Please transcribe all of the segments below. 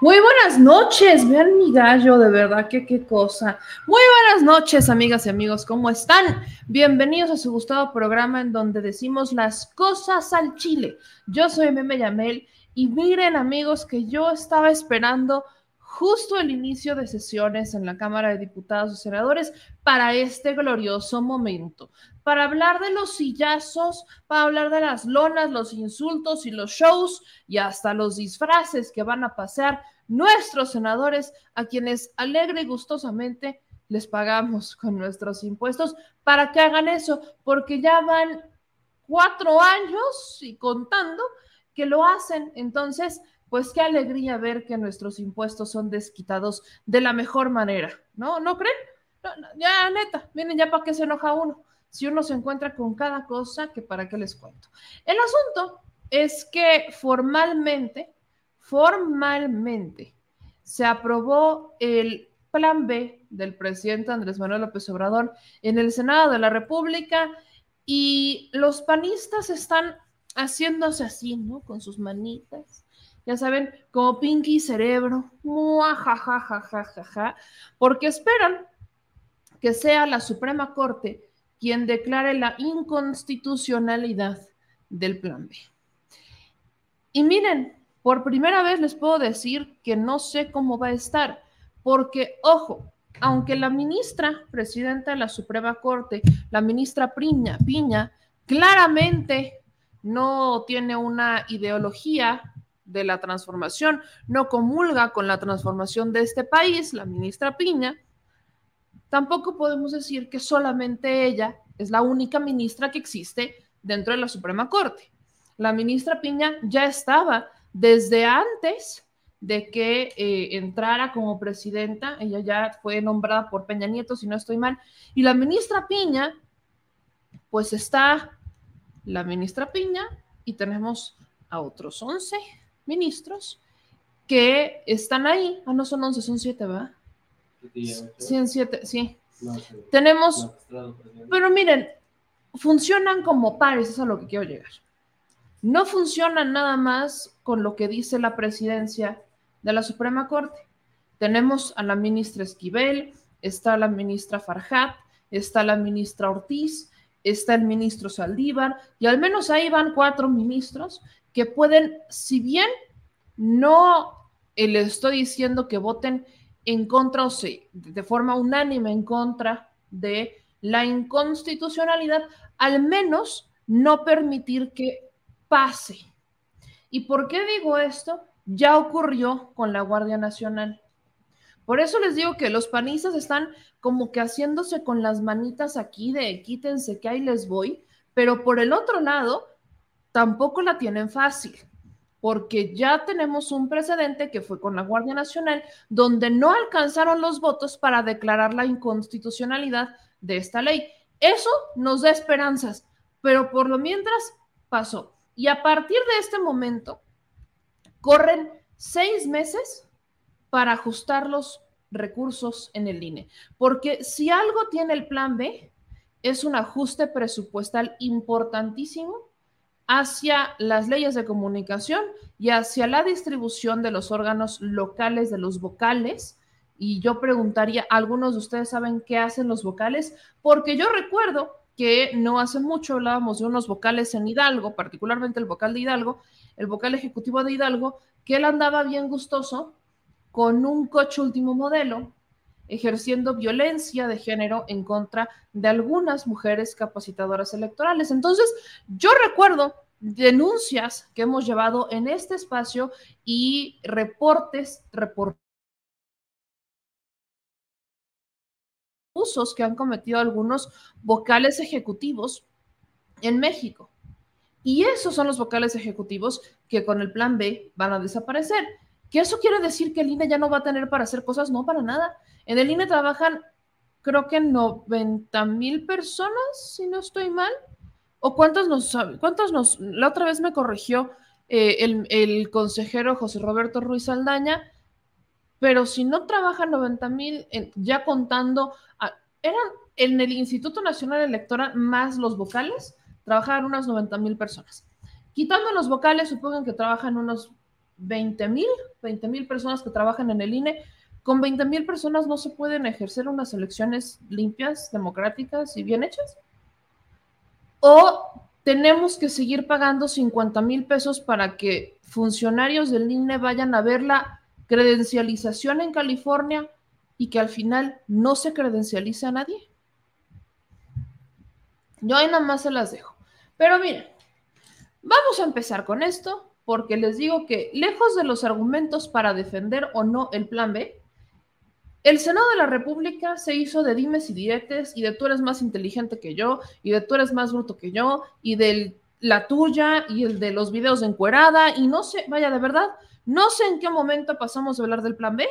Muy buenas noches, vean mi gallo, de verdad que qué cosa. Muy buenas noches, amigas y amigos, ¿cómo están? Bienvenidos a su gustado programa en donde decimos las cosas al chile. Yo soy Meme Yamel y miren, amigos, que yo estaba esperando justo el inicio de sesiones en la Cámara de Diputados y Senadores para este glorioso momento, para hablar de los sillazos, para hablar de las lonas, los insultos y los shows y hasta los disfraces que van a pasar nuestros senadores a quienes alegre y gustosamente les pagamos con nuestros impuestos para que hagan eso, porque ya van cuatro años y contando que lo hacen. Entonces, pues qué alegría ver que nuestros impuestos son desquitados de la mejor manera, ¿no? ¿No creen? ya, neta, miren, ya para qué se enoja uno. Si uno se encuentra con cada cosa, que para qué les cuento. El asunto es que formalmente, formalmente, se aprobó el plan B del presidente Andrés Manuel López Obrador en el Senado de la República y los panistas están haciéndose así, ¿no? Con sus manitas ya saben, como Pinky Cerebro, ja, porque esperan que sea la Suprema Corte quien declare la inconstitucionalidad del plan B. Y miren, por primera vez les puedo decir que no sé cómo va a estar, porque, ojo, aunque la ministra presidenta de la Suprema Corte, la ministra Piña, Piña claramente no tiene una ideología de la transformación, no comulga con la transformación de este país, la ministra Piña, tampoco podemos decir que solamente ella es la única ministra que existe dentro de la Suprema Corte. La ministra Piña ya estaba desde antes de que eh, entrara como presidenta, ella ya fue nombrada por Peña Nieto, si no estoy mal, y la ministra Piña, pues está la ministra Piña y tenemos a otros 11 ministros que están ahí. Ah, no son 11, son 7, ¿verdad? Sí, en 7, sí. Tenemos, pero miren, funcionan como pares, eso es a lo que quiero llegar. No funcionan nada más con lo que dice la presidencia de la Suprema Corte. Tenemos a la ministra Esquivel, está la ministra Farhat, está la ministra Ortiz, está el ministro Saldívar, y al menos ahí van cuatro ministros que pueden, si bien no les estoy diciendo que voten en contra o sí, de forma unánime en contra de la inconstitucionalidad, al menos no permitir que pase. ¿Y por qué digo esto? Ya ocurrió con la Guardia Nacional. Por eso les digo que los panistas están como que haciéndose con las manitas aquí de quítense que ahí les voy, pero por el otro lado, tampoco la tienen fácil, porque ya tenemos un precedente que fue con la Guardia Nacional, donde no alcanzaron los votos para declarar la inconstitucionalidad de esta ley. Eso nos da esperanzas, pero por lo mientras pasó. Y a partir de este momento, corren seis meses para ajustar los recursos en el INE, porque si algo tiene el plan B, es un ajuste presupuestal importantísimo hacia las leyes de comunicación y hacia la distribución de los órganos locales de los vocales. Y yo preguntaría, ¿algunos de ustedes saben qué hacen los vocales? Porque yo recuerdo que no hace mucho hablábamos de unos vocales en Hidalgo, particularmente el vocal de Hidalgo, el vocal ejecutivo de Hidalgo, que él andaba bien gustoso con un coche último modelo, ejerciendo violencia de género en contra de algunas mujeres capacitadoras electorales. Entonces, yo recuerdo denuncias que hemos llevado en este espacio y reportes, reportes usos que han cometido algunos vocales ejecutivos en México. Y esos son los vocales ejecutivos que con el plan B van a desaparecer. ¿Que eso quiere decir que el INE ya no va a tener para hacer cosas? No, para nada. En el INE trabajan, creo que 90 mil personas, si no estoy mal. ¿O cuántos nos, cuántos nos, la otra vez me corrigió eh, el, el, consejero José Roberto Ruiz Aldaña, pero si no trabajan 90 mil, ya contando, eran en el Instituto Nacional Electoral más los vocales, trabajaban unas 90 mil personas. Quitando los vocales, supongan que trabajan unos 20 mil, 20 mil personas que trabajan en el INE. Con 20 mil personas no se pueden ejercer unas elecciones limpias, democráticas y bien hechas. O tenemos que seguir pagando 50 mil pesos para que funcionarios del INE vayan a ver la credencialización en California y que al final no se credencialice a nadie. Yo ahí nada más se las dejo. Pero miren, vamos a empezar con esto, porque les digo que lejos de los argumentos para defender o no el plan B, el Senado de la República se hizo de dimes y diretes y de tú eres más inteligente que yo y de tú eres más bruto que yo y de la tuya y el de los videos de encuerada y no sé, vaya de verdad, no sé en qué momento pasamos de hablar del plan B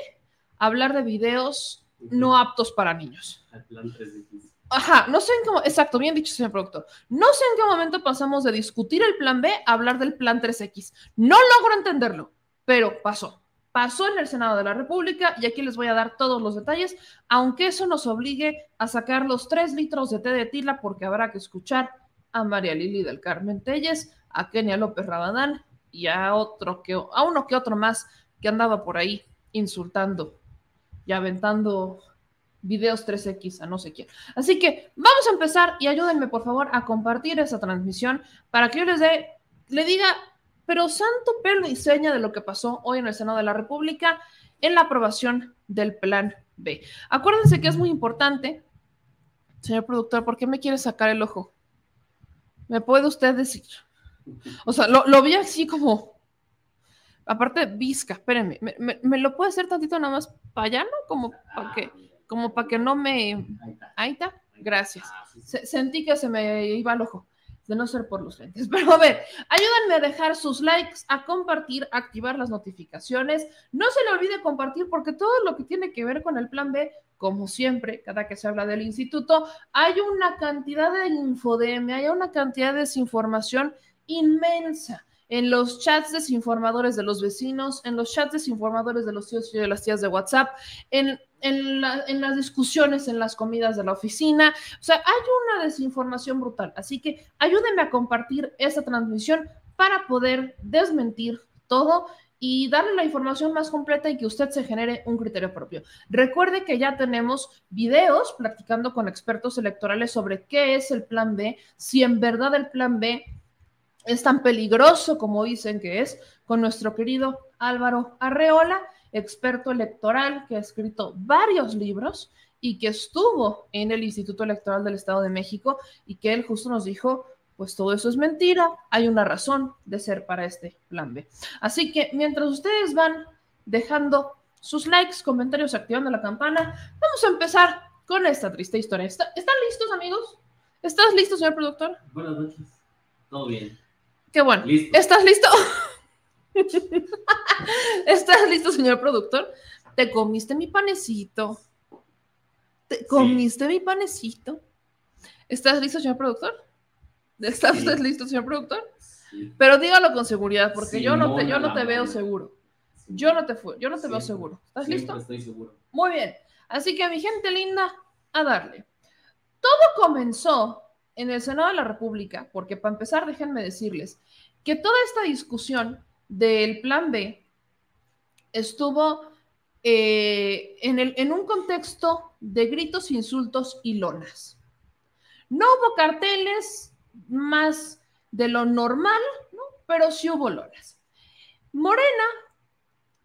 a hablar de videos no aptos para niños. El plan 3 Ajá, no sé en qué, exacto, bien dicho, señor productor. No sé en qué momento pasamos de discutir el plan B a hablar del plan 3X. No logro entenderlo, pero pasó. Pasó en el Senado de la República y aquí les voy a dar todos los detalles, aunque eso nos obligue a sacar los tres litros de té de tila porque habrá que escuchar a María Lili del Carmen Telles, a Kenia López Rabadán y a otro que a uno que otro más que andaba por ahí insultando y aventando videos 3X a no sé quién. Así que vamos a empezar y ayúdenme por favor a compartir esa transmisión para que yo les dé, le diga, pero santo pelo y seña de lo que pasó hoy en el Senado de la República en la aprobación del plan B. Acuérdense que es muy importante, señor productor, ¿por qué me quiere sacar el ojo? ¿Me puede usted decir? O sea, lo, lo vi así como, aparte, visca, espérenme, ¿me, me, lo puede hacer tantito nada más para allá, no? Como para que como para que no me... Ahí está, gracias. Ah, sentí que se me iba al ojo, de no ser por los lentes. Pero a ver, ayúdenme a dejar sus likes, a compartir, a activar las notificaciones. No se le olvide compartir porque todo lo que tiene que ver con el plan B, como siempre, cada que se habla del instituto, hay una cantidad de infodemia, hay una cantidad de desinformación inmensa en los chats desinformadores de los vecinos, en los chats desinformadores de los tíos y de las tías de WhatsApp, en, en, las discusiones en las comidas de la oficina. O sea, hay una desinformación brutal. Así que ayúdenme a compartir esta transmisión para poder desmentir todo y darle la información más completa y que usted se genere un criterio propio. Recuerde que ya tenemos videos practicando con expertos electorales sobre qué es el plan B, si en verdad el plan B es tan peligroso como dicen que es, con nuestro querido Álvaro Arreola, experto electoral que ha escrito varios libros y que estuvo en el Instituto Electoral del Estado de México y que él justo nos dijo, pues todo eso es mentira, hay una razón de ser para este plan B. Así que mientras ustedes van dejando sus likes, comentarios, activando la campana, vamos a empezar con esta triste historia. ¿Están listos, amigos? ¿Estás listo, señor productor? Buenas noches. Todo bien. Qué bueno. ¿Estás listo? ¿Estás listo, señor productor? ¿Te comiste mi panecito? ¿Te comiste mi panecito? ¿Estás listo, señor productor? ¿Está usted listo, señor productor? Pero dígalo con seguridad, porque yo no te, yo no te veo seguro. Yo no te, yo no te veo seguro. ¿Estás listo? Estoy seguro. Muy bien. Así que, mi gente linda, a darle. Todo comenzó en el Senado de la República, porque para empezar, déjenme decirles que toda esta discusión del plan B estuvo eh, en, un contexto de gritos, insultos y lonas. No hubo carteles más de lo normal, ¿no? pero sí hubo lonas. Morena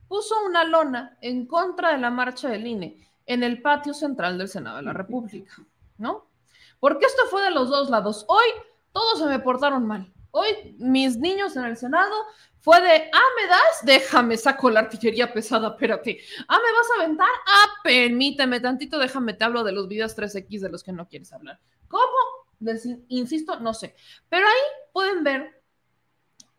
puso una lona en contra de la marcha del INE en el patio central del Senado de la República, ¿no? Porque esto fue de los dos lados. Hoy todos se me portaron mal. Hoy mis niños en el Senado fue de, ah, ¿me das? Déjame, saco la artillería pesada, espérate. Ah, ¿me vas a aventar? Ah, permíteme tantito, déjame, te hablo de los videos 3X de los que no quieres hablar. ¿Cómo? insisto, no sé. Pero ahí pueden ver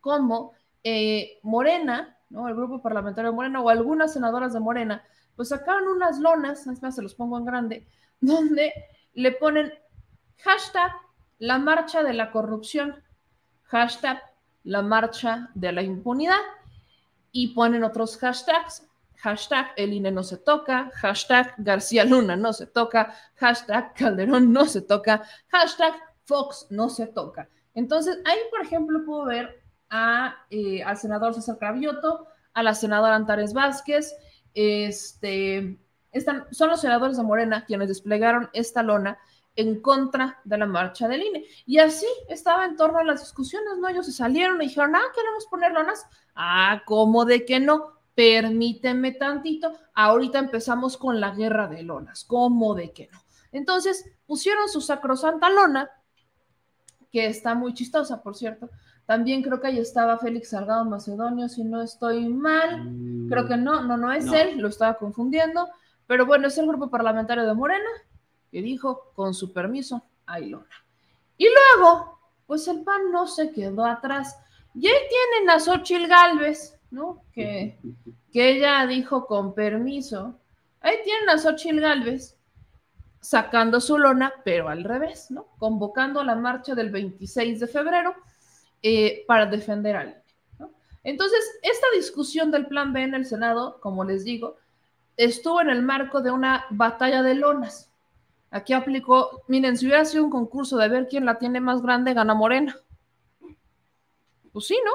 cómo eh, Morena, ¿no? El grupo parlamentario de Morena o algunas senadoras de Morena, pues sacaron unas lonas, es más, se los pongo en grande, donde le ponen hashtag la marcha de la corrupción, hashtag la marcha de la impunidad y ponen otros hashtags, hashtag el INE no se toca, hashtag García Luna no se toca, hashtag Calderón no se toca, hashtag Fox no se toca. Entonces, ahí, por ejemplo, puedo ver a, eh, al senador César Cravioto, a la senadora Antares Vázquez, este, están, son los senadores de Morena quienes desplegaron esta lona en contra de la marcha del INE. Y así estaba en torno a las discusiones, ¿no? Ellos se salieron y dijeron, ah, queremos poner lonas. Ah, ¿cómo de que no? Permíteme tantito. Ahorita empezamos con la guerra de lonas. ¿Cómo de que no? Entonces pusieron su sacrosanta lona, que está muy chistosa, por cierto. También creo que ahí estaba Félix Salgado Macedonio, si no estoy mal. Creo que no, no, no es él, lo estaba confundiendo. Pero bueno, es el grupo parlamentario de Morena que dijo, con su permiso, hay lona. Y luego, pues el PAN no se quedó atrás. Y ahí tienen a Xochil Galvez, ¿no? Que, que ella dijo con permiso. Ahí tienen a Xochil Galvez sacando su lona, pero al revés, ¿no? Convocando la marcha del 26 de febrero eh, para defender al. Entonces, esta discusión del plan B en el Senado, como les digo, estuvo en el marco de una batalla de lonas. Aquí aplicó, miren, si hubiera sido un concurso de ver quién la tiene más grande, gana Morena. Pues sí, ¿no?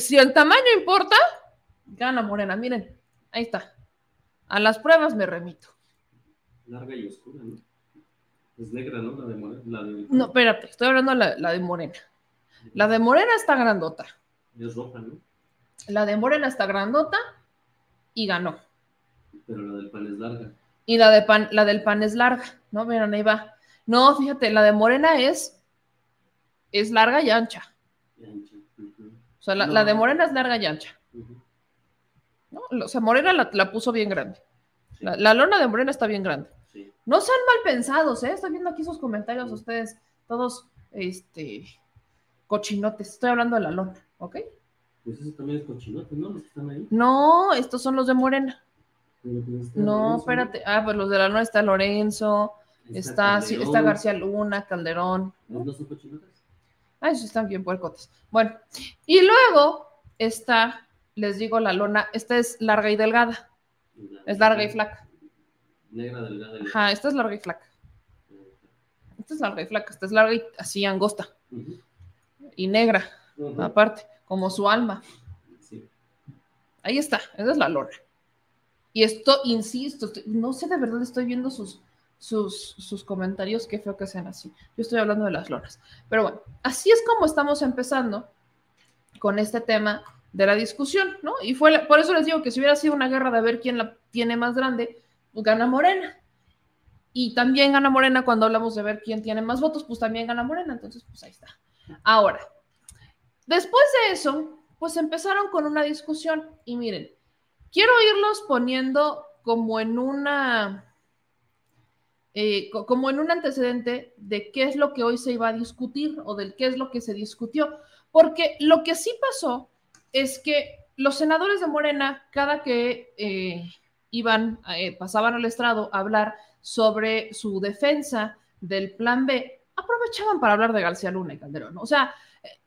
Si el tamaño importa, gana Morena. Miren, ahí está. A las pruebas me remito. Larga y oscura, ¿no? Es negra, ¿no? La de Morena. La de... No, espérate, estoy hablando de la, la de Morena. La de Morena está grandota. Es roja, ¿no? La de Morena está grandota y ganó. Pero la del pan es larga. Y la, de pan, la del pan es larga, ¿no? Miren, ahí va. No, fíjate, la de Morena es, es larga y ancha. O sea, la, No. la de Morena es larga y ancha. ¿no? O sea, Morena la, la puso bien grande. La, la lona de Morena está bien grande. Sí. No sean mal pensados, ¿eh? Estoy viendo aquí sus comentarios, ustedes, todos, este, cochinotes. Estoy hablando de la lona, ¿ok? Pues eso también es cochinote, ¿no? Los que están ahí. No, estos son los de Morena. Está No, espérate. Ah, pues los de la lona está Lorenzo, está, Calderón. está García Luna, Calderón. ¿No, no son cochinotes? Ay, sí, están bien puercotes. Bueno, y luego está, les digo, la lona, esta es larga y delgada, es larga y flaca. Negra, delgada. Ajá, esta es larga y flaca. Esta es larga y flaca, esta es larga y así angosta y negra, aparte, como su alma. Sí. Ahí está, esa es la lona. Y esto, insisto, no sé de verdad, estoy viendo sus, sus, sus comentarios, qué feo que sean así. Yo estoy hablando de las lonas. Pero bueno, así es como estamos empezando con este tema de la discusión, ¿no? Y fue, la- por eso les digo que si hubiera sido una guerra de ver quién la tiene más grande, pues gana Morena. Y también gana Morena cuando hablamos de ver quién tiene más votos, pues también gana Morena. Entonces, pues ahí está. Ahora, después de eso, pues empezaron con una discusión. Y miren, quiero irlos poniendo como en una, eh, co- como en un antecedente de qué es lo que hoy se iba a discutir o del qué es lo que se discutió. Porque lo que sí pasó es que los senadores de Morena, cada que eh, iban, eh, pasaban al estrado a hablar sobre su defensa del plan B, aprovechaban para hablar de García Luna y Calderón. O sea,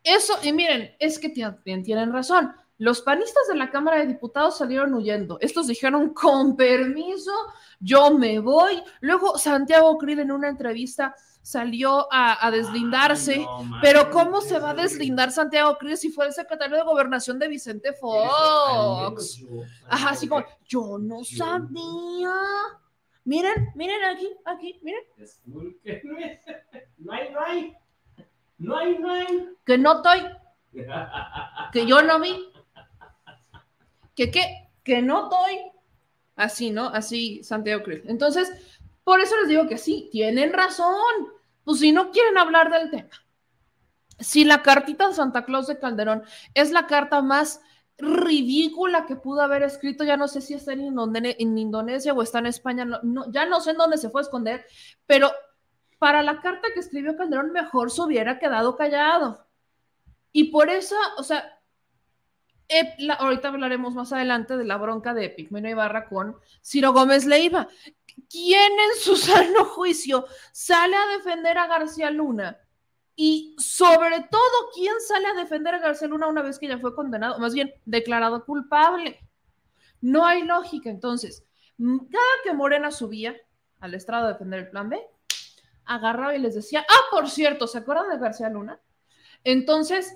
eso, y miren, es que tienen, tienen razón. Los panistas de la Cámara de Diputados salieron huyendo. Estos dijeron, con permiso, yo me voy. Luego Santiago Krill en una entrevista salió a, a deslindarse. Ay, no, Pero ¿cómo se va a deslindar Santiago Krill si fue el secretario de Gobernación de Vicente Fox? Ajá, así como, yo no sabía. Miren, miren aquí, aquí, miren. No hay, no hay. No hay, no hay. que no estoy, que yo no vi. Que qué, que no estoy. Así, ¿no? Así Santiago Krill. Entonces, por eso les digo que sí, tienen razón. Pues si no quieren hablar del tema. Si la cartita de Santa Claus de Calderón es la carta más ridícula que pudo haber escrito, ya no sé si está en, en Indonesia o está en España, no- no- ya no sé en dónde se fue a esconder, pero para la carta que escribió Calderón mejor se hubiera quedado callado. Y por eso, o sea, la- ahorita hablaremos más adelante de la bronca de Pigmeno Ibarra con Ciro Gómez Leiva. ¿Quién en su sano juicio sale a defender a García Luna? Y sobre todo, ¿quién sale a defender a García Luna una vez que ya fue condenado? Más bien, declarado culpable. No hay lógica. Entonces, cada que Morena subía al estrado a defender el plan B, agarraba y les decía, ah, por cierto, ¿se acuerdan de García Luna? Entonces,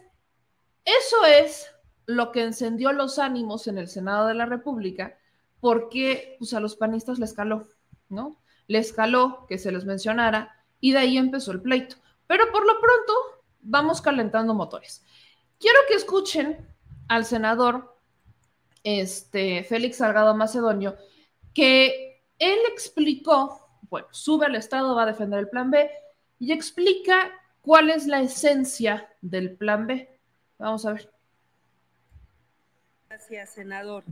eso es lo que encendió los ánimos en el Senado de la República, porque pues, a los panistas les caló, ¿no? Les caló que se les mencionara y de ahí empezó el pleito. Pero por lo pronto, vamos calentando motores. Quiero que escuchen al senador este, Félix Salgado Macedonio, que él explicó, bueno, sube al Estado, va a defender el plan B y explica cuál es la esencia del plan B. Vamos a ver. Gracias, senador.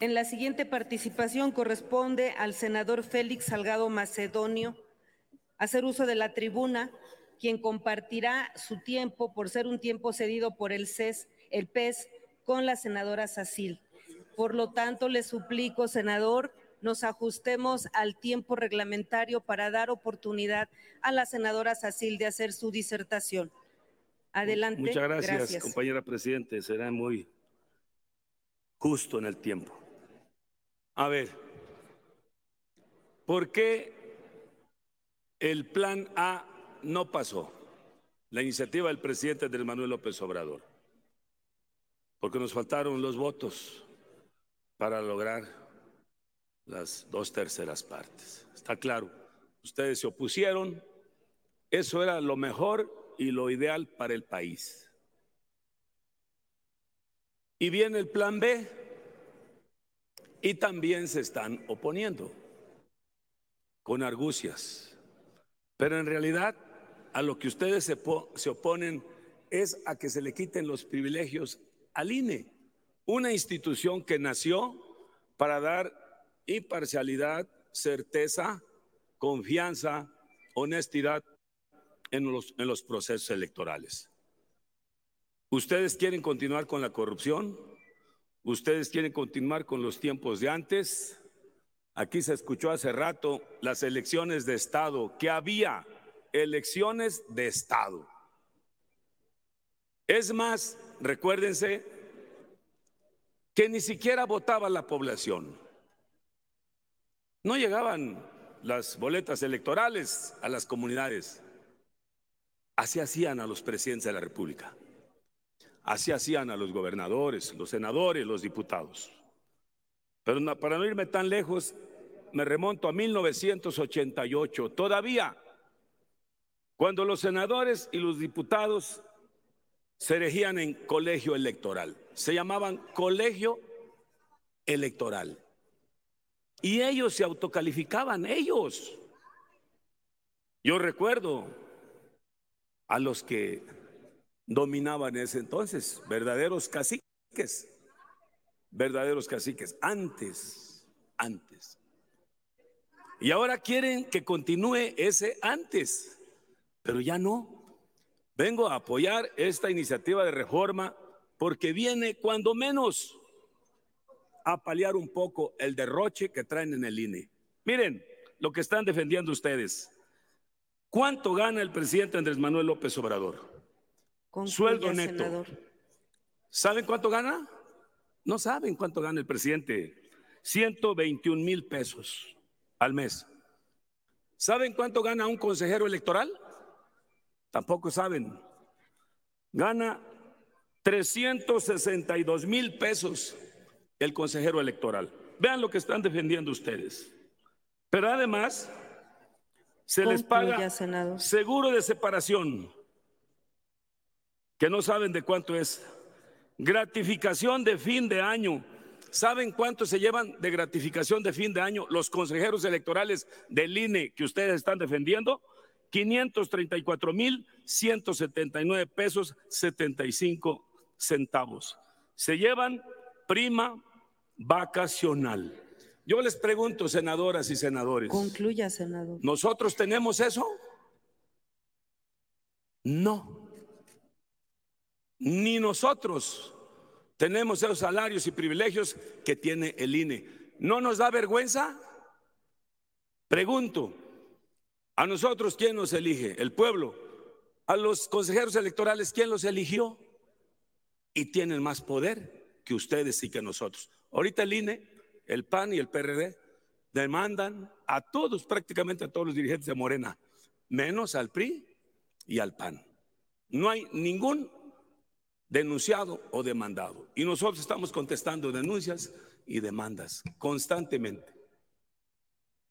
En la siguiente participación corresponde al senador Félix Salgado Macedonio hacer uso de la tribuna, quien compartirá su tiempo por ser un tiempo cedido por el CES, el PES, con la senadora Sacil. Por lo tanto, le suplico, senador, nos ajustemos al tiempo reglamentario para dar oportunidad a la senadora Sacil de hacer su disertación. Adelante. Muchas gracias, compañera Presidente. Será muy justo en el tiempo. A ver, ¿por qué el plan A no pasó? La iniciativa del presidente Andrés Manuel López Obrador. Porque nos faltaron los votos para lograr las dos terceras partes. Está claro, ustedes se opusieron, eso era lo mejor y lo ideal para el país. Y viene el plan B y también se están oponiendo con argucias. Pero en realidad a lo que ustedes se, se, oponen es a que se le quiten los privilegios al INE, una institución que nació para dar imparcialidad, certeza, confianza, honestidad en los, en los procesos electorales. ¿Ustedes quieren continuar con la corrupción? ¿Ustedes quieren continuar con los tiempos de antes? Aquí se escuchó hace rato las elecciones de Estado, que había elecciones de Estado. Es más, recuérdense que ni siquiera votaba la población. No llegaban las boletas electorales a las comunidades. Así hacían a los presidentes de la República. Así hacían a los gobernadores, los senadores, los diputados. Pero para no irme tan lejos, me remonto a 1988. Todavía, cuando los senadores y los diputados se erigían en colegio electoral, se llamaban colegio electoral. Y ellos se autocalificaban, ellos. Yo recuerdo a los que dominaban en ese entonces, verdaderos caciques, verdaderos caciques, antes, antes. Y ahora quieren que continúe ese antes, pero ya no. Vengo a apoyar esta iniciativa de reforma porque viene cuando menos a paliar un poco el derroche que traen en el INE. Miren lo que están defendiendo ustedes. ¿Cuánto gana el presidente Andrés Manuel López Obrador? Concluya, Sueldo neto. senador. ¿Saben cuánto gana? No saben cuánto gana el presidente. 121 mil pesos al mes. ¿Saben cuánto gana un consejero electoral? Tampoco saben. Gana 362 mil pesos el consejero electoral. Vean lo que están defendiendo ustedes. Pero además, se les paga seguro de separación, que no saben de cuánto es. Gratificación de fin de año. ¿Saben cuánto se llevan de gratificación de fin de año los consejeros electorales del INE que ustedes están defendiendo? 534 mil 179 pesos 75 centavos. Se llevan prima vacacional. Yo les pregunto, senadoras y senadores, Concluya, senador. ¿nosotros tenemos eso? No. Ni nosotros tenemos esos salarios y privilegios que tiene el INE. ¿No nos da vergüenza? Pregunto, ¿a nosotros quién nos elige? ¿El pueblo? ¿A los consejeros electorales quién los eligió? Y tienen más poder que ustedes y que nosotros. Ahorita el INE, el PAN y el PRD demandan a todos, prácticamente a todos los dirigentes de Morena, menos al PRI y al PAN. No hay ningún denunciado o demandado. Y nosotros estamos contestando denuncias y demandas constantemente.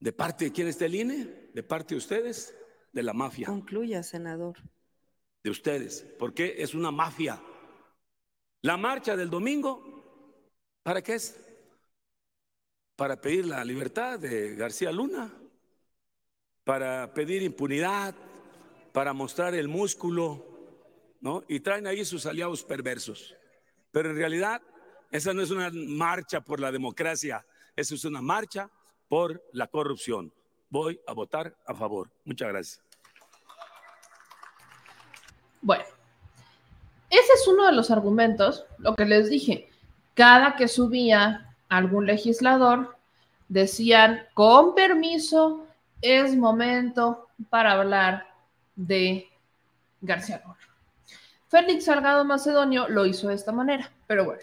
¿De parte de quién está el INE? ¿De parte de ustedes? De la mafia. Concluya, senador. De ustedes. Porque es una mafia. La marcha del domingo, ¿para qué es? Para pedir la libertad de García Luna, para pedir impunidad, para mostrar el músculo, ¿no? Y traen ahí sus aliados perversos. Pero en realidad, esa no es una marcha por la democracia, esa es una marcha por la corrupción. Voy a votar a favor. Muchas gracias. Bueno, ese es uno de los argumentos, lo que les dije. Cada que subía algún legislador, decían, con permiso, es momento para hablar de García Luna. Félix Salgado Macedonio lo hizo de esta manera, pero bueno.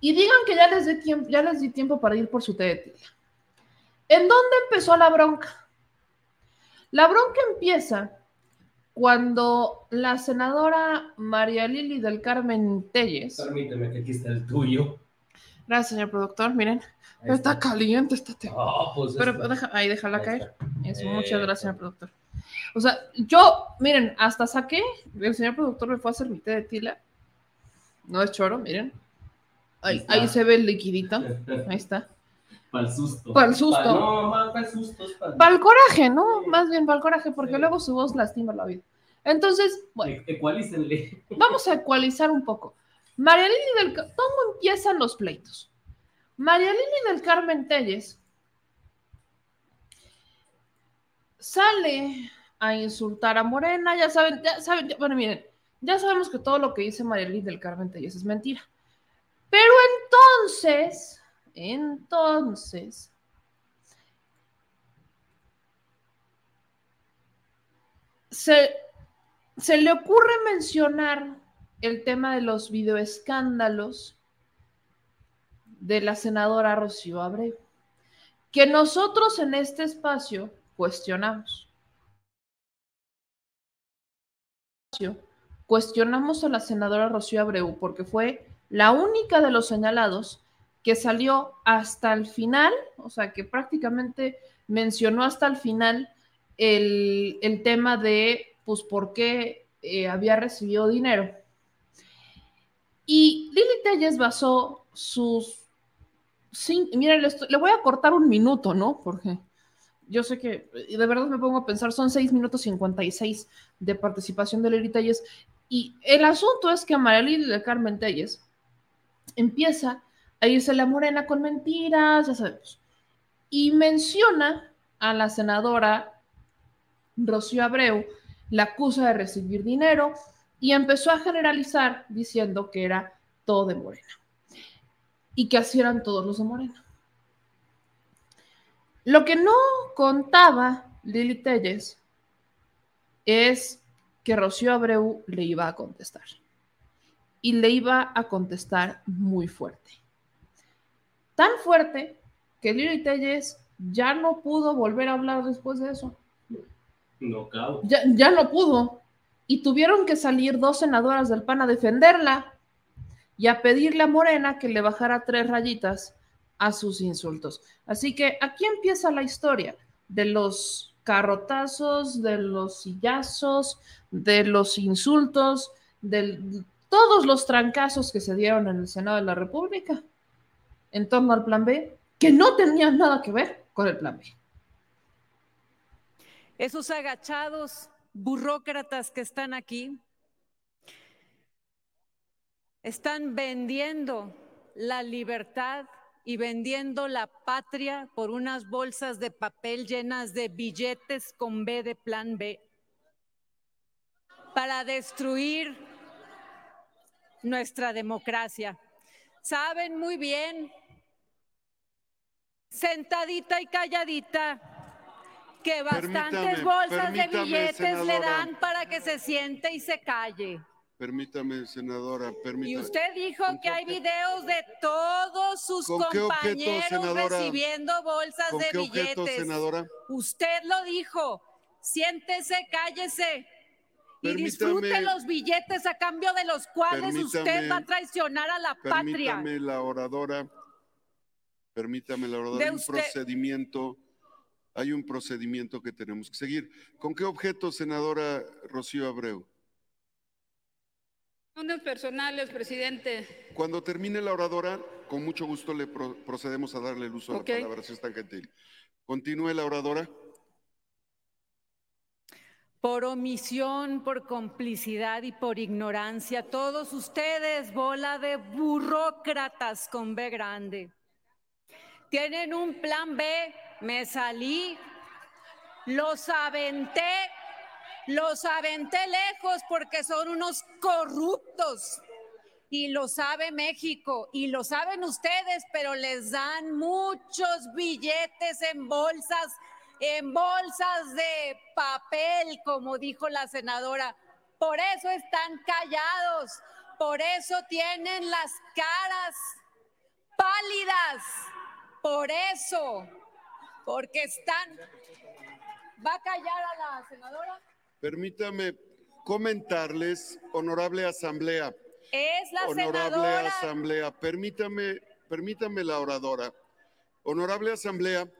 Y digan que ya les, di tiempo, ya les tiempo para ir por su té de tila. ¿En dónde empezó la bronca? La bronca empieza cuando la senadora María Lili del Carmen Telles. Permíteme que aquí está el tuyo. Gracias, señor productor. Miren, está, está. caliente este té. Ah, pues Pero deja- ahí déjala Ahí caer. Eso, Eh, muchas gracias, señor productor. O sea, yo, miren, hasta saqué, el señor productor me fue a hacer mi té de tila. No es choro, miren. Ahí, se ve el liquidito. Ahí está. Para el susto. Pa- no, para el susto. es pa- Para el coraje, ¿no? Sí. Más bien para el coraje, porque Sí. luego su voz lastima la vida. Entonces, bueno, E- Ecualícenle. vamos a ecualizar un poco. María Lili del Ca- ¿Cómo empiezan los pleitos? María Lili del Carmen Telles sale a insultar a Morena, ya saben, ya saben, bueno, miren, ya sabemos que todo lo que dice Lili del Carmen Telles es mentira. Pero entonces, entonces, se, se le ocurre mencionar el tema de los videoescándalos de la senadora Rocío Abreu, que nosotros en este espacio cuestionamos. Cuestionamos a la senadora Rocío Abreu porque fue la única de los señalados que salió hasta el final, o sea, que prácticamente mencionó hasta el final el, tema de, pues, por qué eh, había recibido dinero. Y Lili Telles basó sus... cin- miren, le, voy a cortar un minuto, ¿no? Porque yo sé que, de verdad me pongo a pensar, son 6 minutos 56 de participación de Lili Telles. Y el asunto es que María de Carmen Telles empieza a irse la morena con mentiras, ya sabemos. Y menciona a la senadora Rocío Abreu, la acusa de recibir dinero y empezó a generalizar diciendo que era todo de Morena y que así eran todos los de Morena. Lo que no contaba Lili Telles es que Rocío Abreu le iba a contestar y le iba a contestar muy fuerte. Tan fuerte que Lili Telles ya no pudo volver a hablar después de eso Knockout. ya, ya no pudo. Y tuvieron que salir dos senadoras del PAN a defenderla y a pedirle a Morena que le bajara tres rayitas a sus insultos. Así que aquí empieza la historia de los carrotazos, de los sillazos, de los insultos, de todos los trancazos que se dieron en el Senado de la República en torno al plan B, que no tenían nada que ver con el plan B. Esos agachados burócratas que están aquí están vendiendo la libertad y vendiendo la patria por unas bolsas de papel llenas de billetes con B de plan B. para destruir nuestra democracia. Saben muy bien, sentadita y calladita, que bastantes Permítame, bolsas de billetes le dan para que se siente y se calle. Permítame, senadora, Y permítame. usted dijo ¿Con que qué hay videos de todos sus ¿Con qué objeto, compañeros recibiendo bolsas ¿Con de qué objeto, billetes. senadora? Usted lo dijo. Siéntese, cállese. Y disfrute los billetes a cambio de los cuales usted va a traicionar a la patria. Permítame la oradora, permítame la oradora, De un usted- procedimiento, hay un procedimiento que tenemos que seguir. ¿Con qué objeto, senadora Rocío Abreu? Unos personales, presidente. Cuando termine la oradora, con mucho gusto le pro- procedemos a darle el uso Ok. de la palabra, si es tan gentil. Continúe la oradora. Por omisión, por complicidad y por ignorancia, todos ustedes, bola de burócratas con B grande, tienen un plan B, me salí, los aventé, los aventé lejos porque son unos corruptos. Y lo sabe México y lo saben ustedes, pero les dan muchos billetes en bolsas, en bolsas de papel, como dijo la senadora. Por eso están callados, por eso tienen las caras pálidas, por eso, porque están... ¿Va a callar a la senadora? Permítame comentarles, honorable asamblea, Es la honorable senadora. asamblea, permítame, permítame la oradora. Honorable asamblea,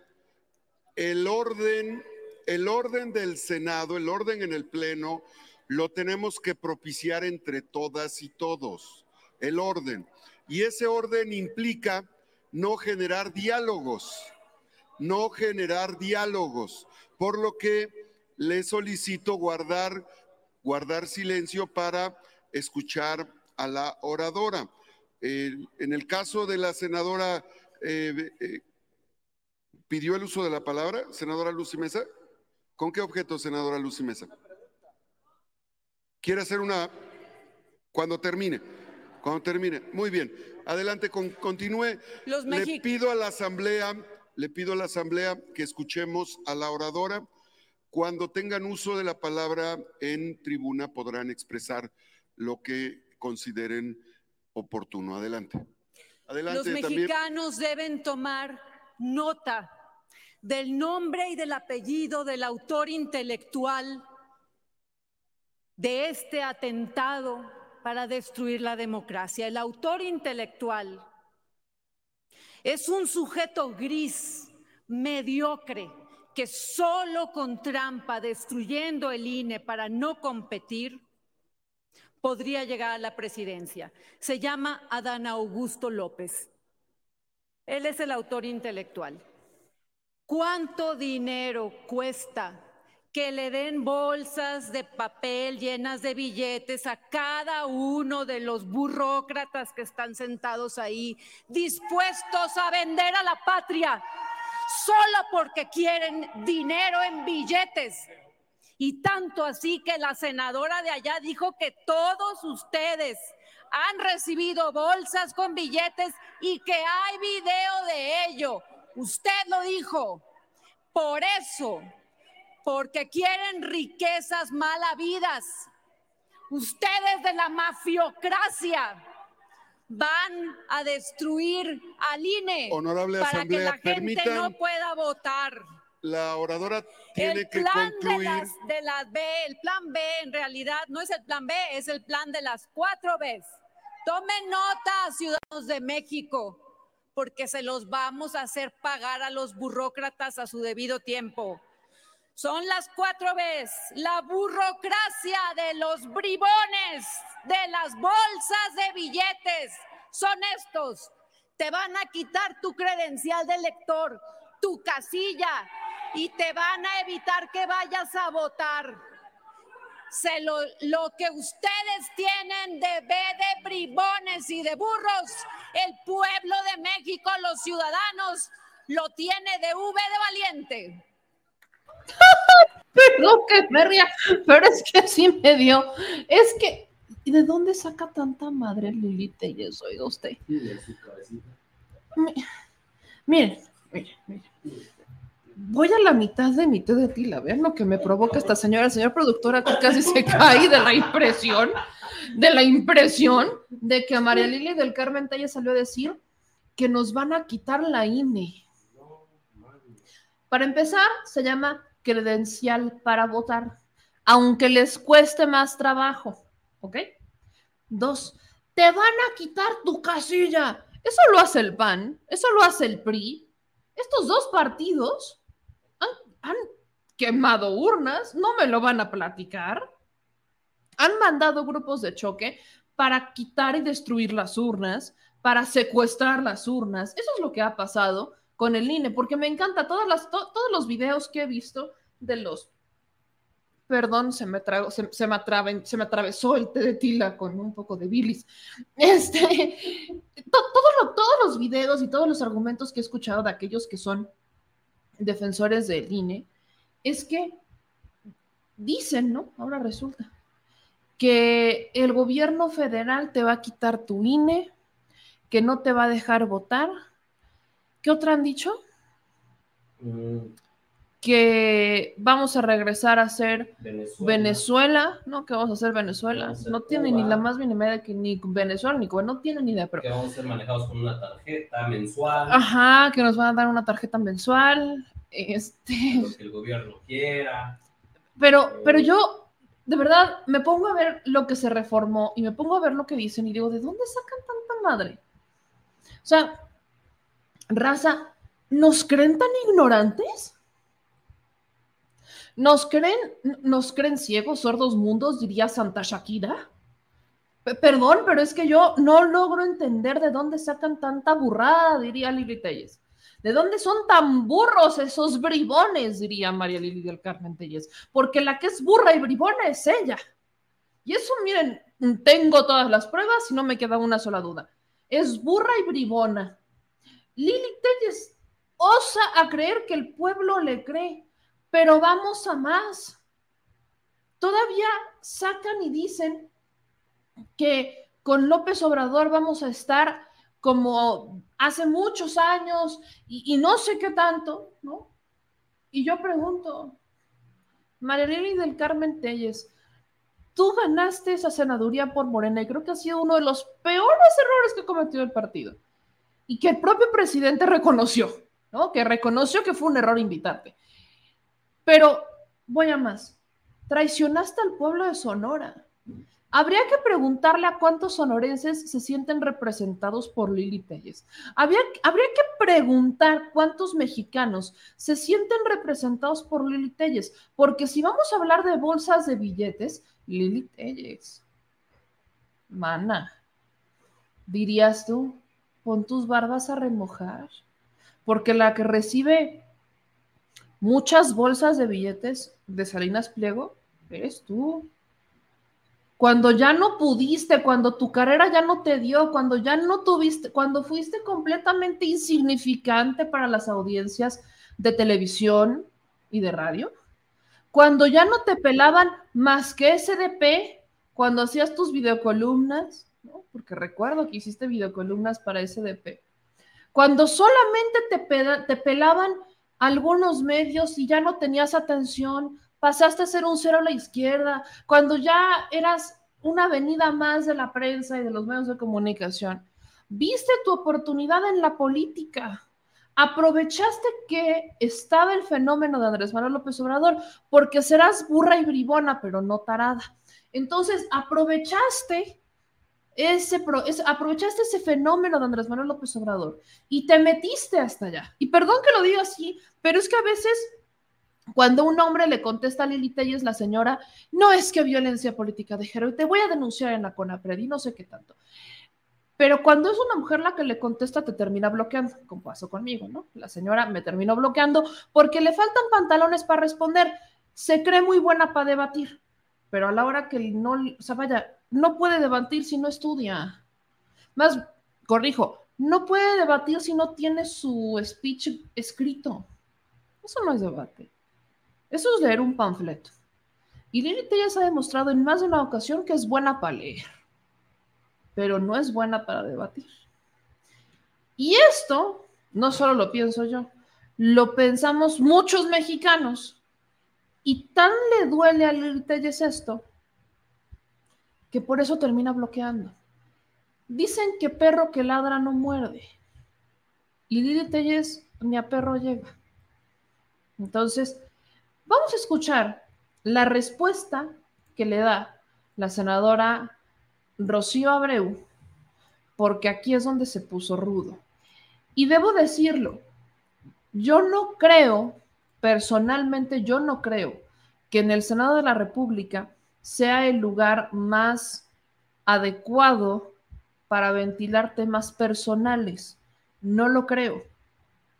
el orden, el orden del Senado, el orden en el Pleno, lo tenemos que propiciar entre todas y todos. El orden. Y ese orden implica no generar diálogos, no generar diálogos, por lo que le solicito guardar, guardar silencio para escuchar a la oradora. Eh, en el caso de la senadora, eh, eh, ¿pidió el uso de la palabra, senadora Lucy Mesa? ¿Con qué objeto, senadora Lucy Mesa? ¿Quiere hacer una... cuando termine? Cuando termine. Muy bien. Adelante, con- continúe. Los Le pido a la asamblea, le pido a la asamblea que escuchemos a la oradora. Cuando tengan uso de la palabra en tribuna podrán expresar lo que consideren oportuno. Adelante. Adelante Los también. mexicanos deben tomar nota del nombre y del apellido del autor intelectual de este atentado para destruir la democracia. El autor intelectual es un sujeto gris, mediocre, que solo con trampa, destruyendo el INE para no competir, podría llegar a la presidencia. Se llama Adán Augusto López. Él es el autor intelectual. ¿Cuánto dinero cuesta que le den bolsas de papel llenas de billetes a cada uno de los burócratas que están sentados ahí, dispuestos a vender a la patria, solo porque quieren dinero en billetes? Y tanto así que la senadora de allá dijo que todos ustedes han recibido bolsas con billetes y que hay video de ello. Usted lo dijo. Por eso, porque quieren riquezas mal habidas. Ustedes de la mafiocracia van a destruir al INE Honorable para que la Asamblea, gente no pueda votar. La oradora tiene El que plan de concluir. las, de las B, el plan B en realidad no es el plan B, es el plan de las cuatro Bs. Tomen nota, ciudadanos de México, porque se los vamos a hacer pagar a los burócratas a su debido tiempo. Son las cuatro Bs, la burocracia de los bribones, de las bolsas de billetes. Son estos. Te van a quitar tu credencial de lector, tu casilla, y te van a evitar que vayas a votar. Se lo, lo que ustedes tienen de B de bribones y de burros, el pueblo de México, los ciudadanos, lo tiene de V de valiente. Perdón que me ría, pero es que sí me dio. Es que, ¿y de dónde saca tanta madre Lili Telles, oiga usted? Mi- Miren, miren, miren. Voy a la mitad de mi té de tila, vean lo que me provoca esta señora, señora productora, que casi se cae de la impresión, de la impresión de que María Lili del Carmen Telles salió a decir que nos van a quitar la INE. Para empezar, se llama credencial para votar, aunque les cueste más trabajo, ¿ok? Dos, te van a quitar tu casilla. Eso lo hace el PAN, eso lo hace el PRI. Estos dos partidos han, han quemado urnas, no me lo van a platicar. Han mandado grupos de choque para quitar y destruir las urnas, para secuestrar las urnas. Eso es lo que ha pasado con el INE, porque me encanta todas las, to- todos los videos que he visto de los Perdón, se me, trago- se, se me atraven- se me atravesó el té de tila con un poco de bilis. Este, to- todo todos los videos y todos los argumentos que he escuchado de aquellos que son defensores del INE es que dicen, ¿no? Ahora resulta que el gobierno federal te va a quitar tu INE, que no te va a dejar votar. ¿Qué otra han dicho? que vamos a regresar a ser Venezuela. Venezuela, ¿no? Que vamos a ser Venezuela. A No tiene Cuba. ni la más mínima idea de que ni Venezuela ni Cuba, no tiene ni idea, pero que vamos a ser manejados con una tarjeta mensual, ajá, que nos van a dar una tarjeta mensual, este, lo que el gobierno quiera. pero, pero yo de verdad me pongo a ver lo que se reformó y me pongo a ver lo que dicen y digo, ¿de dónde sacan tanta madre? O sea, raza, ¿nos creen tan ignorantes? ¿Nos creen, nos creen ciegos, sordos mundos, diría Santa Shakira? Pe- Perdón, pero es que yo no logro entender de dónde sacan tanta burrada, diría Lili Telles. ¿De dónde son tan burros esos bribones? diría María Lili del Carmen Telles. Porque la que es burra y bribona es ella. Y eso, miren, tengo todas las pruebas y no me queda una sola duda. Es burra y bribona. Lili Telles osa a creer que el pueblo le cree, pero vamos a más. Todavía sacan y dicen que con López Obrador vamos a estar como hace muchos años y, no sé qué tanto, ¿no? Y yo pregunto, María Lili del Carmen Telles, tú ganaste esa senaduría por Morena y creo que ha sido uno de los peores errores que ha cometido el partido y que el propio presidente reconoció, ¿no? Que reconoció que fue un error invitarte. Pero voy a más. Traicionaste al pueblo de Sonora. Habría que preguntarle a cuántos sonorenses se sienten representados por Lili Telles. Habría, habría que preguntar cuántos mexicanos se sienten representados por Lili Telles. Porque si vamos a hablar de bolsas de billetes, Lili Telles. Mana, dirías tú, pon tus barbas a remojar. Porque la que recibe muchas bolsas de billetes de Salinas Pliego eres tú. Cuando ya no pudiste, cuando tu carrera ya no te dio, cuando ya no tuviste, cuando fuiste completamente insignificante para las audiencias de televisión y de radio, cuando ya no te pelaban más que SDP, cuando hacías tus videocolumnas, porque recuerdo que hiciste videocolumnas para SDP, cuando solamente te, te pelaban algunos medios y ya no tenías atención, pasaste a ser un cero a la izquierda, cuando ya eras una avenida más de la prensa y de los medios de comunicación. Viste tu oportunidad en la política. Aprovechaste que estaba el fenómeno de Andrés Manuel López Obrador, porque serás burra y bribona, pero no tarada. Entonces, aprovechaste ese, pro- ese- aprovechaste ese fenómeno de Andrés Manuel López Obrador y te metiste hasta allá. Y perdón que lo diga así, pero es que a veces cuando un hombre le contesta a Lili Telles, la señora, no es que violencia política de género, te voy a denunciar en la CONAPRED y no sé qué tanto. Pero cuando es una mujer la que le contesta, te termina bloqueando, como pasó conmigo, ¿no? La señora me terminó bloqueando porque le faltan pantalones para responder. Se cree muy buena para debatir, pero a la hora que no, o sea, vaya, no puede debatir si no estudia. Más, corrijo, no puede debatir si no tiene su speech escrito. Eso no es debate. Eso es leer un panfleto. Y Lili Telles ha demostrado en más de una ocasión que es buena para leer, pero no es buena para debatir. Y esto no solo lo pienso yo, lo pensamos muchos mexicanos. Y tan le duele a Lili Telles esto que por eso termina bloqueando. Dicen que perro que ladra no muerde. Y Lili Telles ni a perro llega. Entonces, vamos a escuchar la respuesta que le da la senadora Rocío Abreu, porque aquí es donde se puso rudo. Y debo decirlo, yo no creo, personalmente yo no creo que en el Senado de la República sea el lugar más adecuado para ventilar temas personales. No lo creo,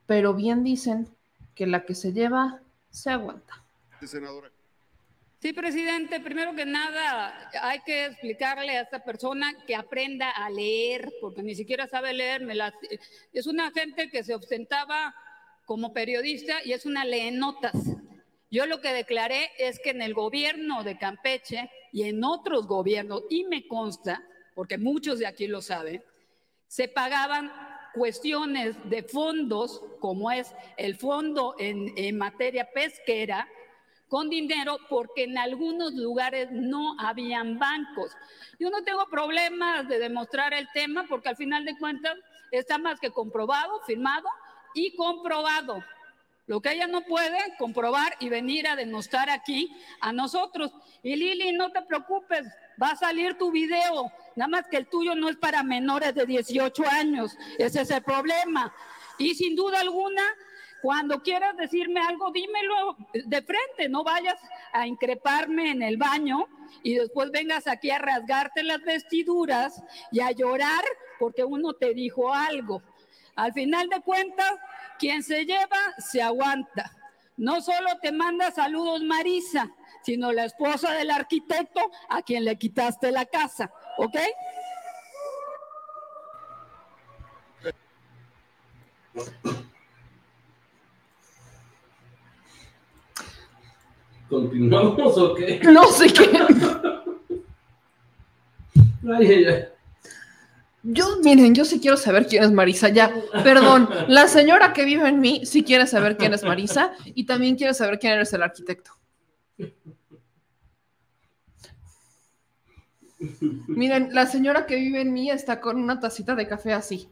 pero bien dicen que la que se lleva se aguanta. Senadora. Sí, presidente, primero que nada hay que explicarle a esta persona que aprenda a leer, porque ni siquiera sabe leer. Es una gente que se ostentaba como periodista y es una leenotas. Yo lo que declaré es que en el gobierno de Campeche y en otros gobiernos, y me consta, porque muchos de aquí lo saben, se pagaban cuestiones de fondos, como es el fondo en, materia pesquera, con dinero porque en algunos lugares no habían bancos. Yo no tengo problemas de demostrar el tema porque al final de cuentas está más que comprobado, firmado y comprobado. Lo que ella no puede comprobar y venir a denostar aquí a nosotros. Y Lili, no te preocupes, va a salir tu video. Nada más que el tuyo no es para menores de 18 años. Ese es el problema. Y sin duda alguna, cuando quieras decirme algo, dímelo de frente. No vayas a increparme en el baño y después vengas aquí a rasgarte las vestiduras y a llorar porque uno te dijo algo. Al final de cuentas, quien se lleva, se aguanta. No solo te manda saludos Marisa, sino la esposa del arquitecto a quien le quitaste la casa, ¿ok? ¿Continuamos o qué? No sé qué. Ay, ay, ay. Yo, miren, yo sí quiero saber quién es Marisa, ya, perdón, la señora que vive en mí sí quiere saber quién es Marisa y también quiere saber quién eres el arquitecto. Miren, la señora que vive en mí está con una tacita de café así.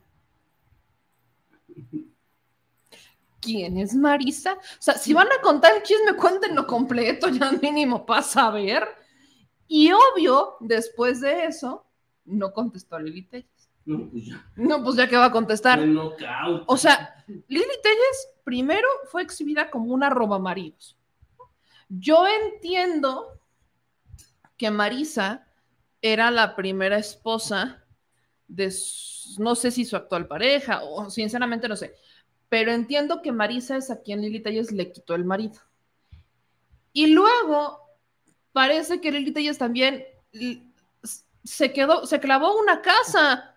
¿Quién es Marisa? O sea, si van a contar el chisme, cuéntenlo completo, ya mínimo para saber. Y obvio, después de eso, no contestó a Lili Telles. No, pues ya. No, pues ya que va a contestar. O sea, Lili Telles primero fue exhibida como una roba maridos. Yo entiendo que Marisa era la primera esposa de, su- no sé si su actual pareja o sinceramente no sé, pero entiendo que Marisa es a quien Lili Telles le quitó el marido. Y luego parece que Lili Telles también se quedó, se clavó una casa.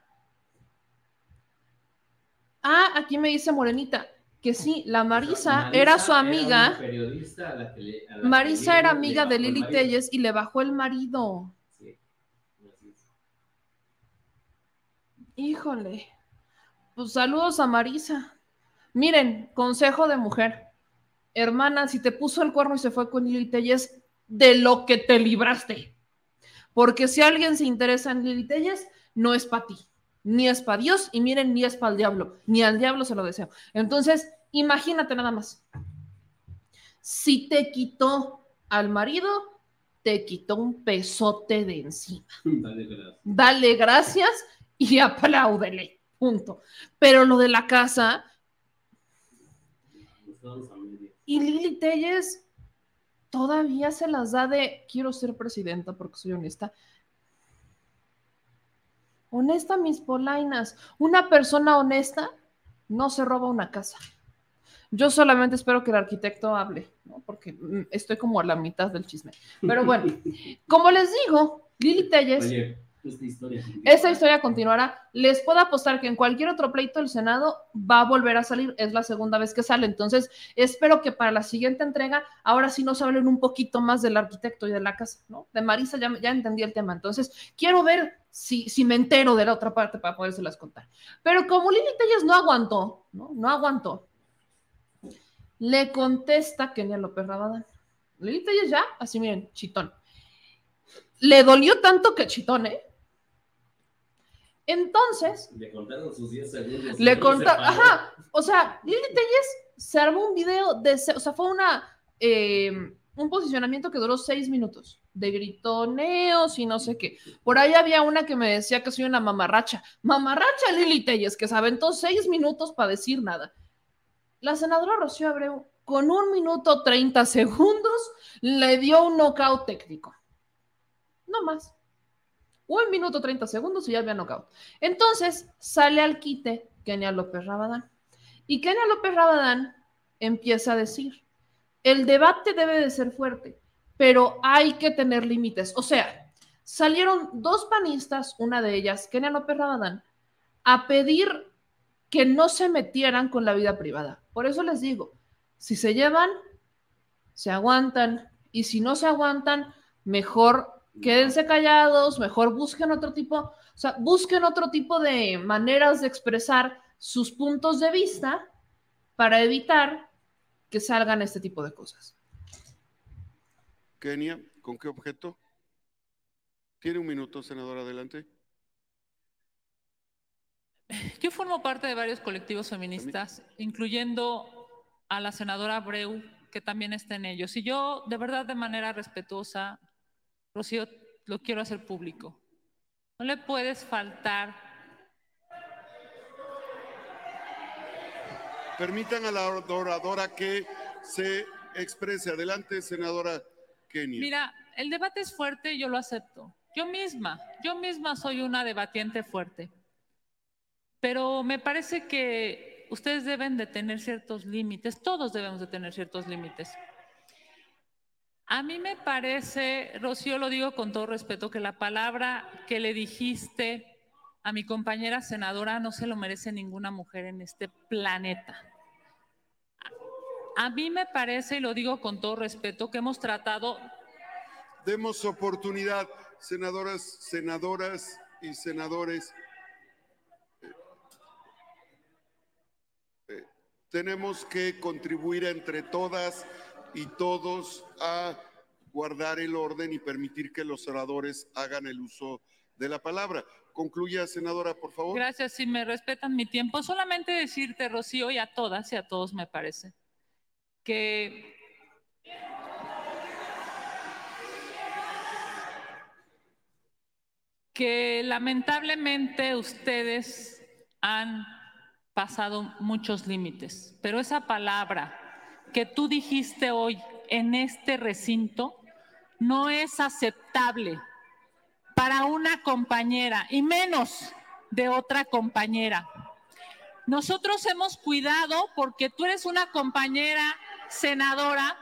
Ah, aquí me dice Morenita que sí, la Marisa, era su amiga. a la que le- a la que Marisa era amiga de Lili. Telles y le bajó el marido. Sí. Híjole. Pues saludos a Marisa. Miren, consejo de mujer. Hermana, si te puso el cuerno y se fue con Lili Telles, de lo que te libraste. Porque si alguien se interesa en Lili Telles, no es para ti, ni es para Dios, y miren, ni es para el diablo, ni al diablo se lo deseo. Entonces, imagínate nada más. Si te quitó al marido, te quitó un pesote de encima Dale, gracias. dale gracias y apláudele. Punto. Pero lo de la casa y Lili Telles todavía se las da de quiero ser presidenta porque soy honesta. Honesta, mis polainas. Una persona honesta no se roba una casa. Yo solamente espero que el arquitecto hable, ¿no? porque mm, estoy como a la mitad del chisme. Pero bueno, como les digo, Lili Telles Oye, Esta historia. Esta historia continuará. Les puedo apostar que en cualquier otro pleito del Senado va a volver a salir. Es la segunda vez que sale. Entonces, espero que para la siguiente entrega, ahora sí nos hablen un poquito más del arquitecto y de la casa, ¿no? De Marisa ya, ya entendí el tema. Entonces, quiero ver si, si me entero de la otra parte para podérselas contar. Pero como Lili Telles no aguantó, ¿no? No aguantó. Le contesta Kenia López Rabadán. Lili Telles ya, así miren, chitón. Le dolió tanto que chitón, ¿eh? Entonces, Le contaron sus 10 segundos. le No conta, se paró. ajá, o sea, Lili Telles se armó un video de, o sea, fue una, eh, un posicionamiento que duró seis minutos, de gritoneos y no sé qué. Por ahí había una que me decía que soy una mamarracha, mamarracha Lili Telles, que se aventó seis minutos para decir nada. La senadora Rocío Abreu, con un minuto 30 segundos, le dio un knockout técnico. No más. Un minuto 30 segundos y ya había knockout. Entonces sale al quite Kenia López Rabadán. Y Kenia López Rabadán empieza a decir, el debate debe de ser fuerte, pero hay que tener límites. O sea, salieron dos panistas, una de ellas, Kenia López Rabadán, a pedir que no se metieran con la vida privada. Por eso les digo, si se llevan, se aguantan, y si no se aguantan, mejor quédense callados, mejor busquen otro tipo, o sea, busquen otro tipo de maneras de expresar sus puntos de vista para evitar que salgan este tipo de cosas. Kenia, ¿con qué objeto? Tiene un minuto, senador, adelante. Yo formo parte de varios colectivos feministas, incluyendo a la senadora Abreu, que también está en ellos. Y yo, de verdad, de manera respetuosa, Rocío, lo quiero hacer público. No le puedes faltar. Permitan a la oradora que se exprese. Adelante, senadora Kenia. Mira, el debate es fuerte yo lo acepto. Yo misma, yo misma soy una debatiente fuerte. Pero me parece que ustedes deben de tener ciertos límites, todos debemos de tener ciertos límites. A mí me parece, Rocío, lo digo con todo respeto, que la palabra que le dijiste a mi compañera senadora no se lo merece ninguna mujer en este planeta. A mí me parece, y lo digo con todo respeto, que hemos tratado Demos oportunidad, senadoras, senadoras y senadores. Eh, Tenemos que contribuir entre todas y todos a guardar el orden y permitir que los oradores hagan el uso de la palabra. Concluya, senadora, por favor. Gracias, si me respetan mi tiempo. Solamente decirte, Rocío, y a todas y a todos me parece, que que lamentablemente ustedes han pasado muchos límites, pero esa palabra que tú dijiste hoy en este recinto no es aceptable para una compañera y menos de otra compañera. Nosotros hemos cuidado, porque tú eres una compañera senadora,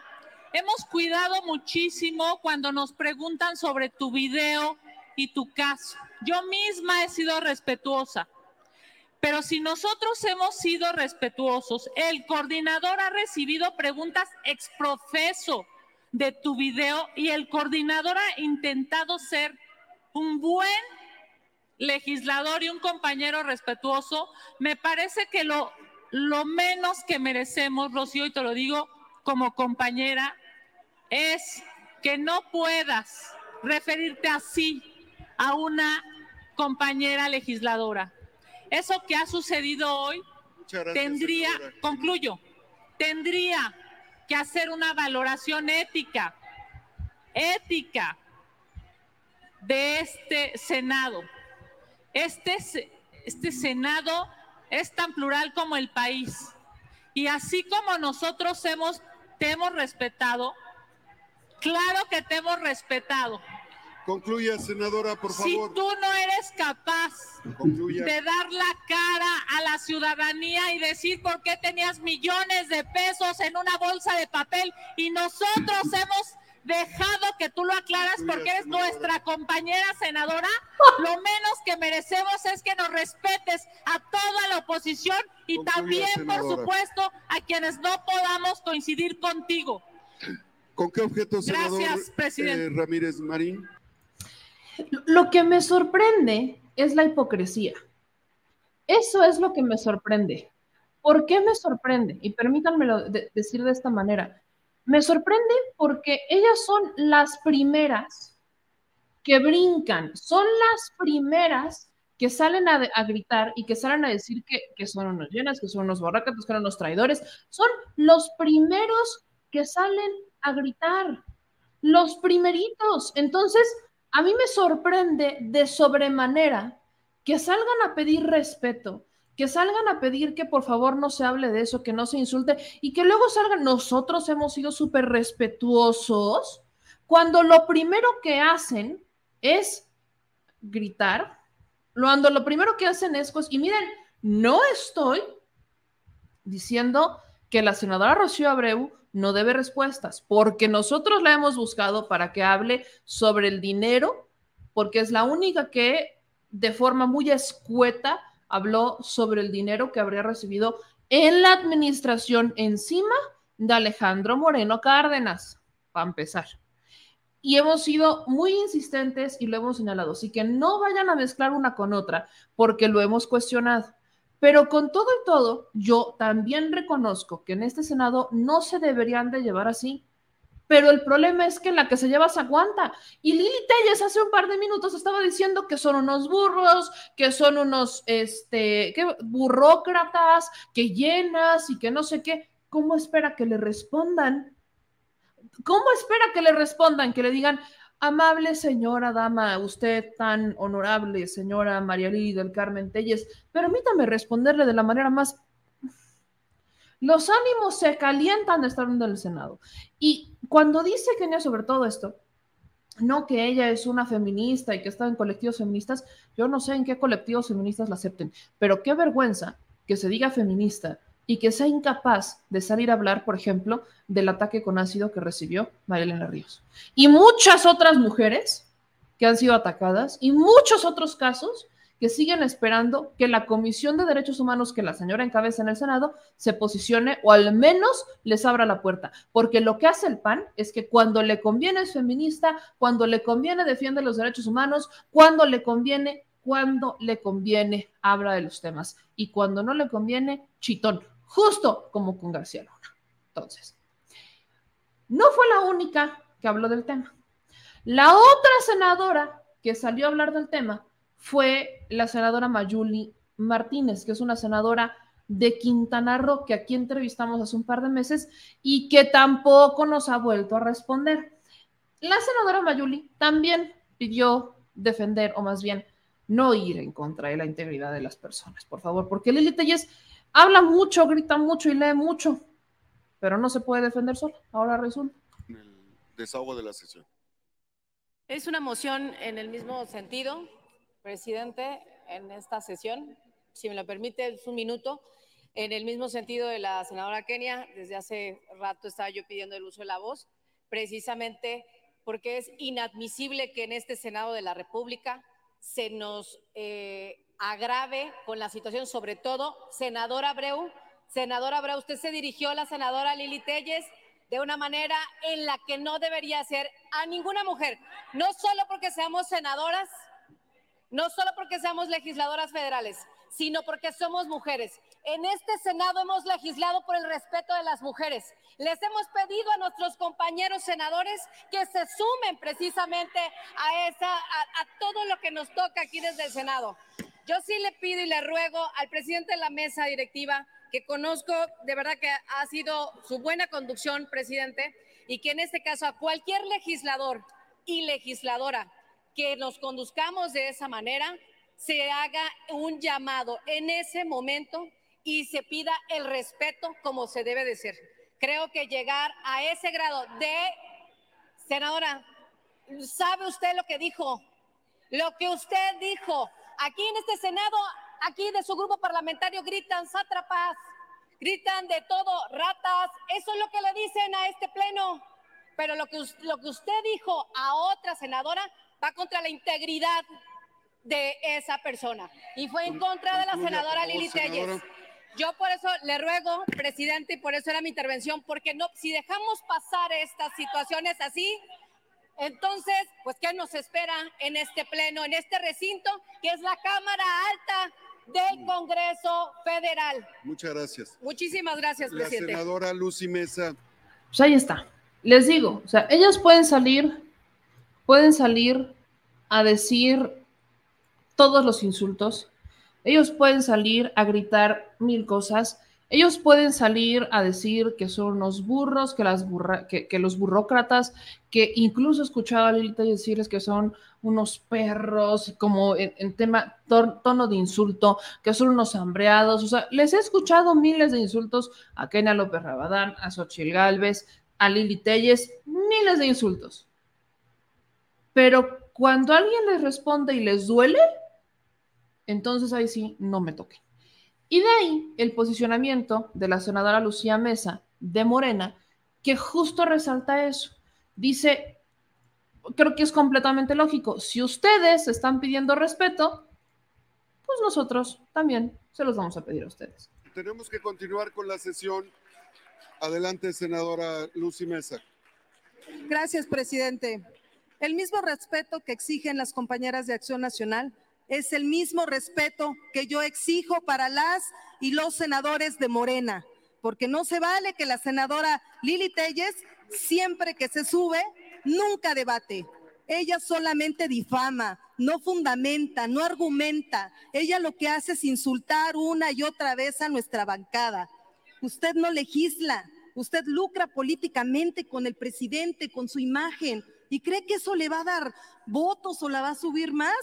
hemos cuidado muchísimo cuando nos preguntan sobre tu video y tu caso. Yo misma he sido respetuosa. Pero si nosotros hemos sido respetuosos, el coordinador ha recibido preguntas exprofeso de tu video y el coordinador ha intentado ser un buen legislador y un compañero respetuoso. Me parece que lo, lo menos que merecemos, Rocío, y te lo digo como compañera, es que no puedas referirte así a una compañera legisladora. Eso que ha sucedido hoy gracias, tendría, concluyo, tendría que hacer una valoración ética, ética de este Senado. Este, este Senado es tan plural como el país. Y así como nosotros hemos, te hemos respetado, claro que te hemos respetado. Concluya, senadora, por Si favor. tú no eres capaz Concluya. de dar la cara a la ciudadanía y decir por qué tenías millones de pesos en una bolsa de papel y nosotros hemos dejado que tú lo aclaras porque eres nuestra compañera senadora, lo menos que merecemos es que nos respetes a toda la oposición y también, por supuesto, a quienes no podamos coincidir contigo. ¿Con qué objeto, Gracias, senador presidente. eh, Ramírez Marín? Lo que me sorprende es la hipocresía. Eso es lo que me sorprende. ¿Por qué me sorprende? Y permítanmelo de- decir de esta manera. Me sorprende porque ellas son las primeras que brincan, son las primeras que salen a, gritar y que salen a decir que, que son unos llenas, que son unos borrácatos, que son unos traidores. Son los primeros que salen a gritar, los primeritos. Entonces, a mí me sorprende de sobremanera que salgan a pedir respeto, que salgan a pedir que por favor no se hable de eso, que no se insulte y que luego salgan, nosotros hemos sido súper respetuosos cuando lo primero que hacen es gritar, cuando lo primero que hacen es, pues, y miren, no estoy diciendo que la senadora Rocío Abreu no debe respuestas, porque nosotros la hemos buscado para que hable sobre el dinero, porque es la única que de forma muy escueta habló sobre el dinero que habría recibido en la administración encima de Alejandro Moreno Cárdenas, para empezar. Y hemos sido muy insistentes y lo hemos señalado, así que no vayan a mezclar una con otra, porque lo hemos cuestionado. Pero con todo y todo, yo también reconozco que en este Senado no se deberían de llevar así. Pero el problema es que la que se lleva se aguanta. Y Lili Telles hace un par de minutos estaba diciendo que son unos burros, que son unos este, ¿qué? burócratas, que llenas y que no sé qué. ¿Cómo espera que le respondan? ¿Cómo espera que le respondan? Que le digan, amable señora dama, usted tan honorable, señora María Lili del Carmen Telles, permítame responderle de la manera más los ánimos se calientan de estar en el Senado. Y cuando dice Kenia sobre todo esto, no que ella es una feminista y que está en colectivos feministas, yo no sé en qué colectivos feministas la acepten, pero qué vergüenza que se diga feminista y que sea incapaz de salir a hablar, por ejemplo, del ataque con ácido que recibió Marilena Ríos. Y muchas otras mujeres que han sido atacadas y muchos otros casos que siguen esperando que la Comisión de Derechos Humanos que la señora encabeza en el Senado se posicione o al menos les abra la puerta. Porque lo que hace el PAN es que cuando le conviene es feminista, cuando le conviene defiende los derechos humanos, cuando le conviene, cuando le conviene habla de los temas y cuando no le conviene, chitón, justo como con García Luna. Entonces, no fue la única que habló del tema. La otra senadora que salió a hablar del tema fue la senadora Mayuli Martínez, que es una senadora de Quintana Roo, que aquí entrevistamos hace un par de meses y que tampoco nos ha vuelto a responder. La senadora Mayuli también pidió defender, o más bien, no ir en contra de la integridad de las personas, por favor, porque Lili Telles habla mucho, grita mucho y lee mucho, pero no se puede defender sola. Ahora resulta. Desahogo de la sesión. Es una moción en el mismo sentido, presidente, en esta sesión. Si me lo permite, es un minuto. En el mismo sentido de la senadora Kenia, desde hace rato estaba yo pidiendo el uso de la voz, precisamente porque es inadmisible que en este Senado de la República se nos eh, agrave con la situación, sobre todo, senadora Abreu, senadora Abreu, usted se dirigió a la senadora Lili Telles de una manera en la que no debería ser a ninguna mujer, no solo porque seamos senadoras, no solo porque seamos legisladoras federales, sino porque somos mujeres. En este Senado hemos legislado por el respeto de las mujeres. Les hemos pedido a nuestros compañeros senadores que se sumen precisamente a, esa, a, todo lo que nos toca aquí desde el Senado. Yo sí le pido y le ruego al presidente de la mesa directiva, que conozco de verdad que ha sido su buena conducción, presidente, y que en este caso a cualquier legislador y legisladora que nos conduzcamos de esa manera, se haga un llamado en ese momento y se pida el respeto como se debe de ser. Creo que llegar a ese grado de, senadora, ¿sabe usted lo que dijo? Lo que usted dijo. Aquí en este Senado, aquí de su grupo parlamentario gritan sátrapas, gritan de todo, ratas. Eso es lo que le dicen a este pleno. pero lo que, lo que usted dijo a otra senadora va contra la integridad de esa persona y fue en contra de la senadora Lili Telles. Yo por eso le ruego, presidente, y por eso era mi intervención, porque no, si dejamos pasar estas situaciones así, entonces, pues, ¿qué nos espera en este pleno, en este recinto, que es la Cámara Alta del Congreso Federal? Muchas gracias. Muchísimas gracias, La presidente. senadora Lucy Mesa. Pues ahí está. Les digo, o sea, ellos pueden salir, pueden salir a decir todos los insultos, ellos pueden salir a gritar mil cosas, ellos pueden salir a decir que son unos burros, que, las burra- que, los burócratas, que incluso he escuchado a Lilita decirles que son unos perros, como en, tema tono de insulto, que son unos hambreados. O sea, les he escuchado miles de insultos a Kenia López Rabadán, a Xochil Gálvez, a Lili Telles, miles de insultos. Pero cuando alguien les responde y les duele, entonces ahí sí no me toquen. Y de ahí el posicionamiento de la senadora Lucía Mesa de Morena, que justo resalta eso. Dice, creo que es completamente lógico, si ustedes están pidiendo respeto, pues nosotros también se los vamos a pedir a ustedes. Tenemos que continuar con la sesión. Adelante, senadora Lucy Mesa. Gracias, presidente. El mismo respeto que exigen las compañeras de Acción Nacional es el mismo respeto que yo exijo para las y los senadores de Morena, porque no se vale que la senadora Lili Telles, siempre que se sube, nunca debate. Ella solamente difama, no fundamenta, no argumenta. Ella lo que hace es insultar una y otra vez a nuestra bancada. Usted no legisla, usted lucra políticamente con el presidente, con su imagen, y cree que eso le va a dar votos o la va a subir más.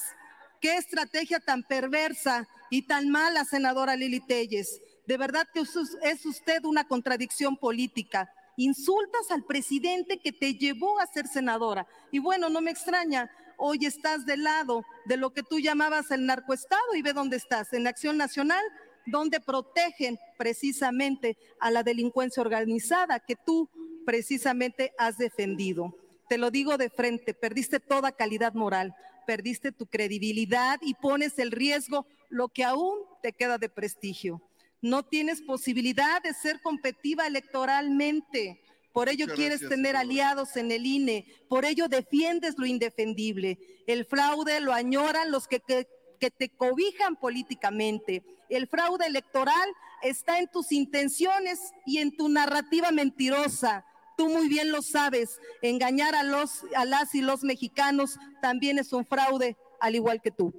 Qué estrategia tan perversa y tan mala, senadora Lili Telles. De verdad que es usted una contradicción política. Insultas al presidente que te llevó a ser senadora. Y bueno, no me extraña, hoy estás del lado de lo que tú llamabas el narcoestado y ve dónde estás, en Acción Nacional, donde protegen precisamente a la delincuencia organizada que tú precisamente has defendido. Te lo digo de frente, perdiste toda calidad moral, perdiste tu credibilidad y pones el riesgo lo que aún te queda de prestigio. No tienes posibilidad de ser competitiva electoralmente. Por ello Muchas quieres gracias, tener aliados en el INE, por ello defiendes lo indefendible. El fraude lo añoran los que, que- que te cobijan políticamente. El fraude electoral está en tus intenciones y en tu narrativa mentirosa. Tú muy bien lo sabes, engañar a, los, a las y los mexicanos también es un fraude, al igual que tú.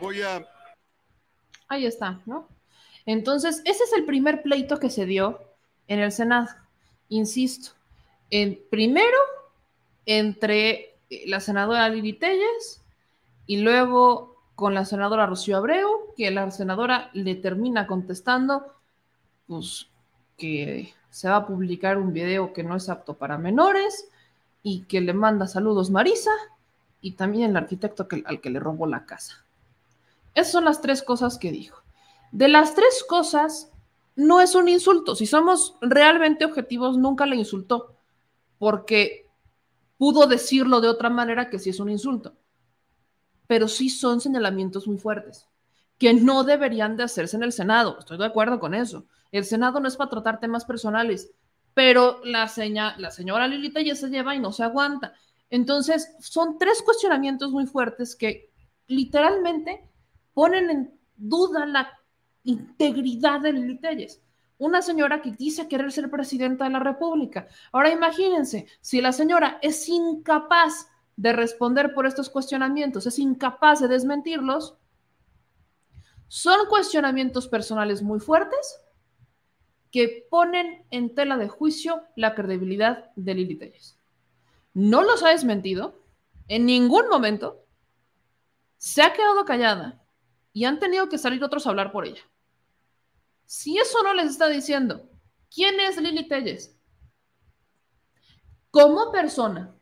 Voy a Ahí está, ¿no? Entonces, ese es el primer pleito que se dio en el Senado. Insisto, en, primero entre eh, la senadora Lili Telles y luego con la senadora Rocío Abreu, que la senadora le termina contestando, pues que se va a publicar un video que no es apto para menores y que le manda saludos Marisa y también el arquitecto que- al que le robó la casa. Esas son las tres cosas que dijo. De las tres cosas, no es un insulto. Si somos realmente objetivos, nunca le insultó, porque pudo decirlo de otra manera que sí es un insulto. Pero sí son señalamientos muy fuertes, que no deberían de hacerse en el Senado. Estoy de acuerdo con eso. El Senado no es para tratar temas personales, pero la, señora Lilita ya se lleva y no se aguanta. Entonces, son tres cuestionamientos muy fuertes que literalmente ponen en duda la integridad de Lili. Una señora que dice querer ser presidenta de la República. Ahora imagínense, si la señora es incapaz de responder por estos cuestionamientos, es incapaz de desmentirlos, son cuestionamientos personales muy fuertes que ponen en tela de juicio la credibilidad de Lili Telles. No los ha desmentido en ningún momento, se ha quedado callada y han tenido que salir otros a hablar por ella. Si eso no les está diciendo, ¿quién es Lili Telles? Como persona,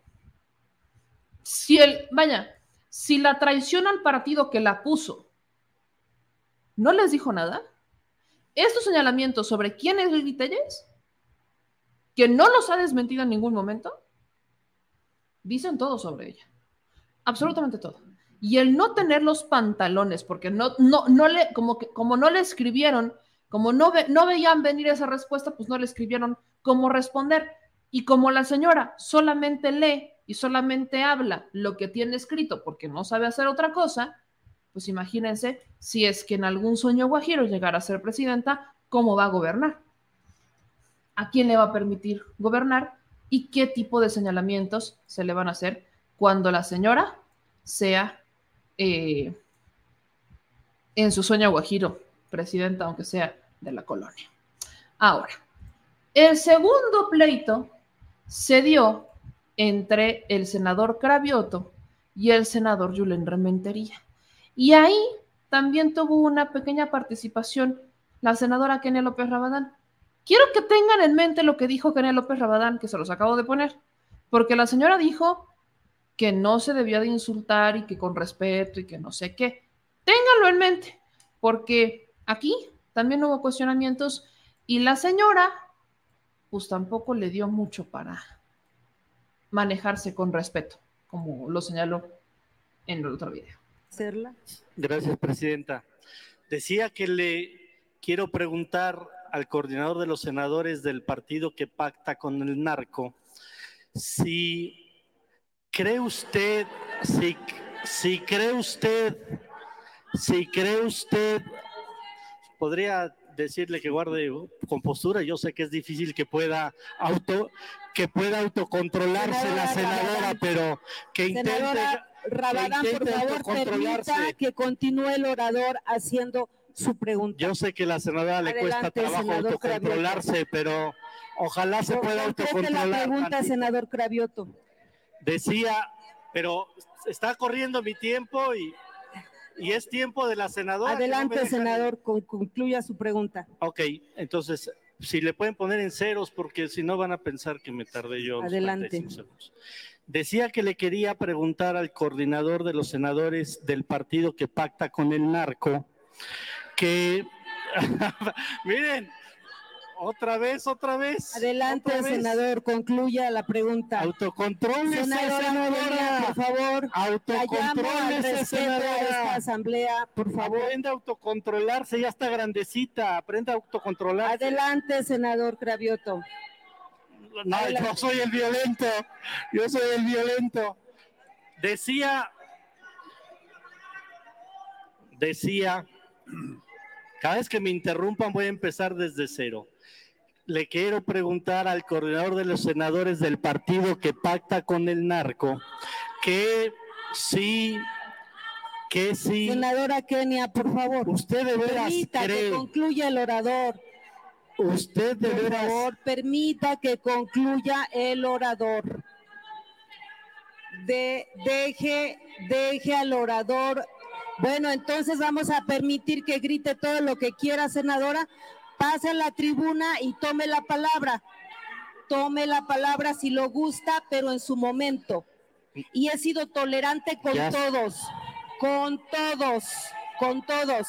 si el, vaya, si la traición al partido que la puso no les dijo nada, estos señalamientos sobre quién es Lili Telles que no los ha desmentido en ningún momento, dicen todo sobre ella. Absolutamente todo. Y el no tener los pantalones, porque no, no, no le, como que, como no le escribieron, como no, ve, no veían venir esa respuesta, pues no le escribieron cómo responder. Y como la señora solamente lee y solamente habla lo que tiene escrito porque no sabe hacer otra cosa, pues imagínense si es que en algún sueño guajiro llegara a ser presidenta, ¿cómo va a gobernar? ¿A quién le va a permitir gobernar? ¿Y qué tipo de señalamientos se le van a hacer cuando la señora sea eh, en su sueño guajiro presidenta, aunque sea de la colonia? Ahora, el segundo pleito se dio entre el senador Cravioto y el senador Julen Rementería. Y ahí también tuvo una pequeña participación la senadora Kenia López Rabadán. Quiero que tengan en mente lo que dijo Kenia López Rabadán, que se los acabo de poner, porque la señora dijo que no se debía de insultar y que con respeto y que no sé qué. Ténganlo en mente, porque aquí también hubo cuestionamientos y la señora pues tampoco le dio mucho para manejarse con respeto, como lo señaló en el otro video. Gracias, Presidenta. Decía que le quiero preguntar al coordinador de los senadores del partido que pacta con el narco si cree usted, si, si cree usted, si cree usted, podría decirle que guarde compostura. Yo sé que es difícil que pueda auto que pueda autocontrolarse la senadora, pero que intente Senadora Rabadán, por favor, permita que continúe el orador haciendo su pregunta. Yo sé que a la senadora le cuesta trabajo autocontrolarse, pero ojalá se pueda autocontrolar. la pregunta, senador Cravioto. Decía, pero está corriendo mi tiempo y, y es tiempo de la senadora. no Adelante, senador, con- concluya su pregunta. Ok, entonces, si le pueden poner en ceros, porque si no van a pensar que me tardé yo. Adelante. 45 segundos. Decía que le quería preguntar al coordinador de los senadores del partido que pacta con el narco, que, miren, otra vez, otra vez. Adelante, otra vez. senador, concluya la pregunta. Autocontrólese, Senadora por favor. Autocontrólese, a senadora. esta asamblea, por favor. Aprenda a autocontrolarse, ya está grandecita, aprenda a autocontrolarse. Adelante, senador Cravioto. No, yo soy el violento, yo soy el violento. Decía, decía, cada vez que me interrumpan voy a empezar desde cero. Le quiero preguntar al coordinador de los senadores del partido que pacta con el narco, que sí, que sí. Senadora Kenia, por favor. Usted de veras Permita cree- que concluya el orador. Usted de Por veras favor, permita que concluya el orador. De, deje, deje al orador. Bueno, entonces vamos a permitir que grite todo lo que quiera, senadora. Pase a la tribuna y tome la palabra. Tome la palabra si lo gusta, pero en su momento. Y he sido tolerante con Ya. todos, con todos, con todos.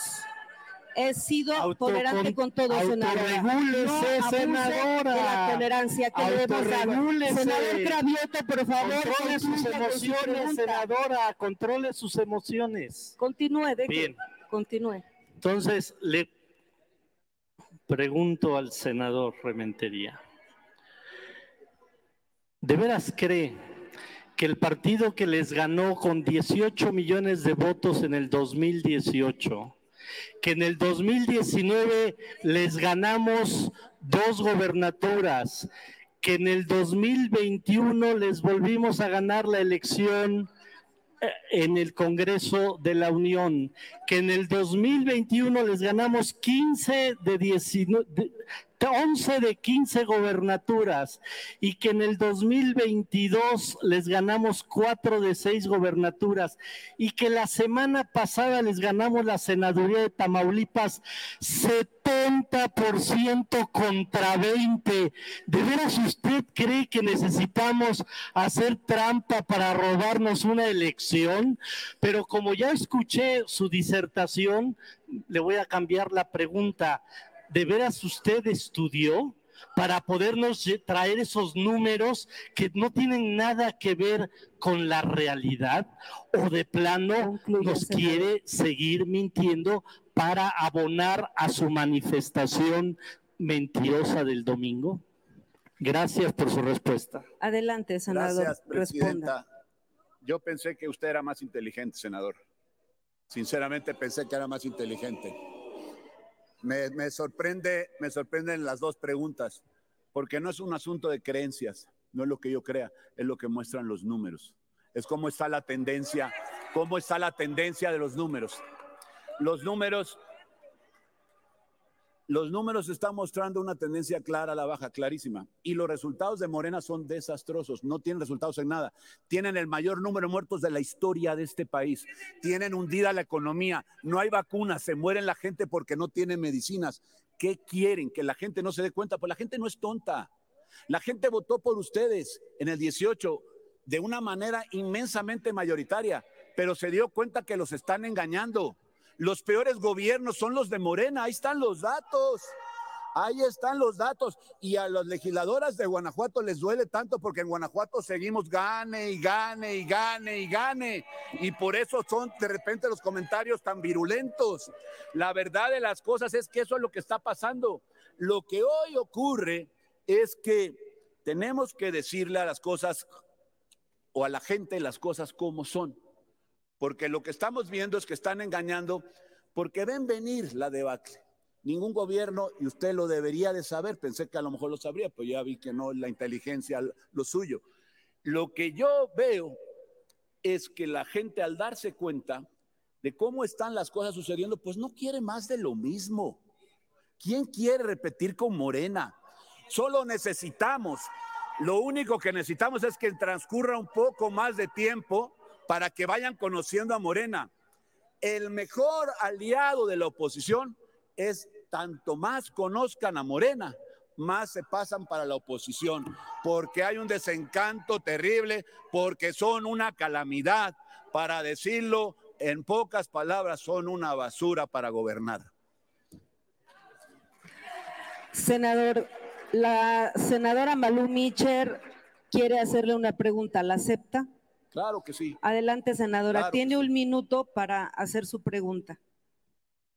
He sido Auto- tolerante con todos, senadora. No senadora. De la tolerancia que dado. Autorregúlese. Senador Cravioto, por favor. Controle sus emociones, senadora, controle sus emociones. Continúe, deje. Bien. Continúe. Entonces, le pregunto al senador Rementería, ¿de veras cree que el partido que les ganó con 18 millones de votos en el 2018, que en el 2019 les ganamos dos gobernaturas, que en el 2021 les volvimos a ganar la elección eh, en el Congreso de la Unión, que en el 2021 les ganamos 15 de 19, de- 11 de 15 gobernaturas y que en el 2022 les ganamos 4 de 6 gobernaturas y que la semana pasada les ganamos la senaduría de Tamaulipas 70% contra 20. ¿De veras usted cree que necesitamos hacer trampa para robarnos una elección? Pero como ya escuché su disertación, le voy a cambiar la pregunta. ¿De veras usted estudió? para podernos traer esos números que no tienen nada que ver con la realidad o de plano nos quiere seguir mintiendo para abonar a su manifestación mentirosa del domingo? Gracias por su respuesta. Adelante, senador. Gracias, Responda. presidenta. Yo pensé que usted era más inteligente, senador. Sinceramente pensé que era más inteligente. Me, sorprende, me sorprenden las dos preguntas, porque no es un asunto de creencias, no es lo que yo crea, es lo que muestran los números. Es cómo está la tendencia, cómo está la tendencia de los números. Los números los números están mostrando una tendencia clara a la baja, clarísima. Y los resultados de Morena son desastrosos. No tienen resultados en nada. Tienen el mayor número de muertos de la historia de este país. Tienen hundida la economía. No hay vacunas. Se muere la gente porque no tiene medicinas. ¿Qué quieren? Que la gente no se dé cuenta. Pues la gente no es tonta. La gente votó por ustedes en el 18 de una manera inmensamente mayoritaria, pero se dio cuenta que los están engañando. Los peores gobiernos son los de Morena, ahí están los datos. Ahí están los datos. Y a las legisladoras de Guanajuato les duele tanto porque en Guanajuato seguimos gane y gane y gane y gane. Y por eso son de repente los comentarios tan virulentos. La verdad de las cosas es que eso es lo que está pasando. Lo que hoy ocurre es que tenemos que decirle a las cosas o a la gente las cosas como son. Porque lo que estamos viendo es que están engañando porque ven venir la debacle. Ningún gobierno, y usted lo debería de saber, pensé que a lo mejor lo sabría, pero ya vi que no la inteligencia lo suyo. Lo que yo veo es que la gente al darse cuenta de cómo están las cosas sucediendo, pues no quiere más de lo mismo. ¿Quién quiere repetir con Morena? Solo necesitamos, lo único que necesitamos es que transcurra un poco más de tiempo para que vayan conociendo a Morena. El mejor aliado de la oposición es tanto más conozcan a Morena, más se pasan para la oposición, porque hay un desencanto terrible, porque son una calamidad, para decirlo en pocas palabras, son una basura para gobernar. Senador, la senadora Malú Micher quiere hacerle una pregunta. ¿La acepta? Claro que sí. Adelante, senadora. Claro Tiene un minuto para hacer su pregunta.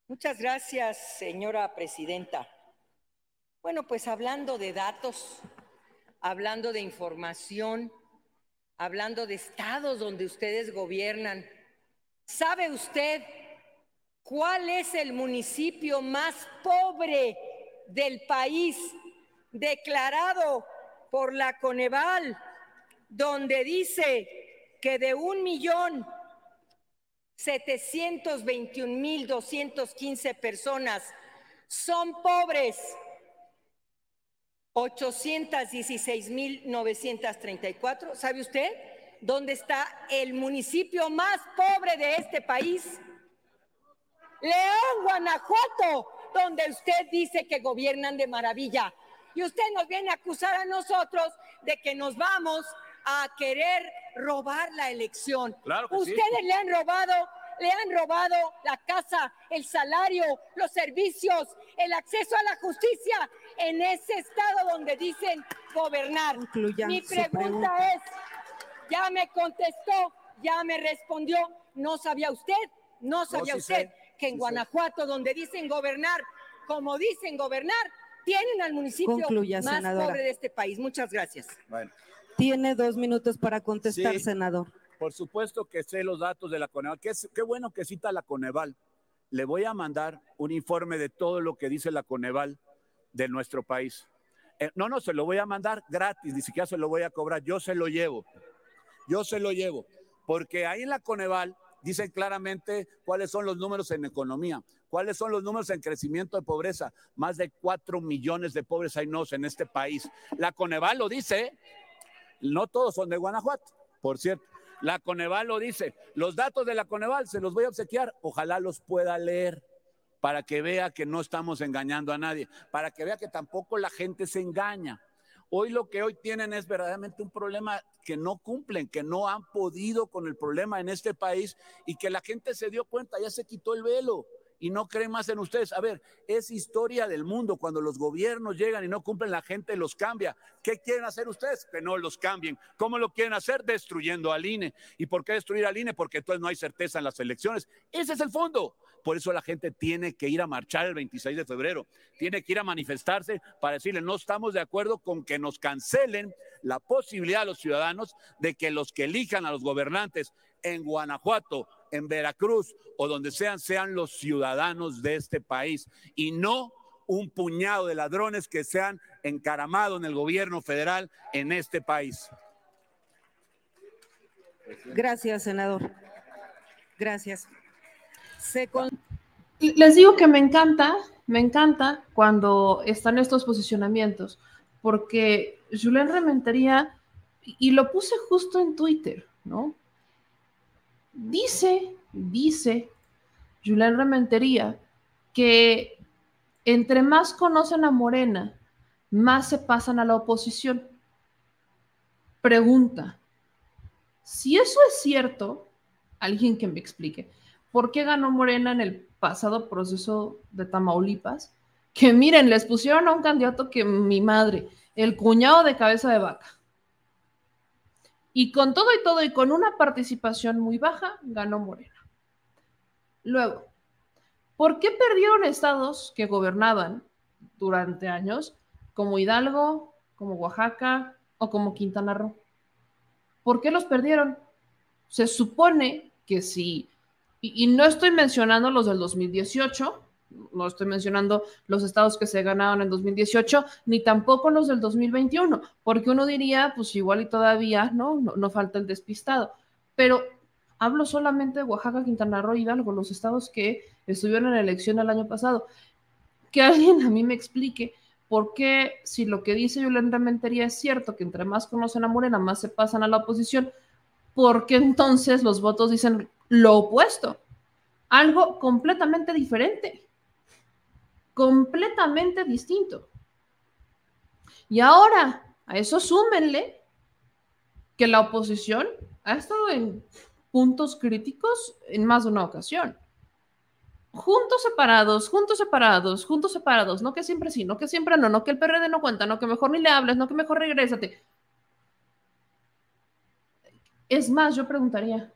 Muchas gracias, señora presidenta. Bueno, pues hablando de datos, hablando de información, hablando de estados donde ustedes gobiernan, ¿sabe usted cuál es el municipio más pobre del país declarado por la Coneval, donde dice que de un millón 721.215 personas son pobres, 816.934. ¿Sabe usted dónde está el municipio más pobre de este país? León, Guanajuato, donde usted dice que gobiernan de maravilla. Y usted nos viene a acusar a nosotros de que nos vamos a querer robar la elección. Claro que sí. Ustedes le han robado, le han robado la casa, el salario, los servicios, el acceso a la justicia en ese estado donde dicen gobernar. Mi pregunta, pregunta. es, ya me contestó, ya me respondió, no sabía usted, no sabía sí usted sé, que en Guanajuato, donde dicen gobernar, como dicen gobernar, tienen al municipio Concluya, más senadora. pobre de este país. Muchas gracias. Bueno. Tiene dos minutos para contestar, Sí. senador. Por supuesto que sé los datos de la Coneval. Qué, qué bueno que cita la Coneval. Le voy a mandar un informe de todo lo que dice la Coneval de nuestro país. Eh, no, no, se lo voy a mandar gratis, ni siquiera se lo voy a cobrar. Yo se lo llevo. Yo se lo llevo. Porque ahí en la Coneval dicen claramente cuáles son los números en economía, cuáles son los números en crecimiento de pobreza. Más de cuatro millones de pobres hay en este país. La Coneval lo dice, ¿eh? No todos son de Guanajuato, por cierto. La Coneval lo dice. Los datos de la Coneval se los voy a obsequiar. Ojalá los pueda leer para que vea que no estamos engañando a nadie, para que vea que tampoco la gente se engaña. Hoy lo que hoy tienen es verdaderamente un problema que no cumplen, que no han podido con el problema en este país y que la gente se dio cuenta, ya se quitó el velo y no creen más en ustedes. A ver, es historia del mundo. Cuando los gobiernos llegan y no cumplen, la gente los cambia. ¿Qué quieren hacer ustedes? Que no los cambien. ¿Cómo lo quieren hacer? Destruyendo al INE. ¿Y por qué destruir al INE? Porque entonces no hay certeza en las elecciones. Ese es el fondo. Por eso la gente tiene que ir a marchar el 26 de febrero. Tiene que ir a manifestarse para decirle, no estamos de acuerdo con que nos cancelen la posibilidad a los ciudadanos de que los que elijan a los gobernantes en Guanajuato, en Veracruz o donde sean, sean los ciudadanos de este país y no un puñado de ladrones que se han encaramado en el gobierno federal en este país. Gracias, senador. Gracias. Se con- Les digo que me encanta, me encanta cuando están estos posicionamientos, porque Julián Rementería, y lo puse justo en Twitter, ¿no? Dice, dice Julián Rementería que entre más conocen a Morena, más se pasan a la oposición. Pregunta, si eso es cierto, alguien que me explique, ¿por qué ganó Morena en el pasado proceso de Tamaulipas? Que miren, les pusieron a un candidato que mi madre, el cuñado de cabeza de vaca. Y con todo y todo y con una participación muy baja, ganó Morena. Luego, ¿por qué perdieron estados que gobernaban durante años, como Hidalgo, como Oaxaca o como Quintana Roo? ¿Por qué los perdieron? Se supone que si, y, y no estoy mencionando los del 2018, no estoy mencionando los estados que se ganaron en 2018, ni tampoco los del 2021, porque uno diría, pues igual y todavía, ¿no? No, falta el despistado. Pero hablo solamente de Oaxaca, Quintana Roo, Hidalgo, los estados que estuvieron en elección el año pasado. Que alguien a mí me explique por qué, si lo que dice Yolanda Rementería es cierto, que entre más conocen a Morena, más se pasan a la oposición, ¿por qué entonces los votos dicen lo opuesto? Algo completamente diferente completamente distinto. Y ahora, a eso súmenle que la oposición ha estado en puntos críticos en más de una ocasión. Juntos separados, juntos separados, juntos separados, no que siempre sí, no que siempre no, no que el PRD no cuenta, no que mejor ni le hables, no que mejor regrésate. Es más, yo preguntaría,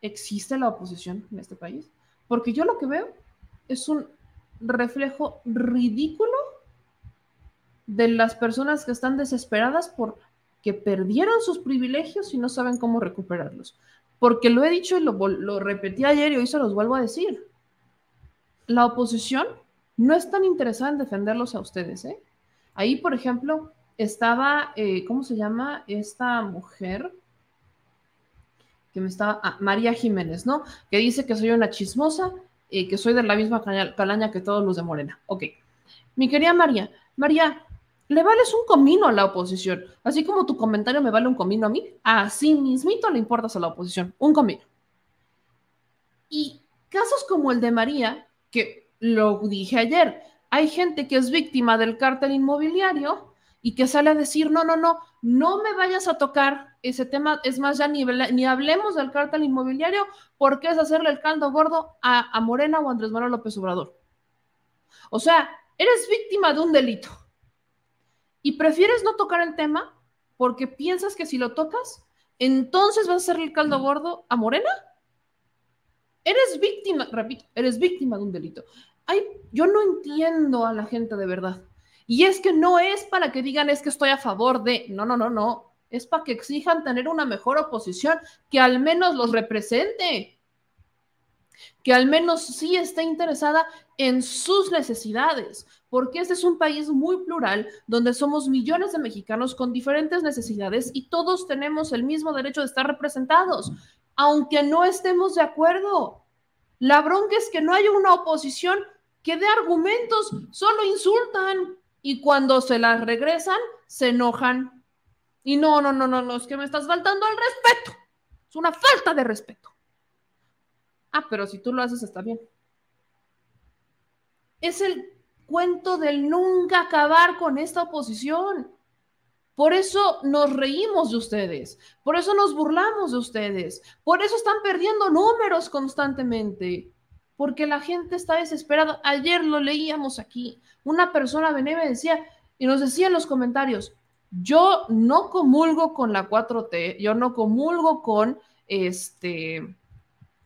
¿existe la oposición en este país? Porque yo lo que veo es un reflejo ridículo de las personas que están desesperadas por que perdieron sus privilegios y no saben cómo recuperarlos. Porque lo he dicho y lo, lo repetí ayer y hoy se los vuelvo a decir. La oposición no es tan interesada en defenderlos a ustedes. ¿eh? Ahí, por ejemplo, estaba, eh, ¿cómo se llama esta mujer? Que me estaba, ah, María Jiménez, ¿no? Que dice que soy una chismosa, eh, que soy de la misma calaña que todos los de Morena. Ok. Mi querida María, María, le vales un comino a la oposición. Así como tu comentario me vale un comino a mí, así mismito le importas a la oposición. Un comino. Y casos como el de María, que lo dije ayer, hay gente que es víctima del cártel inmobiliario y que sale a decir, no, no, no, no me vayas a tocar ese tema, es más, ya ni, ni hablemos del cártel inmobiliario porque es hacerle el caldo gordo a, a Morena o Andrés Manuel López Obrador. O sea, eres víctima de un delito y prefieres no tocar el tema porque piensas que si lo tocas, entonces vas a hacerle el caldo gordo a Morena. Eres víctima, repito, eres víctima de un delito. Ay, yo no entiendo a la gente de verdad. Y es que no es para que digan es que estoy a favor de, no, no, no, no, es para que exijan tener una mejor oposición que al menos los represente, que al menos sí esté interesada en sus necesidades, porque este es un país muy plural donde somos millones de mexicanos con diferentes necesidades y todos tenemos el mismo derecho de estar representados, aunque no estemos de acuerdo. La bronca es que no hay una oposición que dé argumentos, solo insultan y cuando se las regresan, se enojan. Y no, no, no, no, no, es que me estás faltando al respeto. Es una falta de respeto. Ah, pero si tú lo haces está bien. Es el cuento del nunca acabar con esta oposición. Por eso nos reímos de ustedes, por eso nos burlamos de ustedes, por eso están perdiendo números constantemente. porque la gente está desesperada. Ayer lo leíamos aquí. Una persona venía y decía, y nos decía en los comentarios, yo no comulgo con la 4T, yo no comulgo con este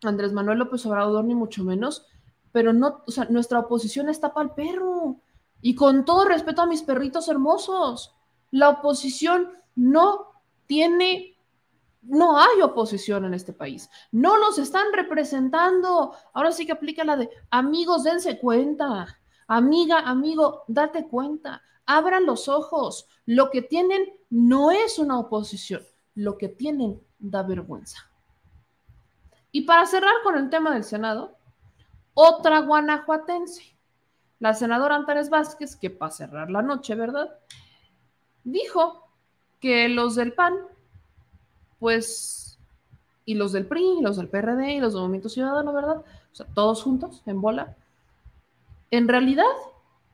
Andrés Manuel López Obrador, ni mucho menos, pero no, o sea, nuestra oposición está para el perro. Y con todo respeto a mis perritos hermosos, la oposición no tiene, no hay oposición en este país. No nos están representando. Ahora sí que aplica la de amigos, dense cuenta. Amiga, amigo, date cuenta. Abran los ojos. Lo que tienen no es una oposición. Lo que tienen da vergüenza. Y para cerrar con el tema del Senado, otra guanajuatense, la senadora Antares Vázquez, que para cerrar la noche, ¿verdad? Dijo que los del PAN, pues, y los del PRI, y los del PRD, y los del Movimiento Ciudadano, ¿verdad? O sea, todos juntos, en bola, en realidad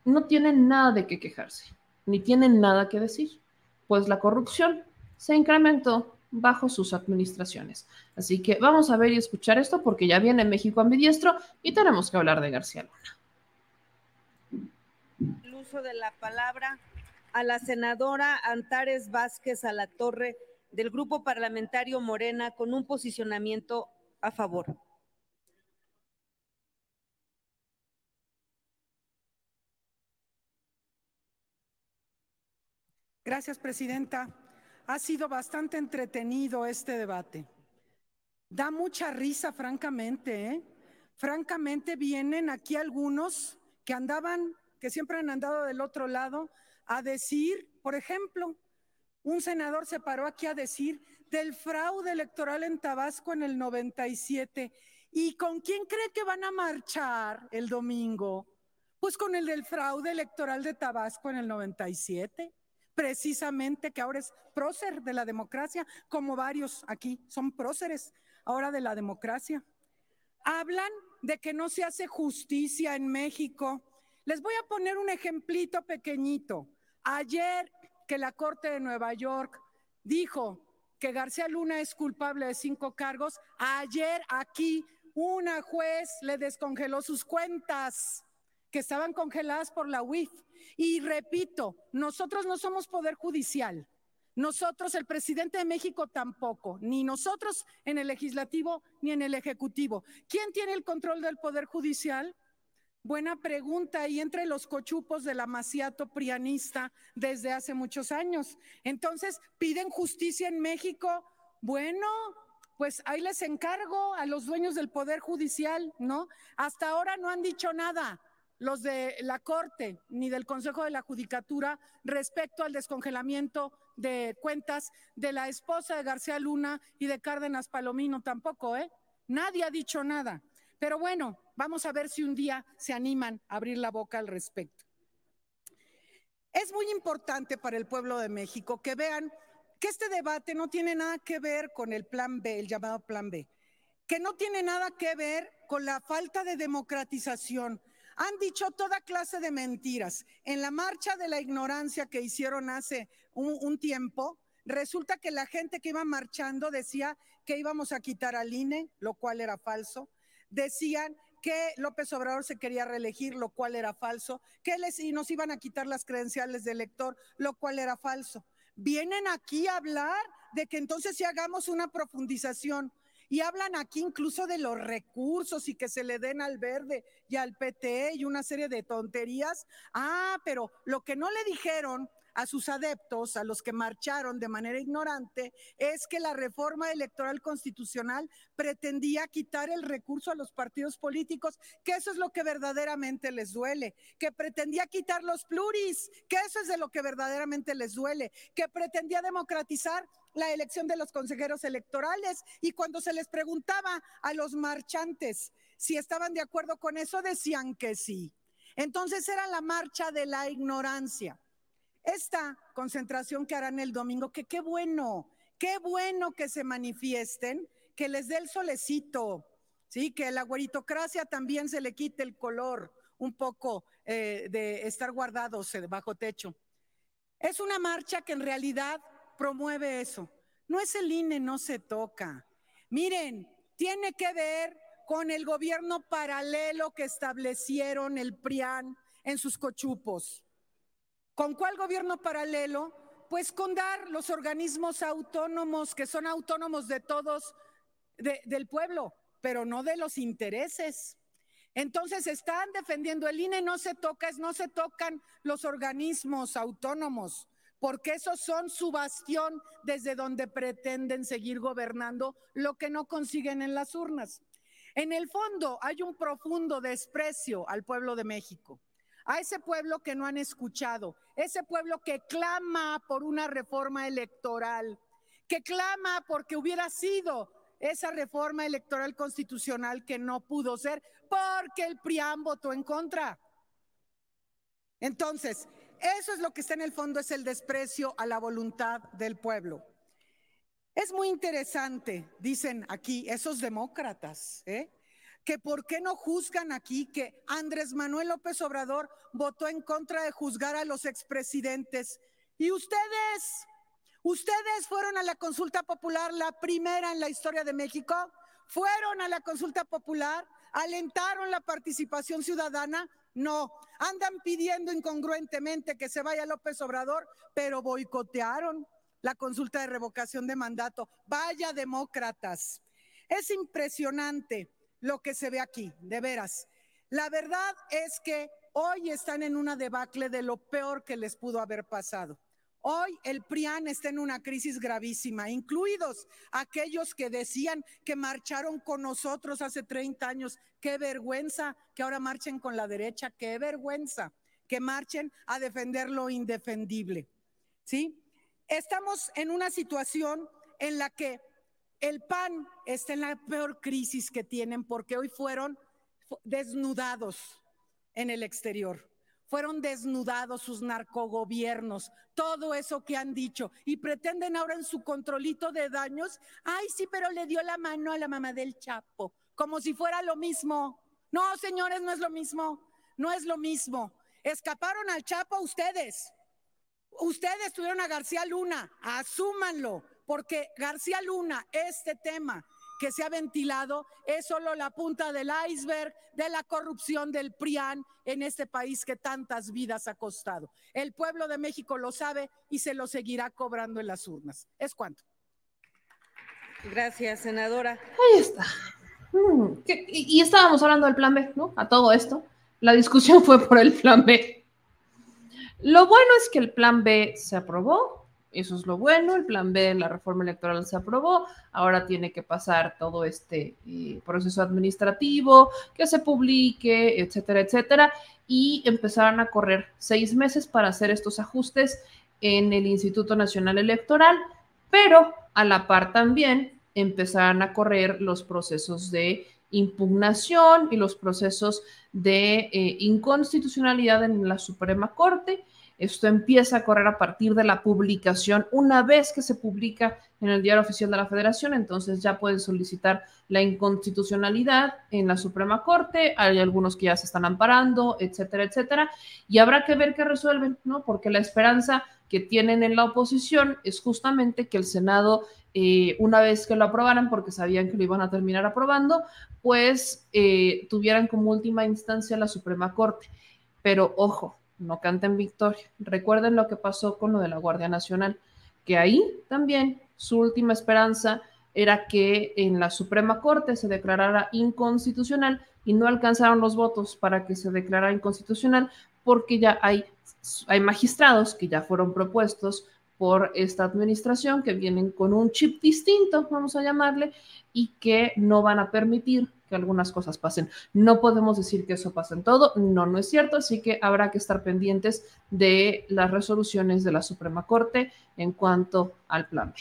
no tienen nada de qué quejarse, ni tienen nada que decir, pues la corrupción se incrementó bajo sus administraciones. Así que vamos a ver y escuchar esto porque ya viene México ambidiestro y tenemos que hablar de García Luna. El uso de la palabra a la senadora Antares Vázquez a la Torre del Grupo Parlamentario Morena con un posicionamiento a favor. Gracias, Presidenta. Ha sido bastante entretenido este debate. Da mucha risa, francamente. ¿eh? Francamente, vienen aquí algunos que andaban, que siempre han andado del otro lado, a decir, por ejemplo, un senador se paró aquí a decir del fraude electoral en Tabasco en el 97. ¿Y con quién cree que van a marchar el domingo? Pues con el del fraude electoral de Tabasco en el 97 precisamente que ahora es prócer de la democracia, como varios aquí son próceres ahora de la democracia. Hablan de que no se hace justicia en México. Les voy a poner un ejemplito pequeñito. Ayer que la Corte de Nueva York dijo que García Luna es culpable de cinco cargos, ayer aquí una juez le descongeló sus cuentas que estaban congeladas por la UIF. Y repito, nosotros no somos poder judicial. Nosotros, el presidente de México tampoco, ni nosotros en el legislativo ni en el ejecutivo. ¿Quién tiene el control del poder judicial? Buena pregunta, y entre los cochupos del amaciato prianista desde hace muchos años. Entonces, piden justicia en México. Bueno, pues ahí les encargo a los dueños del poder judicial, ¿no? Hasta ahora no han dicho nada los de la Corte ni del Consejo de la Judicatura respecto al descongelamiento de cuentas de la esposa de García Luna y de Cárdenas Palomino tampoco, ¿eh? Nadie ha dicho nada. Pero bueno, vamos a ver si un día se animan a abrir la boca al respecto. Es muy importante para el pueblo de México que vean que este debate no tiene nada que ver con el plan B, el llamado plan B, que no tiene nada que ver con la falta de democratización, han dicho toda clase de mentiras. En la marcha de la ignorancia que hicieron hace un, tiempo, resulta que la gente que iba marchando decía que íbamos a quitar al INE, lo cual era falso. Decían que López Obrador se quería reelegir, lo cual era falso, que les, y nos iban a quitar las credenciales de elector, lo cual era falso. Vienen aquí a hablar de que entonces si hagamos una profundización y hablan aquí incluso de los recursos y que se le den al verde y al PT y una serie de tonterías. Ah, pero lo que no le dijeron a sus adeptos, a los que marcharon de manera ignorante, es que la reforma electoral constitucional pretendía quitar el recurso a los partidos políticos, que eso es lo que verdaderamente les duele, que pretendía quitar los pluris, que eso es de lo que verdaderamente les duele, que pretendía democratizar la elección de los consejeros electorales y cuando se les preguntaba a los marchantes si estaban de acuerdo con eso, decían que sí. Entonces era la marcha de la ignorancia. Esta concentración que harán el domingo, que qué bueno, qué bueno que se manifiesten, que les dé el solecito, ¿sí? que la guaritocracia también se le quite el color un poco eh, de estar guardados bajo techo. Es una marcha que en realidad promueve eso. No es el INE, no se toca. Miren, tiene que ver con el gobierno paralelo que establecieron el PRIAN en sus cochupos. ¿Con cuál gobierno paralelo? Pues con dar los organismos autónomos que son autónomos de todos, de- del pueblo, pero no de los intereses. Entonces están defendiendo el INE, no se toca, no se tocan los organismos autónomos, porque esos son su bastión desde donde pretenden seguir gobernando lo que no consiguen en las urnas. En el fondo hay un profundo desprecio al pueblo de México, a ese pueblo que no han escuchado, ese pueblo que clama por una reforma electoral, que clama porque hubiera sido esa reforma electoral constitucional que no pudo ser porque el PRIAN votó en contra. Entonces, eso es lo que está en el fondo, es el desprecio a la voluntad del pueblo. Es muy interesante, dicen aquí esos demócratas, ¿eh? Que por qué no juzgan aquí que Andrés Manuel López Obrador votó en contra de juzgar a los expresidentes. Y ustedes, ustedes fueron a la consulta popular, la primera en la historia de México, fueron a la consulta popular, alentaron la participación ciudadana. No, andan pidiendo incongruentemente que se vaya López Obrador, pero boicotearon la consulta de revocación de mandato. Vaya demócratas. Es impresionante lo que se ve aquí, de veras. La verdad es que hoy están en una debacle de lo peor que les pudo haber pasado. Hoy el PRIAN está en una crisis gravísima, incluidos aquellos que decían que marcharon con nosotros hace 30 años. Qué vergüenza que ahora marchen con la derecha, qué vergüenza que marchen a defender lo indefendible. ¿Sí? Estamos en una situación en la que el PAN está en la peor crisis que tienen porque hoy fueron fu- desnudados en el exterior. Fueron desnudados sus narcogobiernos, todo eso que han dicho y pretenden ahora en su controlito de daños, ay sí, pero le dio la mano a la mamá del Chapo, como si fuera lo mismo. No, señores, no es lo mismo, no es lo mismo. Escaparon al Chapo ustedes. Ustedes tuvieron a García Luna, asúmanlo, porque García Luna, este tema que se ha ventilado, es solo la punta del iceberg de la corrupción del PRIAN en este país que tantas vidas ha costado. El pueblo de México lo sabe y se lo seguirá cobrando en las urnas. ¿Es cuánto? Gracias, senadora. Ahí está. Mm, ¿qué- Y, y estábamos hablando del plan B, ¿no? A todo esto. La discusión fue por el plan B. Lo bueno es que el plan B se aprobó. Eso es lo bueno. El plan B, la reforma electoral se aprobó. Ahora tiene que pasar todo este eh, proceso administrativo, que se publique, etcétera, etcétera. Y empezaron a correr seis meses para hacer estos ajustes en el Instituto Nacional Electoral, pero a la par también empezaron a correr los procesos de impugnación y los procesos de eh, inconstitucionalidad en la Suprema Corte. Esto empieza a correr a partir de la publicación. Una vez que se publica en el Diario Oficial de la Federación, entonces ya pueden solicitar la inconstitucionalidad en la Suprema Corte. Hay algunos que ya se están amparando, etcétera, etcétera. Y habrá que ver qué resuelven, ¿no? Porque la esperanza que tienen en la oposición es justamente que el Senado, eh, una vez que lo aprobaran, porque sabían que lo iban a terminar aprobando, pues eh, tuvieran como última instancia la Suprema Corte. Pero ojo, no canten victoria. Recuerden lo que pasó con lo de la Guardia Nacional, que ahí también su última esperanza era que en la Suprema Corte se declarara inconstitucional y no alcanzaron los votos para que se declarara inconstitucional porque ya hay, hay magistrados que ya fueron propuestos por esta administración que vienen con un chip distinto, vamos a llamarle, y que no van a permitir que algunas cosas pasen. No podemos decir que eso pase en todo, no, no es cierto, así que habrá que estar pendientes de las resoluciones de la Suprema Corte en cuanto al plan B.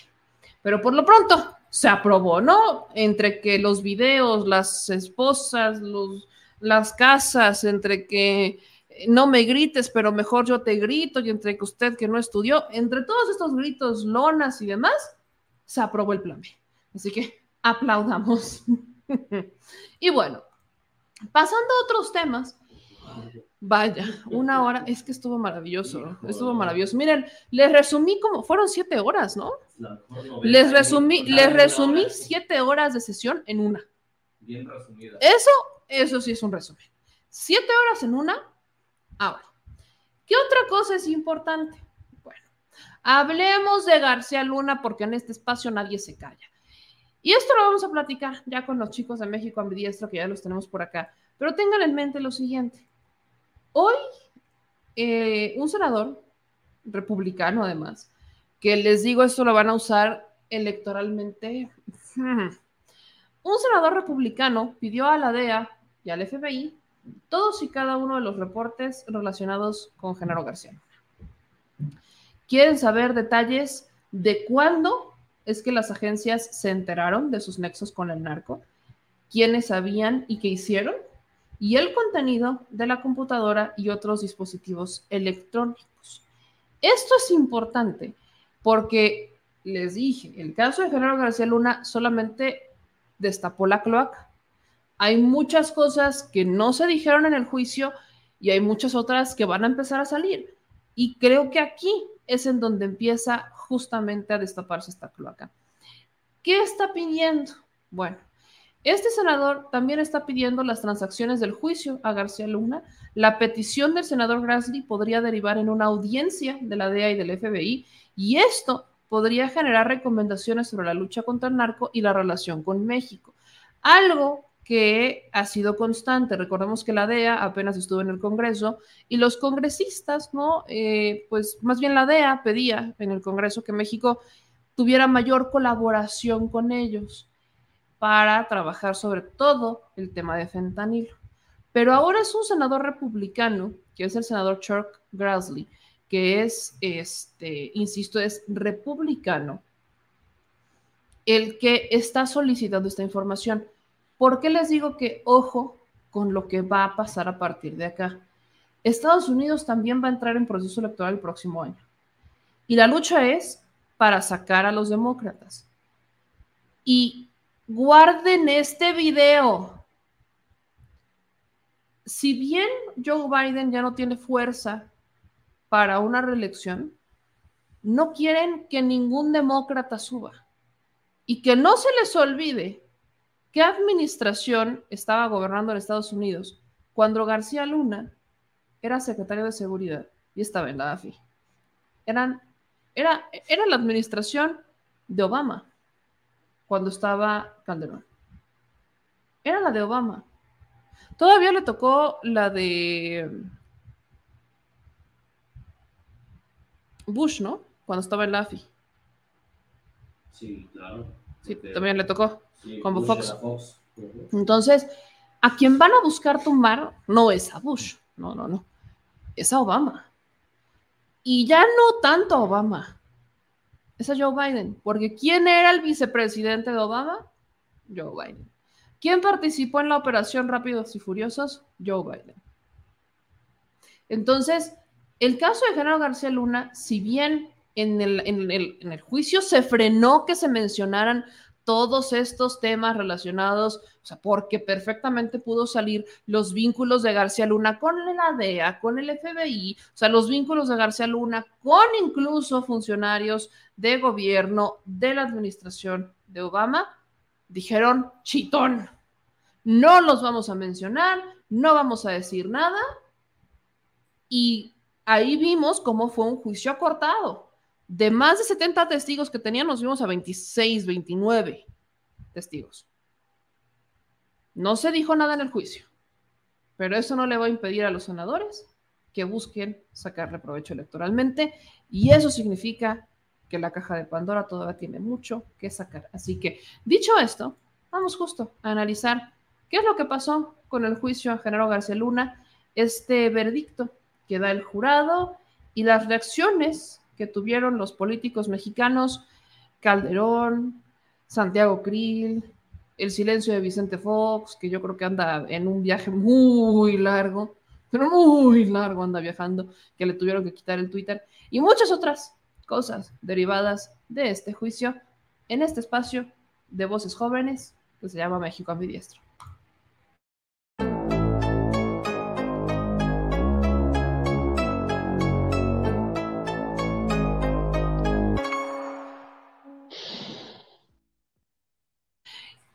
Pero por lo pronto se aprobó, ¿no? Entre que los videos, las esposas, los, las casas, entre que no me grites, pero mejor yo te grito, y entre que usted que no estudió, entre todos estos gritos, lonas y demás, se aprobó el plan B. Así que aplaudamos. y bueno, pasando a otros temas, vaya, una hora, es que estuvo maravilloso, estuvo maravilloso. Miren, les resumí como, fueron siete horas, ¿no? Les resumí, les resumí siete horas de sesión en una. Bien resumida. Eso, eso sí es un resumen. Siete horas en una. Ahora, ¿qué otra cosa es importante? Bueno, hablemos de García Luna porque en este espacio nadie se calla. Y esto lo vamos a platicar ya con los chicos de México Ambidiestro, que ya los tenemos por acá. Pero tengan en mente lo siguiente. Hoy, eh, un senador republicano, además, que les digo esto lo van a usar electoralmente. Un senador republicano pidió a la DEA y al FBI todos y cada uno de los reportes relacionados con Genaro García. ¿Quieren saber detalles de cuándo es que las agencias se enteraron de sus nexos con el narco? ¿Quiénes sabían y qué hicieron? Y el contenido de la computadora y otros dispositivos electrónicos. Esto es importante porque les dije, el caso de Genaro García Luna solamente destapó la cloaca. Hay muchas cosas que no se dijeron en el juicio y hay muchas otras que van a empezar a salir. Y creo que aquí es en donde empieza justamente a destaparse esta cloaca. ¿Qué está pidiendo? Bueno, este senador también está pidiendo las transacciones del juicio a García Luna. La petición del senador Grassley podría derivar en una audiencia de la DEA y del FBI y esto podría generar recomendaciones sobre la lucha contra el narco y la relación con México. Algo que ha sido constante. Recordemos que la DEA apenas estuvo en el Congreso y los congresistas, ¿no? Eh, pues más bien la DEA pedía en el Congreso que México tuviera mayor colaboración con ellos para trabajar sobre todo el tema de fentanilo. Pero ahora es un senador republicano, que es el senador Chuck Grassley, que es, este, insisto, es republicano, el que está solicitando esta información. ¿Por qué les digo que ojo con lo que va a pasar a partir de acá? Estados Unidos también va a entrar en proceso electoral el próximo año. Y la lucha es para sacar a los demócratas. Y guarden este video. Si bien Joe Biden ya no tiene fuerza para una reelección, no quieren que ningún demócrata suba. Y que no se les olvide qué administración estaba gobernando en Estados Unidos cuando García Luna era secretario de Seguridad y estaba en la AFI. Eran, era, era la administración de Obama cuando estaba Calderón. Era la de Obama. Todavía le tocó la de Bush, ¿no? Cuando estaba en la AFI. Sí, claro. Sí, también le tocó. Como Fox. Entonces, a quien van a buscar tumbar no es a Bush. No, no, no. Es a Obama. Y ya no tanto a Obama es a Joe Biden. Porque ¿quién era el vicepresidente de Obama? Joe Biden. ¿Quién participó en la operación Rápidos y Furiosos? Joe Biden. Entonces, el caso de Genaro García Luna, si bien en el, en el juicio se frenó que se mencionaran todos estos temas relacionados, o sea, porque perfectamente pudo salir los vínculos de García Luna con la DEA, con el FBI, o sea, los vínculos de García Luna con incluso funcionarios de gobierno de la administración de Obama, dijeron, chitón, no los vamos a mencionar, no vamos a decir nada. Y ahí vimos cómo fue un juicio acortado de más de 70 testigos que tenían, nos vimos a 26, 29 testigos. No se dijo nada en el juicio, pero eso no le va a impedir a los senadores que busquen sacarle provecho electoralmente y eso significa que la caja de Pandora todavía tiene mucho que sacar. Así que, dicho esto, vamos justo a analizar qué es lo que pasó con el juicio a Genaro García Luna, este veredicto que da el jurado y las reacciones que tuvieron los políticos mexicanos, Calderón, Santiago Krill, el silencio de Vicente Fox, que yo creo que anda en un viaje muy largo, pero muy largo anda viajando, que le tuvieron que quitar el Twitter, y muchas otras cosas derivadas de este juicio en este espacio de voces jóvenes que se llama México Ambidiestro.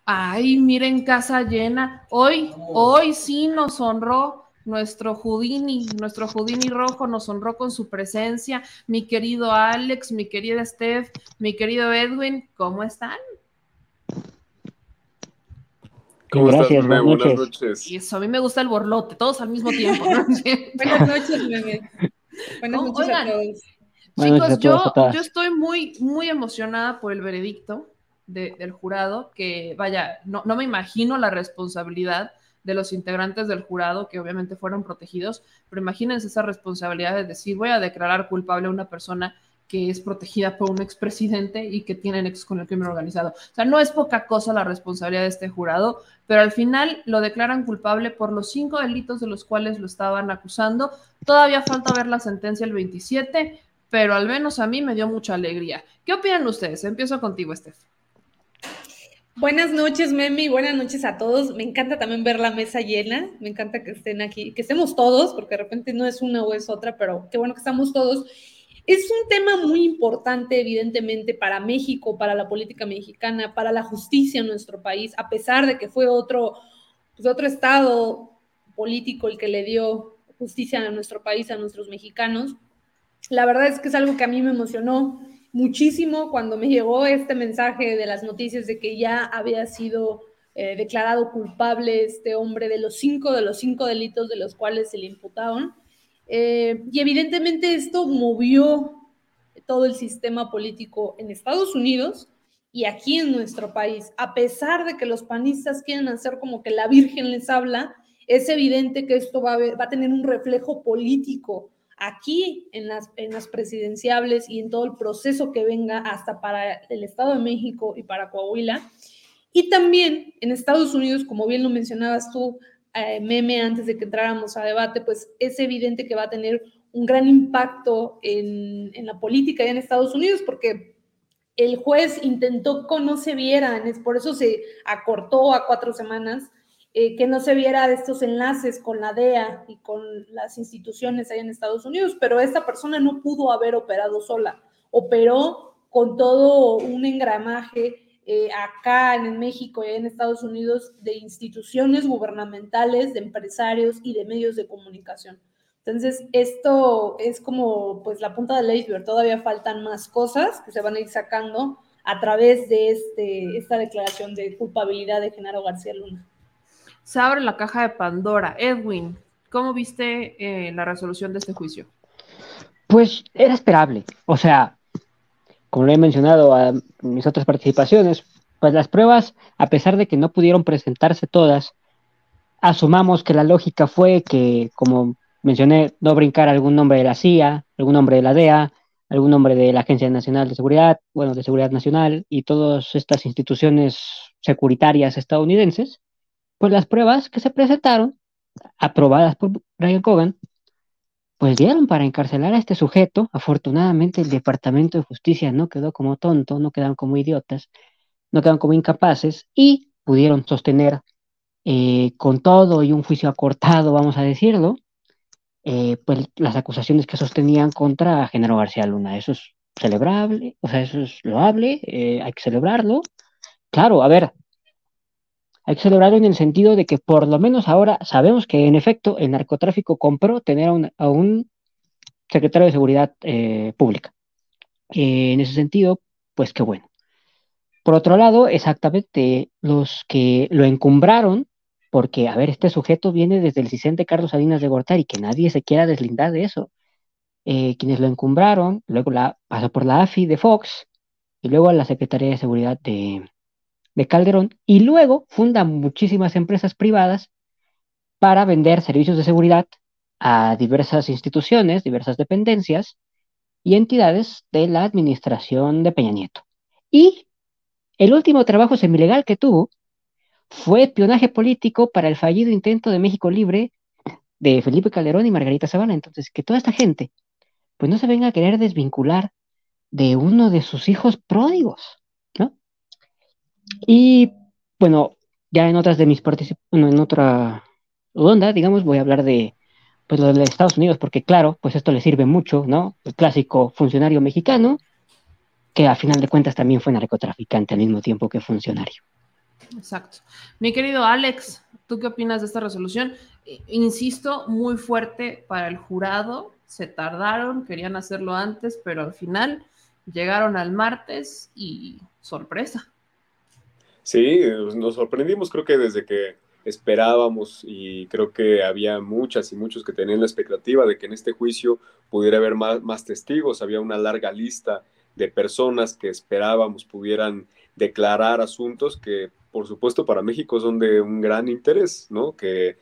Ay, miren, casa llena. Hoy, hoy sí nos honró nuestro Houdini, nuestro Houdini rojo nos honró con su presencia. Mi querido Alex, mi querida Steph, mi querido Edwin, ¿cómo están? ¿Cómo Gracias, estás, Meme? buenas Buenas noches. noches. Y eso, a mí me gusta el borlote, todos al mismo tiempo. ¿no? Buenas noches, meme. Buenas noches Oigan, a todos. Buenas noches Chicos, yo estoy muy, muy emocionada por el veredicto de- del jurado, que vaya, no, no me imagino la responsabilidad de los integrantes del jurado, que obviamente fueron protegidos, pero imagínense esa responsabilidad de decir, voy a declarar culpable a una persona que es protegida por un expresidente y que tiene nexos con el crimen organizado. O sea, no es poca cosa la responsabilidad de este jurado, pero al final lo declaran culpable por los cinco delitos de los cuales lo estaban acusando. Todavía falta ver la sentencia el 27, pero al menos a mí me dio mucha alegría. ¿Qué opinan ustedes? Empiezo contigo, Steph. Buenas noches, Memi, buenas noches a todos. Me encanta también ver la mesa llena. Me encanta que estén aquí, que estemos todos, porque de repente no es una o es otra, pero qué bueno que estamos todos. Es un tema muy importante, evidentemente, para México, para la política mexicana, para la justicia en nuestro país, a pesar de que fue otro, pues, otro estado político el que le dio justicia a nuestro país, a nuestros mexicanos. La verdad es que es algo que a mí me emocionó muchísimo cuando me llegó este mensaje de las noticias de que ya había sido eh, declarado culpable este hombre de los cinco, de los cinco delitos de los cuales se le imputaron. Eh, y evidentemente esto movió todo el sistema político en Estados Unidos y aquí en nuestro país. A pesar de que los panistas quieren hacer como que la Virgen les habla, es evidente que esto va a, ver- va a tener un reflejo político aquí en las, en las presidenciables y en todo el proceso que venga hasta para el Estado de México y para Coahuila. Y también en Estados Unidos, como bien lo mencionabas tú, eh, meme, antes de que entráramos a debate, pues es evidente que va a tener un gran impacto en, en la política ya en Estados Unidos, porque el juez intentó que no se vieran, es por eso se acortó a cuatro semanas, eh, que no se viera estos enlaces con la DEA y con las instituciones ahí en Estados Unidos, pero esta persona no pudo haber operado sola, operó con todo un engramaje eh, acá en México y en Estados Unidos de instituciones gubernamentales, de empresarios y de medios de comunicación. Entonces, esto es como pues la punta del iceberg, todavía faltan más cosas que se van a ir sacando a través de este, esta declaración de culpabilidad de Genaro García Luna. Se abre la caja de Pandora. Edwin, ¿cómo viste eh, la resolución de este juicio? Pues era esperable. O sea, como lo he mencionado a mis otras participaciones, pues las pruebas, a pesar de que no pudieron presentarse todas, asumamos que la lógica fue que, como mencioné, no brincar algún nombre de la CIA, algún nombre de la DEA, algún nombre de la Agencia Nacional de Seguridad, bueno, de Seguridad Nacional y todas estas instituciones securitarias estadounidenses, pues las pruebas que se presentaron, aprobadas por Brian Cogan, pues dieron para encarcelar a este sujeto. Afortunadamente el Departamento de Justicia no quedó como tonto, no quedaron como idiotas, no quedaron como incapaces y pudieron sostener eh, con todo y un juicio acortado, vamos a decirlo, eh, pues las acusaciones que sostenían contra Genaro García Luna. Eso es celebrable, o sea, eso es loable, eh, hay que celebrarlo. Claro, a ver, hay que en el sentido de que por lo menos ahora sabemos que en efecto el narcotráfico compró tener a un, a un secretario de Seguridad eh, Pública. Eh, en ese sentido, pues qué bueno. Por otro lado, exactamente, los que lo encumbraron, porque, a ver, este sujeto viene desde el CISEN de Carlos Salinas de Gortari, que nadie se quiera deslindar de eso. Eh, quienes lo encumbraron, luego la, pasó por la AFI de Fox y luego a la Secretaría de Seguridad de, de Calderón y luego funda muchísimas empresas privadas para vender servicios de seguridad a diversas instituciones, diversas dependencias y entidades de la administración de Peña Nieto. Y el último trabajo semilegal que tuvo fue espionaje político para el fallido intento de México Libre de Felipe Calderón y Margarita Zavala. Entonces, que toda esta gente, pues no se venga a querer desvincular de uno de sus hijos pródigos. Y bueno, ya en otras de mis participaciones, bueno, en otra ronda, digamos, voy a hablar de pues lo de Estados Unidos, porque claro, pues esto le sirve mucho, ¿no? El clásico funcionario mexicano, que a final de cuentas también fue narcotraficante al mismo tiempo que funcionario. Exacto. Mi querido Alex, ¿tú qué opinas de esta resolución? Insisto, muy fuerte para el jurado. Se tardaron, querían hacerlo antes, pero al final llegaron al martes y sorpresa. Sí, nos sorprendimos creo que desde que esperábamos y creo que había muchas y muchos que tenían la expectativa de que en este juicio pudiera haber más, testigos, había una larga lista de personas que esperábamos pudieran declarar asuntos que por supuesto para México son de un gran interés, ¿no? Que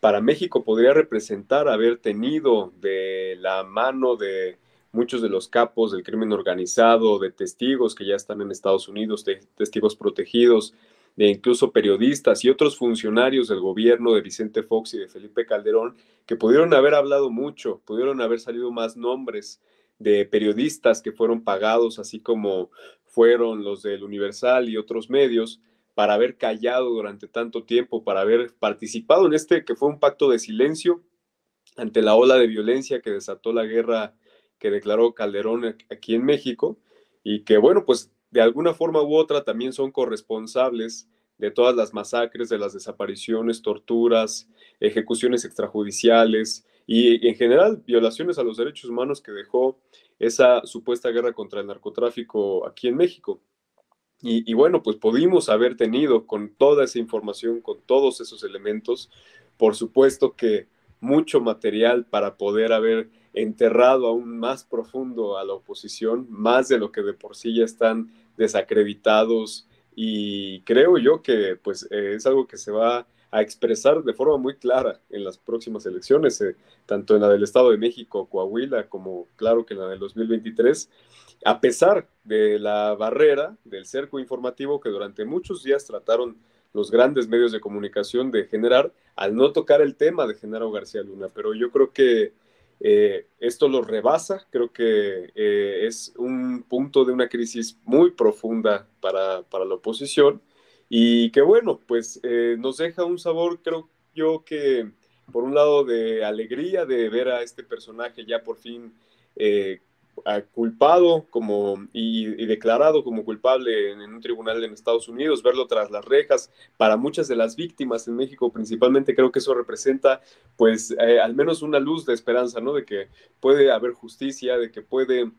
para México podría representar haber tenido de la mano de muchos de los capos del crimen organizado, de testigos que ya están en Estados Unidos, de testigos protegidos, de incluso periodistas y otros funcionarios del gobierno de Vicente Fox y de Felipe Calderón, que pudieron haber hablado mucho, pudieron haber salido más nombres de periodistas que fueron pagados, así como fueron los del Universal y otros medios, para haber callado durante tanto tiempo, para haber participado en este que fue un pacto de silencio ante la ola de violencia que desató la guerra que declaró Calderón aquí en México y que bueno, pues de alguna forma u otra también son corresponsables de todas las masacres, de las desapariciones, torturas, ejecuciones extrajudiciales y en general violaciones a los derechos humanos que dejó esa supuesta guerra contra el narcotráfico aquí en México. Y, y, bueno, pues pudimos haber tenido con toda esa información, con todos esos elementos, por supuesto que mucho material para poder haber enterrado aún más profundo a la oposición, más de lo que de por sí ya están desacreditados y creo yo que pues eh, es algo que se va a expresar de forma muy clara en las próximas elecciones, eh, tanto en la del Estado de México, Coahuila, como claro que en la del 2023, a pesar de la barrera del cerco informativo que durante muchos días trataron los grandes medios de comunicación de generar al no tocar el tema de Genaro García Luna. Pero yo creo que eh, esto lo rebasa, creo que eh, es un punto de una crisis muy profunda para, para la oposición. Y que bueno, pues eh, nos deja un sabor, creo yo que por un lado de alegría de ver a este personaje ya por fin culpado como, y, declarado como culpable en, un tribunal en Estados Unidos, verlo tras las rejas, para muchas de las víctimas en México principalmente, creo que eso representa pues eh, al menos una luz de esperanza, ¿no? De que puede haber justicia, de que puede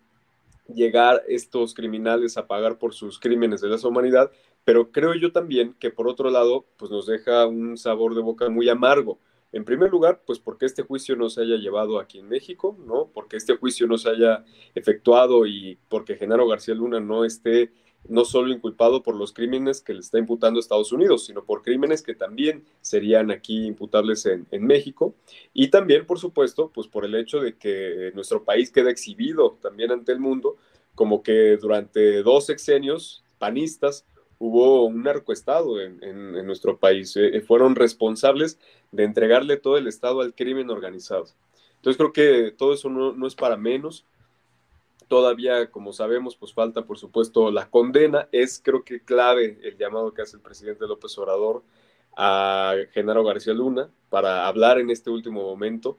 llegar estos criminales a pagar por sus crímenes de lesa humanidad, pero creo yo también que por otro lado pues nos deja un sabor de boca muy amargo, en primer lugar, pues porque este juicio no se haya llevado aquí en México, ¿no? Porque este juicio no se haya efectuado y porque Genaro García Luna no esté no solo inculpado por los crímenes que le está imputando Estados Unidos, sino por crímenes que también serían aquí imputables en, en, México. Y también, por supuesto, pues por el hecho de que nuestro país queda exhibido también ante el mundo, como que durante dos sexenios panistas hubo un narcoestado en, en, nuestro país. Eh, fueron responsables de entregarle todo el Estado al crimen organizado. Entonces creo que todo eso no, no, es para menos. Todavía, como sabemos, pues falta, por supuesto, la condena. Es creo que clave el llamado que hace el presidente López Obrador a Genaro García Luna para hablar en este último momento,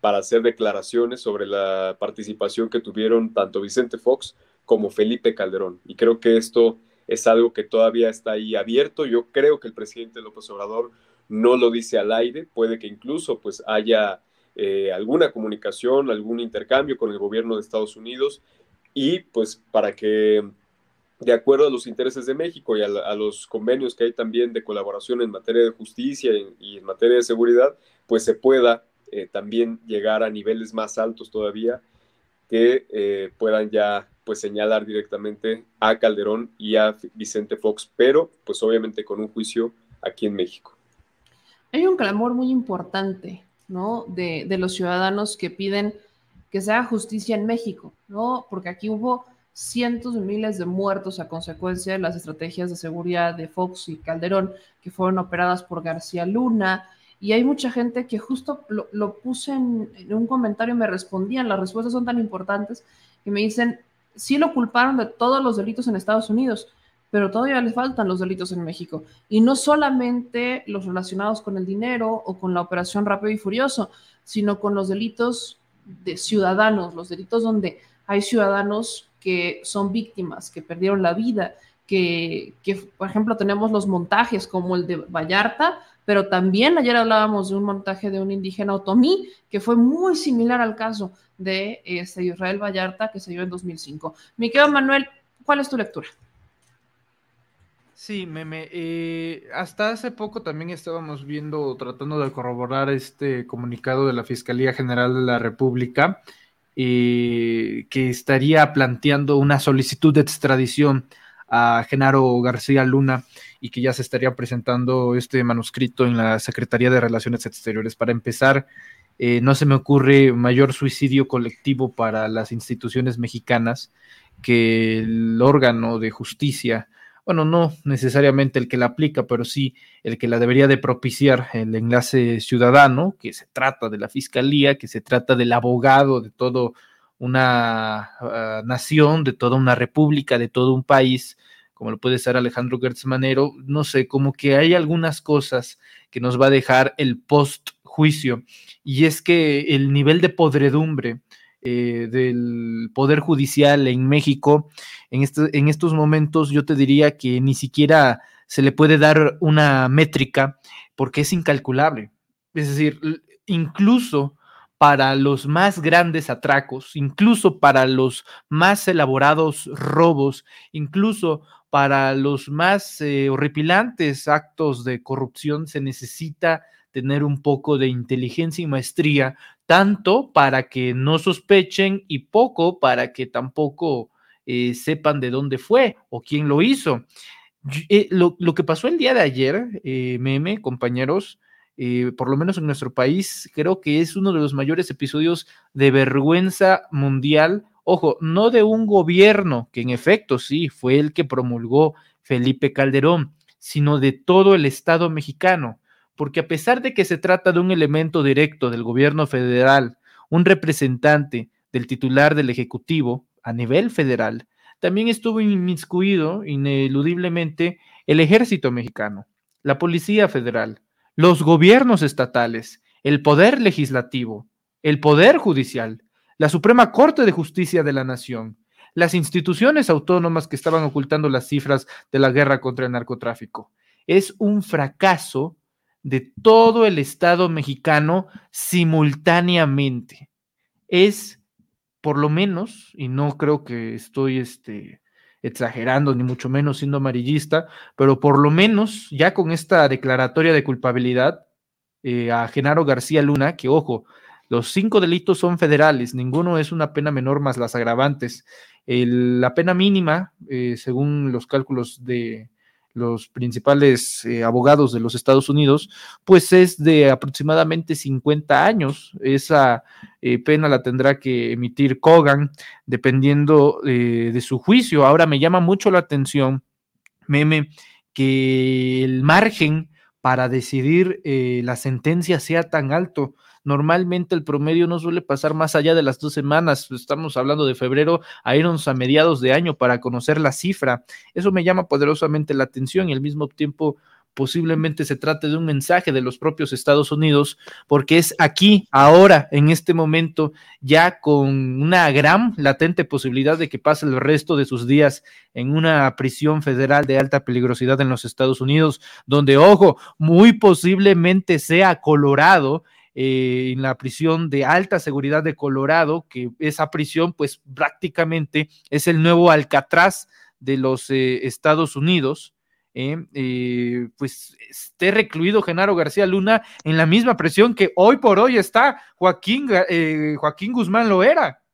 para hacer declaraciones sobre la participación que tuvieron tanto Vicente Fox como Felipe Calderón. Y creo que esto es algo que todavía está ahí abierto. Yo creo que el presidente López Obrador no lo dice al aire, puede que incluso pues haya eh, alguna comunicación, algún intercambio con el gobierno de Estados Unidos y pues para que de acuerdo a los intereses de México y a, los convenios que hay también de colaboración en materia de justicia y, en materia de seguridad, pues se pueda eh, también llegar a niveles más altos todavía que eh, puedan ya pues señalar directamente a Calderón y a Vicente Fox, pero pues obviamente con un juicio aquí en México. Hay un clamor muy importante, ¿no? De, de los ciudadanos que piden que se haga justicia en México, ¿no? Porque aquí hubo cientos de miles de muertos a consecuencia de las estrategias de seguridad de Fox y Calderón que fueron operadas por García Luna. Y hay mucha gente que justo lo, lo puse en, un comentario me respondían, las respuestas son tan importantes que me dicen, sí lo culparon de todos los delitos en Estados Unidos, pero todavía le faltan los delitos en México. Y no solamente los relacionados con el dinero o con la operación Rápido y Furioso, sino con los delitos de ciudadanos, los delitos donde hay ciudadanos que son víctimas, que perdieron la vida, que, por ejemplo, tenemos los montajes como el de Vallarta, pero también ayer hablábamos de un montaje de un indígena otomí que fue muy similar al caso de este, Israel Vallarta que se dio en 2005. Mi querido Manuel, ¿cuál es tu lectura? Sí, meme. Eh, hasta hace poco también estábamos viendo, tratando de corroborar este comunicado de la Fiscalía General de la República, eh, que estaría planteando una solicitud de extradición a Genaro García Luna y que ya se estaría presentando este manuscrito en la Secretaría de Relaciones Exteriores. Para empezar, eh, no se me ocurre mayor suicidio colectivo para las instituciones mexicanas que el órgano de justicia, bueno, no necesariamente el que la aplica, pero sí el que la debería de propiciar el enlace ciudadano, que se trata de la fiscalía, que se trata del abogado de toda una ah, nación, de toda una república, de todo un país, como lo puede ser Alejandro Gertz Manero, no sé, como que hay algunas cosas que nos va a dejar el post juicio, y es que el nivel de podredumbre eh, del Poder Judicial en México, en, este, en estos momentos yo te diría que ni siquiera se le puede dar una métrica porque es incalculable. Es decir, incluso para los más grandes atracos, incluso para los más elaborados robos, incluso para los más eh, horripilantes actos de corrupción, se necesita tener un poco de inteligencia y maestría, tanto para que no sospechen y poco para que tampoco eh, sepan de dónde fue o quién lo hizo. Eh, lo, que pasó el día de ayer, meme, compañeros, por lo menos en nuestro país, creo que es uno de los mayores episodios de vergüenza mundial. Ojo, no de un gobierno, que en efecto sí fue el que promulgó Felipe Calderón, sino de todo el Estado mexicano porque a pesar de que se trata de un elemento directo del gobierno federal, un representante del titular del Ejecutivo a nivel federal, también estuvo inmiscuido ineludiblemente el ejército mexicano, la Policía Federal, los gobiernos estatales, el poder legislativo, el poder judicial, la Suprema Corte de Justicia de la Nación, las instituciones autónomas que estaban ocultando las cifras de la guerra contra el narcotráfico. Es un fracaso de todo el Estado mexicano simultáneamente. Es, por lo menos, y no creo que estoy este, exagerando, ni mucho menos siendo amarillista, pero por lo menos ya con esta declaratoria de culpabilidad eh, a Genaro García Luna, que ojo, los cinco delitos son federales, ninguno es una pena menor más las agravantes. la pena mínima, eh, según los cálculos de, los principales eh, abogados de los Estados Unidos, pues es de aproximadamente 50 años. Esa eh, pena la tendrá que emitir Kogan dependiendo eh, de su juicio. Ahora me llama mucho la atención, meme, que el margen para decidir la sentencia sea tan alto. Normalmente el promedio no suele pasar más allá de las dos semanas. Estamos hablando de febrero a irnos a mediados de año para conocer la cifra. Eso me llama poderosamente la atención y al mismo tiempo posiblemente se trate de un mensaje de los propios Estados Unidos, porque es aquí, ahora, en este momento, ya con una gran latente posibilidad de que pase el resto de sus días en una prisión federal de alta peligrosidad en los Estados Unidos, donde, ojo, muy posiblemente sea Colorado eh, en la prisión de alta seguridad de Colorado, que esa prisión pues prácticamente es el nuevo Alcatraz de los eh, Estados Unidos. Eh, pues esté recluido Genaro García Luna en la misma prisión que hoy por hoy está Joaquín, Joaquín Guzmán lo era,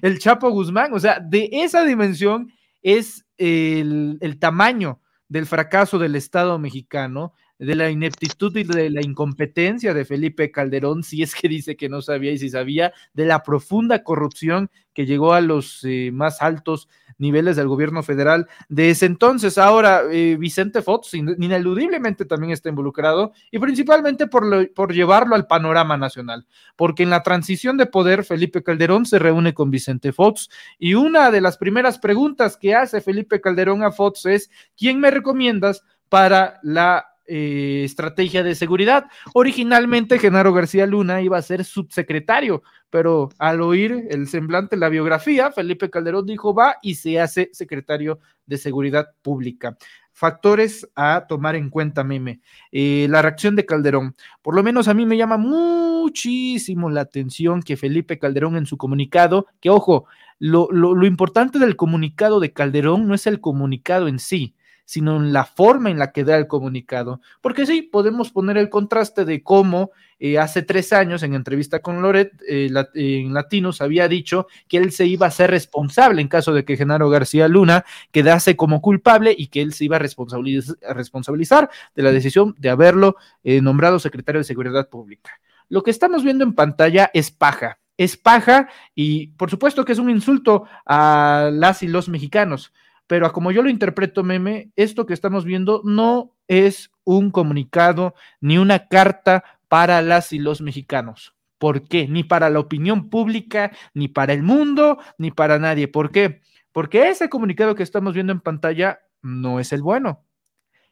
el Chapo Guzmán, o sea, de esa dimensión es el, el tamaño del fracaso del Estado mexicano de la ineptitud y de la incompetencia de Felipe Calderón, si es que dice que no sabía y si sabía, de la profunda corrupción que llegó a los eh, más altos niveles del gobierno federal de ese entonces. Ahora, eh, Vicente Fox ineludiblemente también está involucrado y principalmente por, por llevarlo al panorama nacional, porque en la transición de poder Felipe Calderón se reúne con Vicente Fox y una de las primeras preguntas que hace Felipe Calderón a Fox es, ¿quién me recomiendas para la eh, estrategia de seguridad. Originalmente Genaro García Luna iba a ser subsecretario, pero al oír el semblante, la biografía, Felipe Calderón dijo va y se hace secretario de Seguridad Pública. Factores a tomar en cuenta, Meme. Eh, la reacción de Calderón. Por lo menos a mí me llama muchísimo la atención que Felipe Calderón en su comunicado, que ojo, lo, importante del comunicado de Calderón no es el comunicado en sí, sino en la forma en la que da el comunicado. Porque sí, podemos poner el contraste de cómo eh, hace tres años, en entrevista con Loret, eh, en Latinos, había dicho que él se iba a ser responsable en caso de que Genaro García Luna quedase como culpable y que él se iba a, responsabiliz a responsabilizar de la decisión de haberlo eh, nombrado secretario de Seguridad Pública. Lo que estamos viendo en pantalla es paja. Es paja y por supuesto que es un insulto a las y los mexicanos pero como yo lo interpreto, meme, esto que estamos viendo no es un comunicado ni una carta para las y los mexicanos. ¿Por qué? Ni para la opinión pública, ni para el mundo, ni para nadie. ¿Por qué? Porque ese comunicado que estamos viendo en pantalla no es el bueno.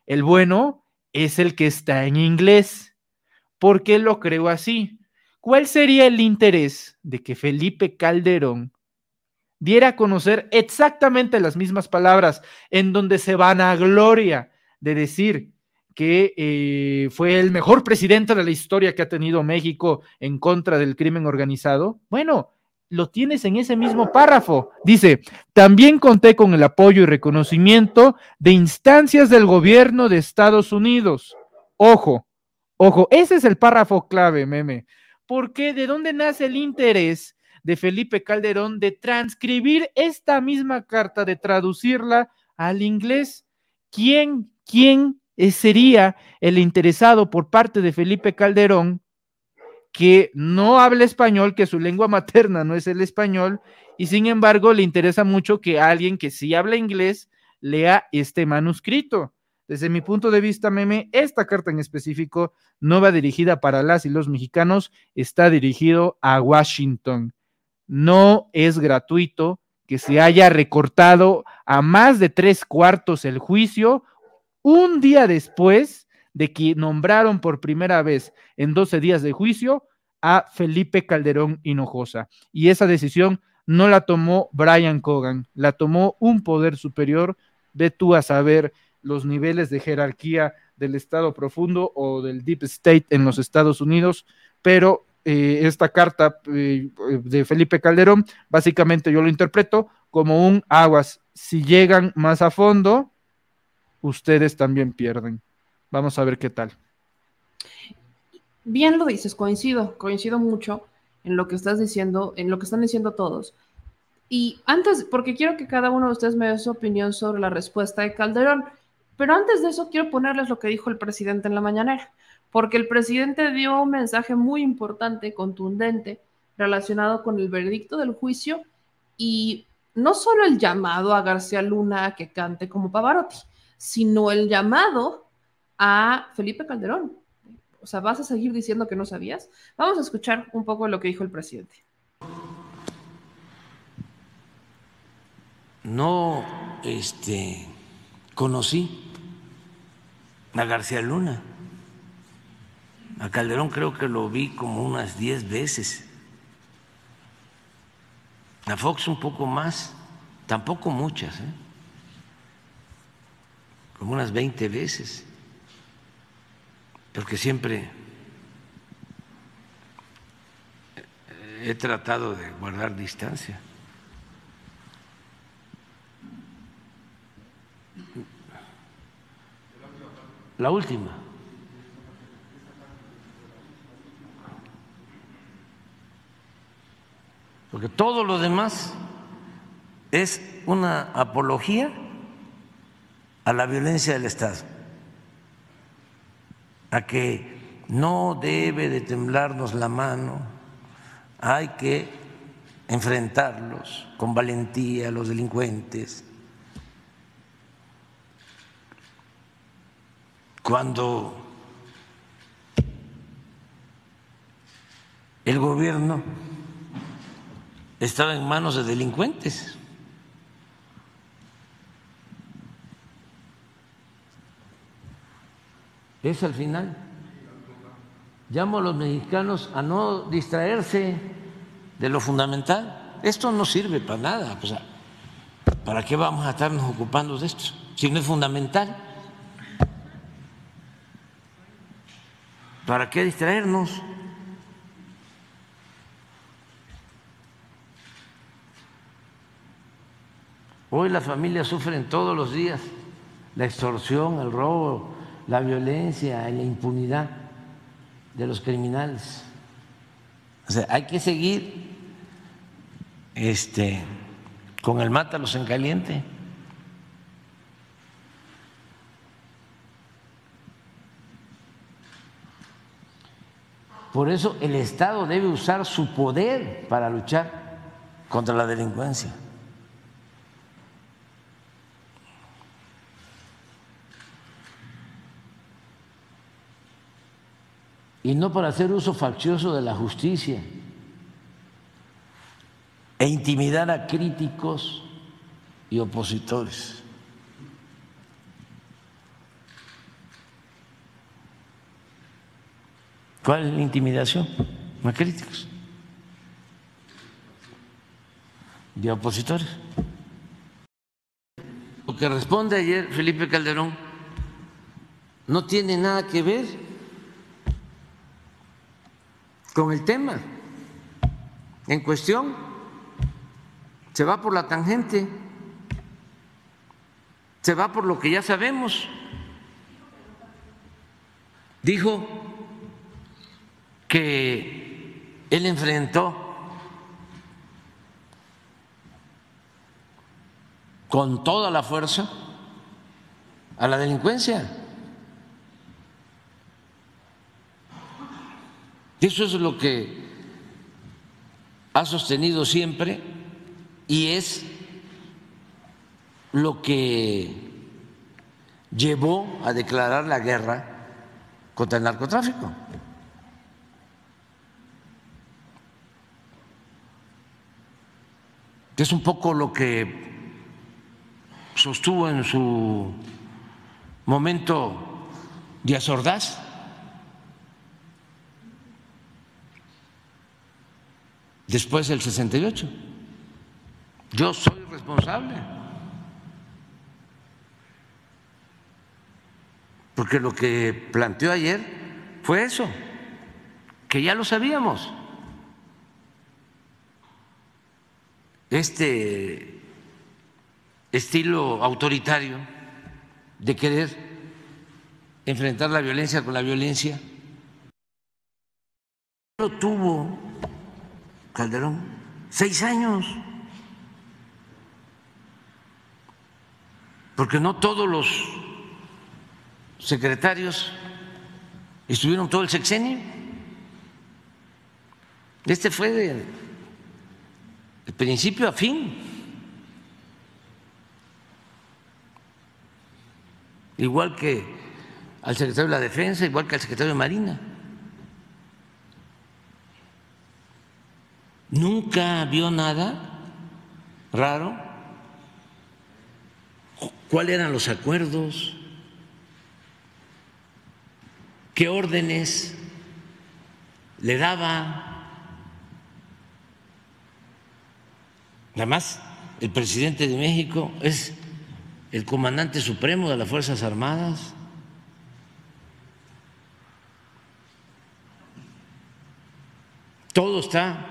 El bueno es el que está en inglés. ¿Por qué lo creo así? ¿Cuál sería el interés de que Felipe Calderón diera a conocer exactamente las mismas palabras, en donde se van a gloria de decir que eh, fue el mejor presidente de la historia que ha tenido México en contra del crimen organizado. Bueno, lo tienes en ese mismo párrafo. Dice, también conté con el apoyo y reconocimiento de instancias del gobierno de Estados Unidos. Ojo, ojo, ese es el párrafo clave, meme. Porque de dónde nace el interés de Felipe Calderón de transcribir esta misma carta, de traducirla al inglés. ¿Quién, quién sería el interesado por parte de Felipe Calderón que no habla español, que su lengua materna no es el español, y sin embargo le interesa mucho que alguien que sí habla inglés lea este manuscrito? Desde mi punto de vista, meme, esta carta en específico no va dirigida para las y los mexicanos, está dirigido a Washington no es gratuito que se haya recortado a más de tres cuartos el juicio un día después de que nombraron por primera vez en 12 días de juicio a Felipe Calderón Hinojosa. Y esa decisión no la tomó Brian Cogan, la tomó un poder superior. Ve tú a saber los niveles de jerarquía del Estado profundo o del Deep State en los Estados Unidos, pero eh, esta carta eh, de Felipe Calderón, básicamente yo lo interpreto como un aguas. Si llegan más a fondo, ustedes también pierden. Vamos a ver qué tal. Bien lo dices, coincido, coincido mucho en lo que estás diciendo, en lo que están diciendo todos. Y antes, porque quiero que cada uno de ustedes me dé su opinión sobre la respuesta de Calderón, pero antes de eso quiero ponerles lo que dijo el presidente en la mañanera porque el presidente dio un mensaje muy importante, contundente, relacionado con el veredicto del juicio y no solo el llamado a García Luna a que cante como Pavarotti, sino el llamado a Felipe Calderón. O sea, ¿vas a seguir diciendo que no sabías? Vamos a escuchar un poco lo que dijo el presidente. No este, conocí a García Luna. A Calderón creo que lo vi como unas 10 veces. A Fox un poco más, tampoco muchas, ¿eh? como unas 20 veces, porque siempre he tratado de guardar distancia. La última. Porque todo lo demás es una apología a la violencia del Estado, a que no debe de temblarnos la mano, hay que enfrentarlos con valentía a los delincuentes. Cuando el gobierno estaba en manos de delincuentes. es al final. Llamo a los mexicanos a no distraerse de lo fundamental. Esto no sirve para nada. ¿Para qué vamos a estarnos ocupando de esto? Si no es fundamental. ¿Para qué distraernos? Hoy las familias sufren todos los días la extorsión, el robo, la violencia, la impunidad de los criminales. O sea, hay que seguir este, con el mátalos en caliente. Por eso el Estado debe usar su poder para luchar contra la delincuencia. Y no para hacer uso faccioso de la justicia e intimidar a críticos y opositores. ¿Cuál es la intimidación? A críticos y opositores. Lo que responde ayer Felipe Calderón no tiene nada que ver con el tema en cuestión. Se va por la tangente, se va por lo que ya sabemos. Dijo que él enfrentó con toda la fuerza a la delincuencia. Eso es lo que ha sostenido siempre y es lo que llevó a declarar la guerra contra el narcotráfico. Es un poco lo que sostuvo en su momento Díaz Ordaz después del 68. Yo soy responsable. Porque lo que planteó ayer fue eso, que ya lo sabíamos. Este estilo autoritario de querer enfrentar la violencia con la violencia lo tuvo Calderón, seis años. Porque no todos los secretarios estuvieron todo el sexenio. Este fue de, principio a fin. Igual que al secretario de la Defensa, igual que al secretario de Marina. Nunca vio nada raro. ¿Cuáles eran los acuerdos? ¿Qué órdenes le daba? Además, el presidente de México es el comandante supremo de las Fuerzas Armadas. Todo está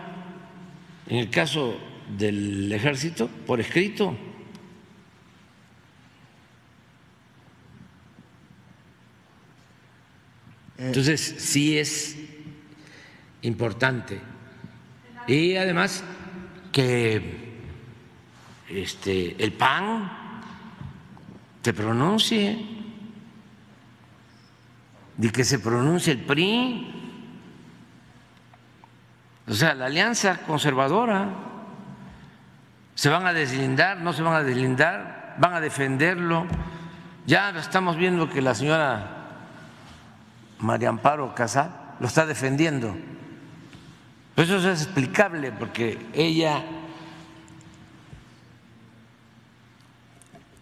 en el caso del ejército, por escrito. Entonces, sí es importante. Y además que este, el PAN se pronuncie y que se pronuncie el PRI o sea, la alianza conservadora, ¿se van a deslindar? ¿No se van a deslindar? ¿Van a defenderlo? Ya estamos viendo que la señora María Amparo Casal lo está defendiendo. eso es explicable porque ella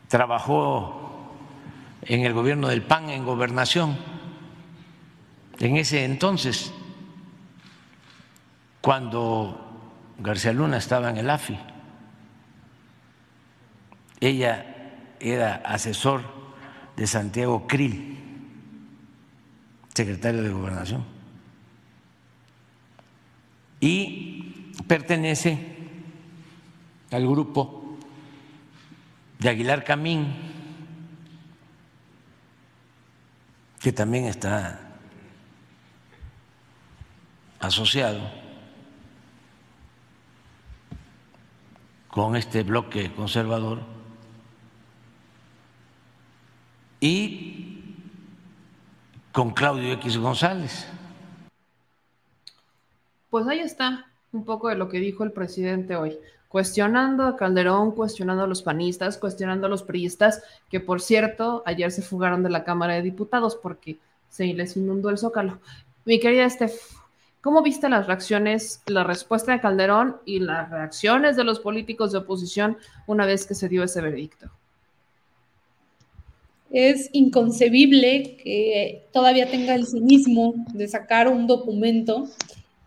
trabajó en el gobierno del PAN en gobernación en ese entonces, cuando García Luna estaba en el AFI. Ella era asesor de Santiago Krill, secretario de Gobernación, y pertenece al grupo de Aguilar Camín, que también está asociado con este bloque conservador y con Claudio X González. Pues ahí está un poco de lo que dijo el presidente hoy, cuestionando a Calderón, cuestionando a los panistas, cuestionando a los priistas, que por cierto, ayer se fugaron de la Cámara de Diputados porque se les inundó el zócalo. Mi querida Steph, ¿cómo viste las reacciones, la respuesta de Calderón y las reacciones de los políticos de oposición una vez que se dio ese veredicto? Es inconcebible que todavía tenga el cinismo de sacar un documento,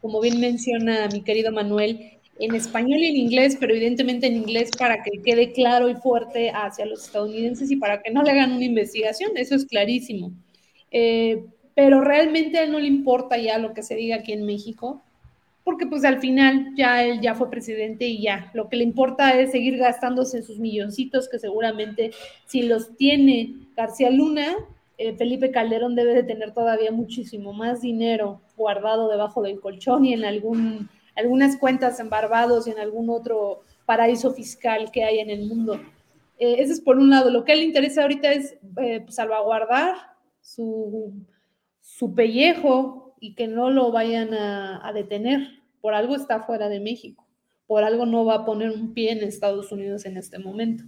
como bien menciona mi querido Manuel, en español y en inglés, pero evidentemente en inglés para que quede claro y fuerte hacia los estadounidenses y para que no le hagan una investigación, eso es clarísimo. Eh, pero realmente a él no le importa ya lo que se diga aquí en México, porque pues al final ya él ya fue presidente y ya, lo que le importa es seguir gastándose sus milloncitos que seguramente si los tiene García Luna, eh, Felipe Calderón debe de tener todavía muchísimo más dinero guardado debajo del colchón y en algún, algunas cuentas en Barbados y en algún otro paraíso fiscal que hay en el mundo. Eh, ese es por un lado. Lo que a él le interesa ahorita es eh, pues, salvaguardar su, su pellejo y que no lo vayan a, detener. Por algo está fuera de México. Por algo no va a poner un pie en Estados Unidos en este momento.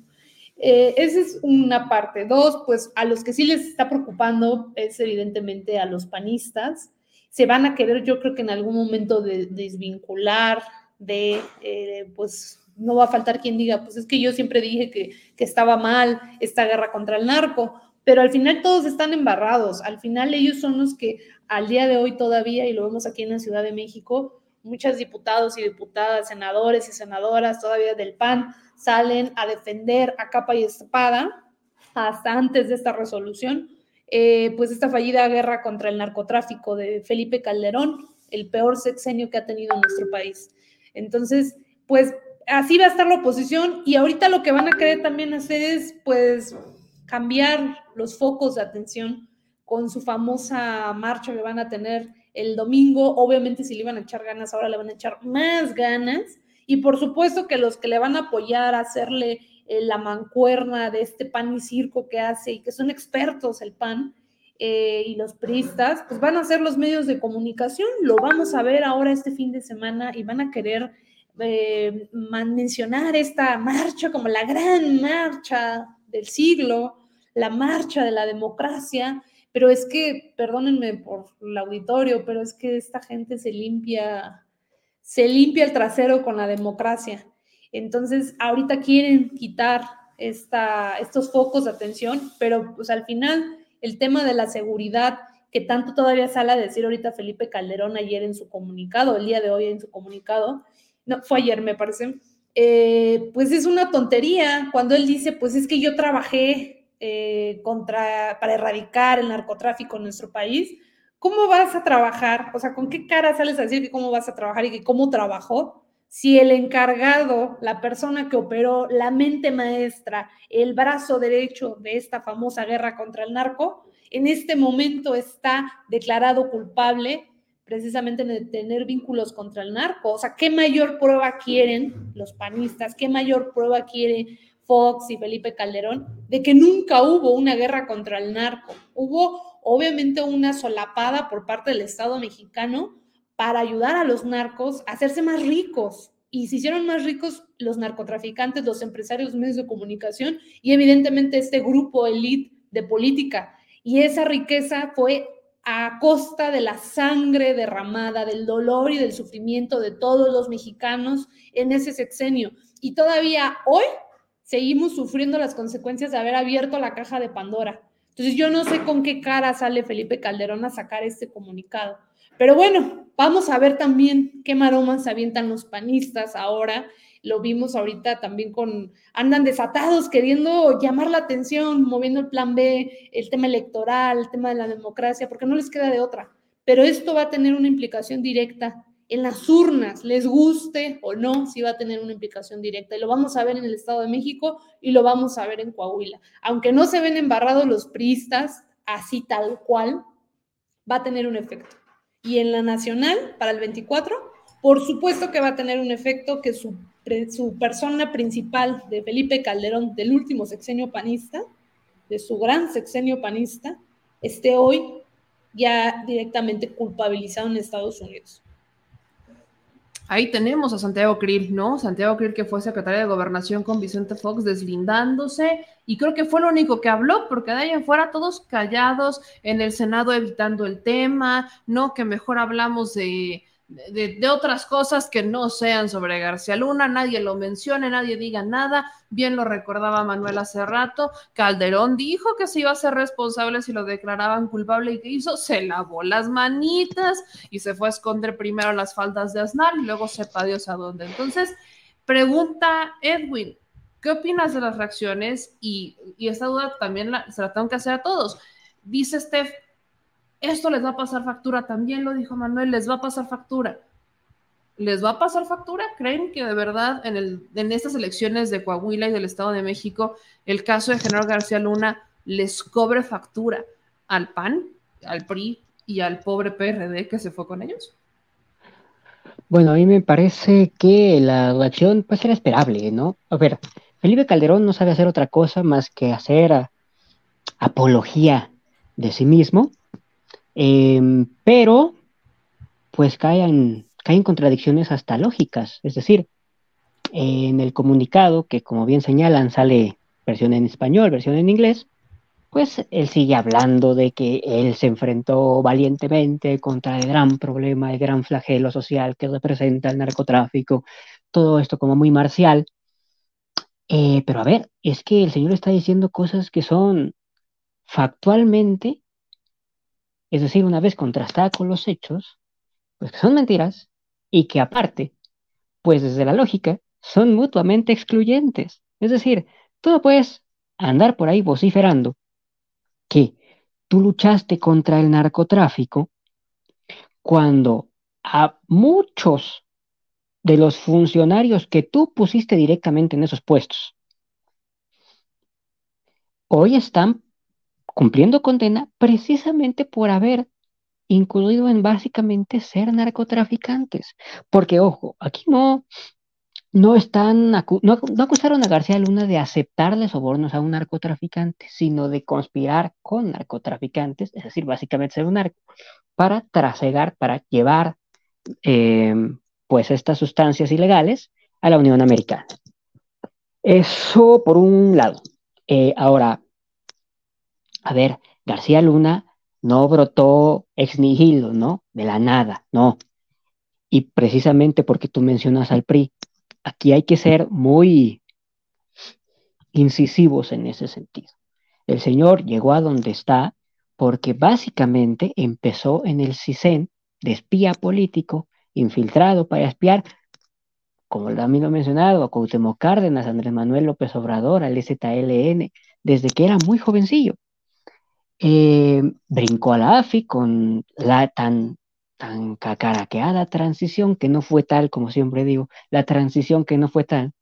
Eh, esa es una parte. Dos, pues a los que sí les está preocupando es evidentemente a los panistas. Se van a querer, yo creo que en algún momento de, desvincular, de, eh, pues no va a faltar quien diga, pues es que yo siempre dije que, que estaba mal esta guerra contra el narco, pero al final todos están embarrados. Al final ellos son los que al día de hoy todavía, y lo vemos aquí en la Ciudad de México, muchos diputados y diputadas, senadores y senadoras todavía del PAN salen a defender a capa y espada hasta antes de esta resolución, eh, pues esta fallida guerra contra el narcotráfico de Felipe Calderón, el peor sexenio que ha tenido nuestro país. Entonces, pues así va a estar la oposición y ahorita lo que van a querer también hacer es pues cambiar los focos de atención con su famosa marcha que van a tener el domingo. Obviamente, si le iban a echar ganas, ahora le van a echar más ganas. Y por supuesto que los que le van a apoyar a hacerle eh, la mancuerna de este pan y circo que hace y que son expertos el pan eh, y los priistas, pues van a ser los medios de comunicación. Lo vamos a ver ahora este fin de semana y van a querer eh, mencionar esta marcha como la gran marcha del siglo, la marcha de la democracia pero es que, perdónenme por el auditorio, pero es que esta gente se limpia, se limpia el trasero con la democracia. Entonces, ahorita quieren quitar esta, estos focos de atención, pero pues al final el tema de la seguridad, que tanto todavía sale a decir ahorita Felipe Calderón ayer en su comunicado, el día de hoy en su comunicado, no, fue ayer me parece, eh, pues es una tontería cuando él dice, pues es que yo trabajé eh, contra, para erradicar el narcotráfico en nuestro país, ¿cómo vas a trabajar? O sea, ¿con qué cara sales a decir que cómo vas a trabajar y que cómo trabajó? Si el encargado, la persona que operó, la mente maestra, el brazo derecho de esta famosa guerra contra el narco, en este momento está declarado culpable precisamente de tener vínculos contra el narco. O sea, ¿qué mayor prueba quieren los panistas? ¿Qué mayor prueba quiere Fox y Felipe Calderón, de que nunca hubo una guerra contra el narco. Hubo obviamente una solapada por parte del Estado mexicano para ayudar a los narcos a hacerse más ricos. Y se hicieron más ricos los narcotraficantes, los empresarios, medios de comunicación y evidentemente este grupo elite de política. Y esa riqueza fue a costa de la sangre derramada, del dolor y del sufrimiento de todos los mexicanos en ese sexenio. Y todavía hoy seguimos sufriendo las consecuencias de haber abierto la caja de Pandora. Entonces yo no sé con qué cara sale Felipe Calderón a sacar este comunicado. Pero bueno, vamos a ver también qué maromas avientan los panistas ahora. Lo vimos ahorita también con, andan desatados queriendo llamar la atención, moviendo el plan B, el tema electoral, el tema de la democracia, porque no les queda de otra. Pero esto va a tener una implicación directa en las urnas, les guste o no, sí va a tener una implicación directa. Y lo vamos a ver en el Estado de México y lo vamos a ver en Coahuila. Aunque no se ven embarrados los priistas, así tal cual, va a tener un efecto. Y en la nacional, para el 24, por supuesto que va a tener un efecto que su, su persona principal de Felipe Calderón, del último sexenio panista, de su gran sexenio panista, esté hoy ya directamente culpabilizado en Estados Unidos. Ahí tenemos a Santiago Krill, ¿no? Santiago Krill que fue secretario de Gobernación con Vicente Fox deslindándose y creo que fue lo único que habló, porque de ahí en fuera todos callados en el Senado evitando el tema, ¿no? Que mejor hablamos de, de, otras cosas que no sean sobre García Luna, nadie lo mencione, nadie diga nada, bien lo recordaba Manuel hace rato, Calderón dijo que se iba a ser responsable si lo declaraban culpable y que hizo, se lavó las manitas y se fue a esconder primero las faldas de Aznar y luego sepa Dios a dónde. Entonces, pregunta Edwin, ¿qué opinas de las reacciones? Y, y esta duda también se la tengo que hacer a todos. Dice Steph, esto les va a pasar factura, también lo dijo Manuel, les va a pasar factura. ¿Les va a pasar factura? ¿Creen que de verdad en, el, en estas elecciones de Coahuila y del Estado de México el caso de General García Luna les cobre factura al PAN, al PRI y al pobre PRD que se fue con ellos? Bueno, a mí me parece que la reacción pues era esperable, ¿no? A ver, Felipe Calderón no sabe hacer otra cosa más que hacer apología de sí mismo Em, pero, pues caen, caen contradicciones hasta lógicas. Es decir, en el comunicado, que como bien señalan, sale versión en español, versión en inglés, pues él sigue hablando de que él se enfrentó valientemente contra el gran problema, el gran flagelo social que representa el narcotráfico, todo esto como muy marcial. Eh, pero a ver, es que el señor está diciendo cosas que son factualmente es decir, una vez contrastada con los hechos, pues que son mentiras y que aparte, pues desde la lógica, son mutuamente excluyentes. Es decir, tú no puedes andar por ahí vociferando que tú luchaste contra el narcotráfico cuando a muchos de los funcionarios que tú pusiste directamente en esos puestos hoy están cumpliendo condena precisamente por haber incluido en básicamente ser narcotraficantes. Porque, ojo, aquí no, no están, no, acusaron a García Luna de aceptarle sobornos a un narcotraficante, sino de conspirar con narcotraficantes, es decir, básicamente ser un narco, para trasegar, para llevar em, pues estas sustancias ilegales a la Unión Americana. Eso por un lado. Eh, ahora, a ver, García Luna no brotó ex nihilo, ¿no? De la nada, no. Y precisamente porque tú mencionas al PRI, aquí hay que ser muy incisivos en ese sentido. El señor llegó a donde está porque básicamente empezó en el CISEN de espía político, infiltrado para espiar, como también lo he mencionado, a Cuauhtémoc Cárdenas, Andrés Manuel López Obrador, al ZLN, desde que era muy jovencillo. Eh, brincó a la AFI con la tan, tan cacaraqueada transición que no fue tal, como siempre digo, la transición que no fue tal,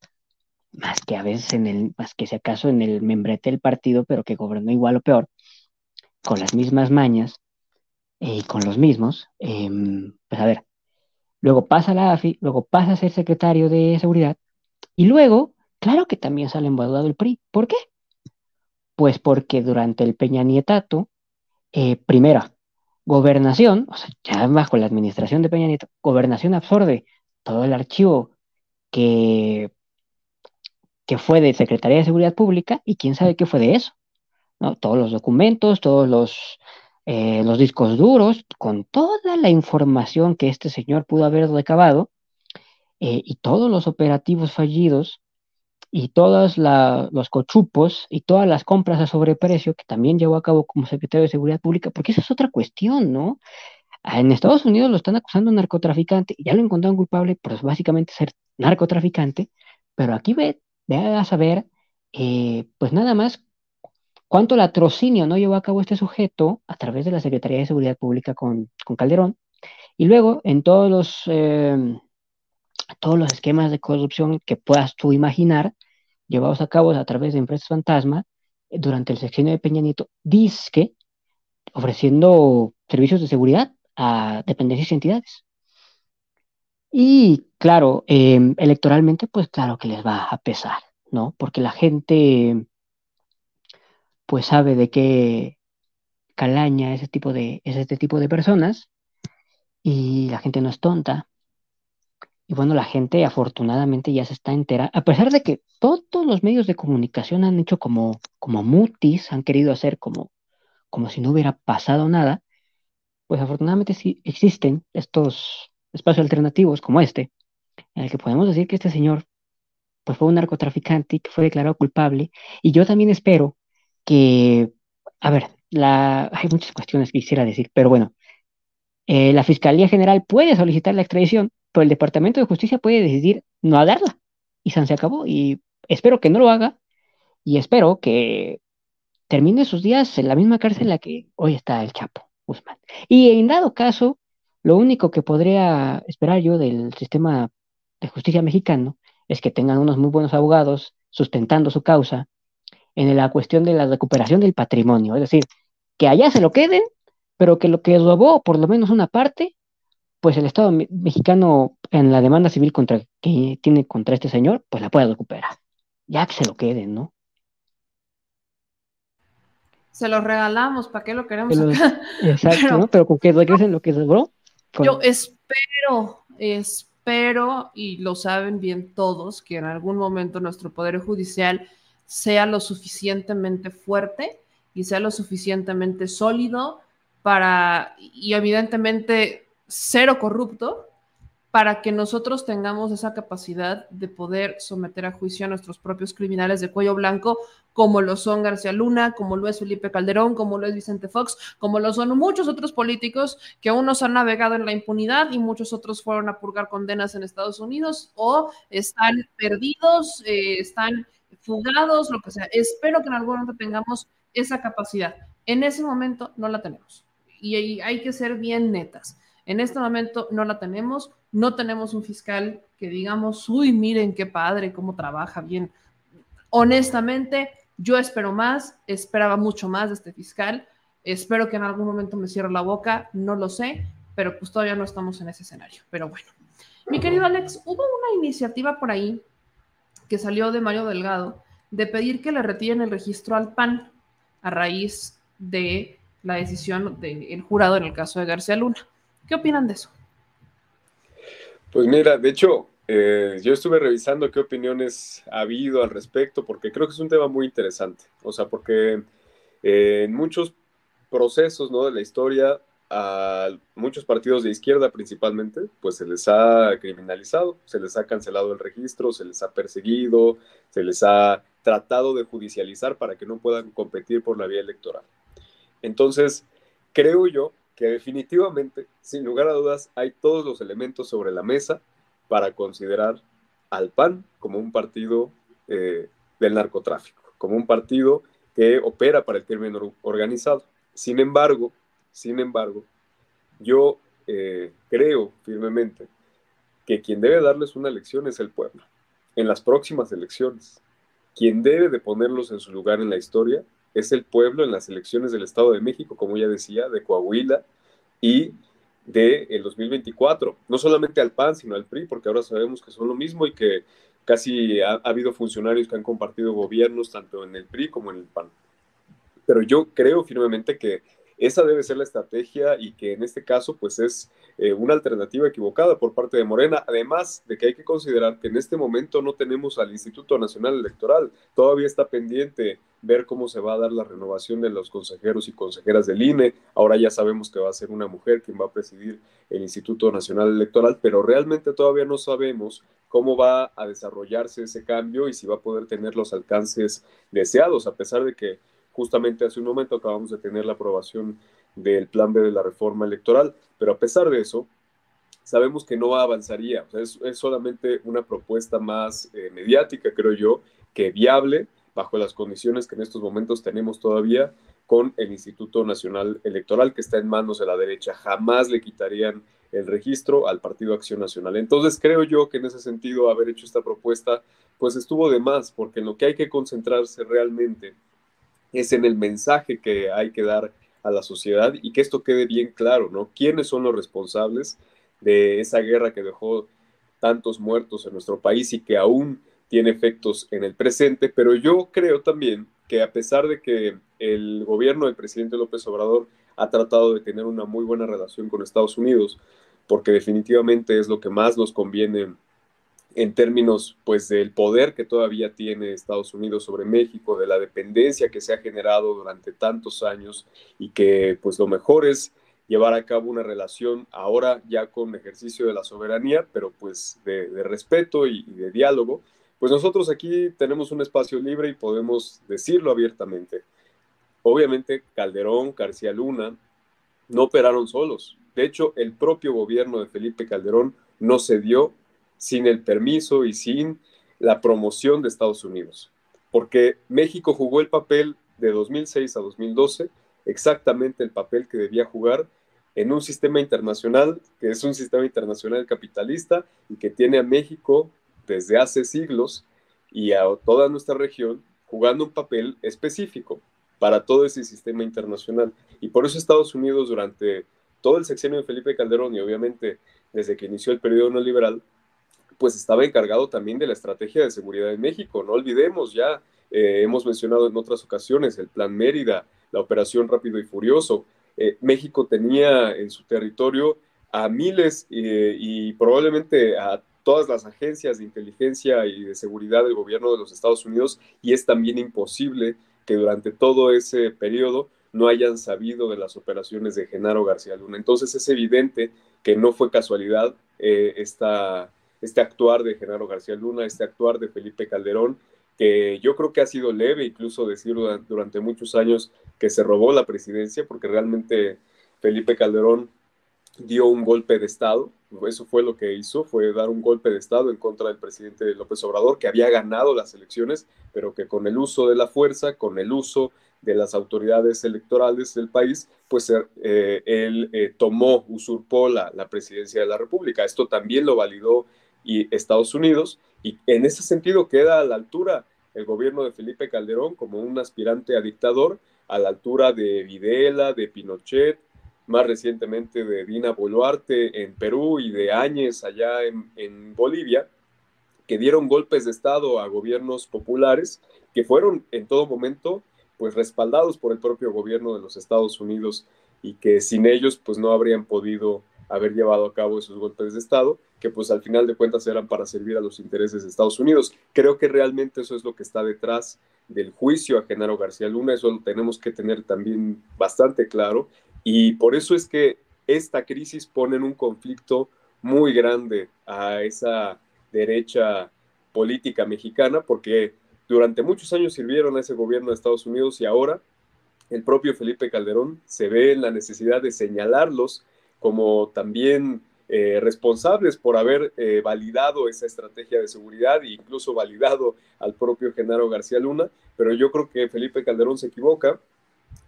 más que a veces en el, más que si acaso en el membrete del partido, pero que gobernó igual o peor, con las mismas mañas eh, y con los mismos, em, pues a ver, luego pasa la AFI, luego pasa a ser secretario de seguridad, y luego, claro que también sale embaudado el PRI. ¿Por qué? Pues porque durante el Peña Nietato, eh, primera, gobernación, o sea, ya bajo la administración de Peña Nieto, gobernación absorbe todo el archivo que, que fue de Secretaría de Seguridad Pública y quién sabe qué fue de eso. ¿no? Todos los documentos, todos los, eh, los discos duros, con toda la información que este señor pudo haber recabado eh, y todos los operativos fallidos y todos los cochupos y todas las compras a sobreprecio que también llevó a cabo como secretario de Seguridad Pública, porque esa es otra cuestión, ¿no? En Estados Unidos lo están acusando de narcotraficante, ya lo encontraron culpable, pues básicamente ser narcotraficante, pero aquí ve, ve a saber, eh, pues nada más cuánto latrocinio no llevó a cabo este sujeto a través de la Secretaría de Seguridad Pública con, con Calderón, y luego en todos los, eh, todos los esquemas de corrupción que puedas tú imaginar, llevados a cabo a través de empresas fantasma, eh, durante el sexenio de Peña Nieto, disque ofreciendo servicios de seguridad a dependencias y entidades. Y claro, eh, electoralmente, pues claro que les va a pesar, ¿no? Porque la gente, pues sabe de qué calaña ese tipo de, es este tipo de personas y la gente no es tonta. Y bueno, la gente afortunadamente ya se está enterando, a pesar de que todos los medios de comunicación han hecho como, como mutis, han querido hacer como, como si no hubiera pasado nada, pues afortunadamente sí existen estos espacios alternativos como este, en el que podemos decir que este señor pues fue un narcotraficante y que fue declarado culpable. Y yo también espero que, a ver, la, hay muchas cuestiones que quisiera decir, pero bueno, eh, la Fiscalía General puede solicitar la extradición, pero el Departamento de Justicia puede decidir no darla. Y se acabó. Y espero que no lo haga. Y espero que termine sus días en la misma cárcel en la que hoy está el Chapo Guzmán. Y en dado caso, lo único que podría esperar yo del sistema de justicia mexicano es que tengan unos muy buenos abogados sustentando su causa en la cuestión de la recuperación del patrimonio. Es decir, que allá se lo queden, pero que lo que robó, por lo menos una parte, pues el Estado me- mexicano en la demanda civil contra, que tiene contra este señor, pues la pueda recuperar. Ya que se lo queden, ¿no? Se los regalamos, ¿para qué lo queremos Pero- acá? exacto, Pero- ¿no? Pero con que regresen lo que con- Yo espero, espero, y lo saben bien todos, que en algún momento nuestro Poder Judicial sea lo suficientemente fuerte y sea lo suficientemente sólido para, y evidentemente cero corrupto, para que nosotros tengamos esa capacidad de poder someter a juicio a nuestros propios criminales de cuello blanco, como lo son García Luna, como lo es Felipe Calderón, como lo es Vicente Fox, como lo son muchos otros políticos que unos han navegado en la impunidad y muchos otros fueron a purgar condenas en Estados Unidos o están perdidos, eh, están fugados, lo que sea. Espero que en algún momento tengamos esa capacidad. En ese momento no la tenemos. Y hay que ser bien netas. En este momento no la tenemos, no tenemos un fiscal que digamos, uy, miren qué padre, cómo trabaja bien. Honestamente, yo espero más, esperaba mucho más de este fiscal, espero que en algún momento me cierre la boca, no lo sé, pero pues todavía no estamos en ese escenario. Pero bueno, mi querido Alex, hubo una iniciativa por ahí que salió de Mario Delgado de pedir que le retiren el registro al PAN a raíz de la decisión del jurado en el caso de García Luna. ¿Qué opinan de eso? Pues mira, de hecho, eh, yo estuve revisando qué opiniones ha habido al respecto, porque creo que es un tema muy interesante. O sea, porque eh, en muchos procesos ¿no? de la historia, a muchos partidos de izquierda principalmente, pues se les ha criminalizado, se les ha cancelado el registro, se les ha perseguido, se les ha tratado de judicializar para que no puedan competir por la vía electoral. Entonces, creo yo que definitivamente, sin lugar a dudas, hay todos los elementos sobre la mesa para considerar al PAN como un partido eh, del narcotráfico, como un partido que opera para el crimen or- organizado. Sin embargo, sin embargo, yo eh, creo firmemente que quien debe darles una lección es el pueblo. En las próximas elecciones, quien debe de ponerlos en su lugar en la historia es el pueblo en las elecciones del Estado de México, como ya decía, de Coahuila y de el 2024. No solamente al PAN, sino al PRI, porque ahora sabemos que son lo mismo y que casi ha, ha habido funcionarios que han compartido gobiernos tanto en el PRI como en el PAN. Pero yo creo firmemente que esa debe ser la estrategia y que en este caso pues es eh, una alternativa equivocada por parte de Morena, además de que hay que considerar que en este momento no tenemos al Instituto Nacional Electoral, todavía está pendiente ver cómo se va a dar la renovación de los consejeros y consejeras del INE, ahora ya sabemos que va a ser una mujer quien va a presidir el Instituto Nacional Electoral, pero realmente todavía no sabemos cómo va a desarrollarse ese cambio y si va a poder tener los alcances deseados, a pesar de que justamente hace un momento acabamos de tener la aprobación del plan B de la reforma electoral, pero a pesar de eso, sabemos que no avanzaría, es, solamente una propuesta más eh, mediática, creo yo, que viable bajo las condiciones que en estos momentos tenemos todavía con el Instituto Nacional Electoral, que está en manos de la derecha. Jamás le quitarían el registro al Partido Acción Nacional. Entonces creo yo que en ese sentido haber hecho esta propuesta pues estuvo de más, porque en lo que hay que concentrarse realmente es en el mensaje que hay que dar a la sociedad y que esto quede bien claro, ¿no? ¿Quiénes son los responsables de esa guerra que dejó tantos muertos en nuestro país y que aún tiene efectos en el presente? Pero yo creo también que a pesar de que el gobierno del presidente López Obrador ha tratado de tener una muy buena relación con Estados Unidos, porque definitivamente es lo que más nos conviene en términos pues del poder que todavía tiene Estados Unidos sobre México, de la dependencia que se ha generado durante tantos años y que pues lo mejor es llevar a cabo una relación ahora ya con ejercicio de la soberanía, pero pues de, respeto y, y de diálogo, pues nosotros aquí tenemos un espacio libre y podemos decirlo abiertamente. Obviamente Calderón, García Luna no operaron solos. De hecho, el propio gobierno de Felipe Calderón no se dio sin el permiso y sin la promoción de Estados Unidos, porque México jugó el papel de 2006 a 2012, exactamente el papel que debía jugar en un sistema internacional que es un sistema internacional capitalista y que tiene a México desde hace siglos y a toda nuestra región jugando un papel específico para todo ese sistema internacional. Y por eso Estados Unidos durante todo el sexenio de Felipe Calderón y obviamente desde que inició el periodo neoliberal, pues estaba encargado también de la estrategia de seguridad en México. No olvidemos ya, eh, hemos mencionado en otras ocasiones el Plan Mérida, la Operación Rápido y Furioso. Eh, México tenía en su territorio a miles eh, y probablemente a todas las agencias de inteligencia y de seguridad del gobierno de los Estados Unidos y es también imposible que durante todo ese periodo no hayan sabido de las operaciones de Genaro García Luna. Entonces es evidente que no fue casualidad eh, este actuar de Genaro García Luna, este actuar de Felipe Calderón, que yo creo que ha sido leve incluso decir durante muchos años que se robó la presidencia, porque realmente Felipe Calderón dio un golpe de Estado, eso fue lo que hizo, fue dar un golpe de Estado en contra del presidente López Obrador, que había ganado las elecciones, pero que con el uso de la fuerza, con el uso de las autoridades electorales del país, pues eh, él eh, tomó, usurpó la, la, presidencia de la República. Esto también lo validó y Estados Unidos, y en ese sentido queda a la altura el gobierno de Felipe Calderón como un aspirante a dictador, a la altura de Videla, de Pinochet, más recientemente de Dina Boluarte en Perú y de Áñez allá en, Bolivia, que dieron golpes de Estado a gobiernos populares que fueron en todo momento pues respaldados por el propio gobierno de los Estados Unidos y que sin ellos pues no habrían podido haber llevado a cabo esos golpes de Estado, que pues al final de cuentas eran para servir a los intereses de Estados Unidos. Creo que realmente eso es lo que está detrás del juicio a Genaro García Luna, eso lo tenemos que tener también bastante claro y por eso es que esta crisis pone en un conflicto muy grande a esa derecha política mexicana, porque durante muchos años sirvieron a ese gobierno de Estados Unidos y ahora el propio Felipe Calderón se ve en la necesidad de señalarlos como también eh, responsables por haber eh, validado esa estrategia de seguridad e incluso validado al propio Genaro García Luna, pero yo creo que Felipe Calderón se equivoca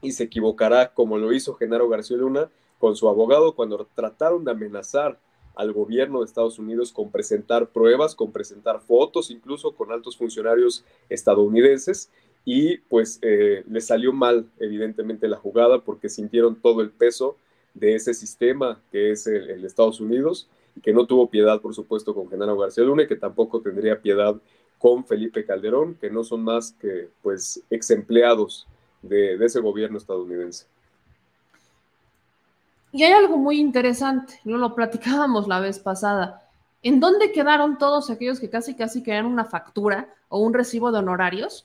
y se equivocará como lo hizo Genaro García Luna con su abogado cuando trataron de amenazar al gobierno de Estados Unidos con presentar pruebas, con presentar fotos, incluso con altos funcionarios estadounidenses, y pues eh, le salió mal evidentemente la jugada porque sintieron todo el peso de ese sistema que es el, el, Estados Unidos y que no tuvo piedad, por supuesto, con Genaro García Luna y que tampoco tendría piedad con Felipe Calderón, que no son más que pues ex empleados de, ese gobierno estadounidense. Y hay algo muy interesante, no lo platicábamos la vez pasada. ¿En dónde quedaron todos aquellos que casi casi querían una factura o un recibo de honorarios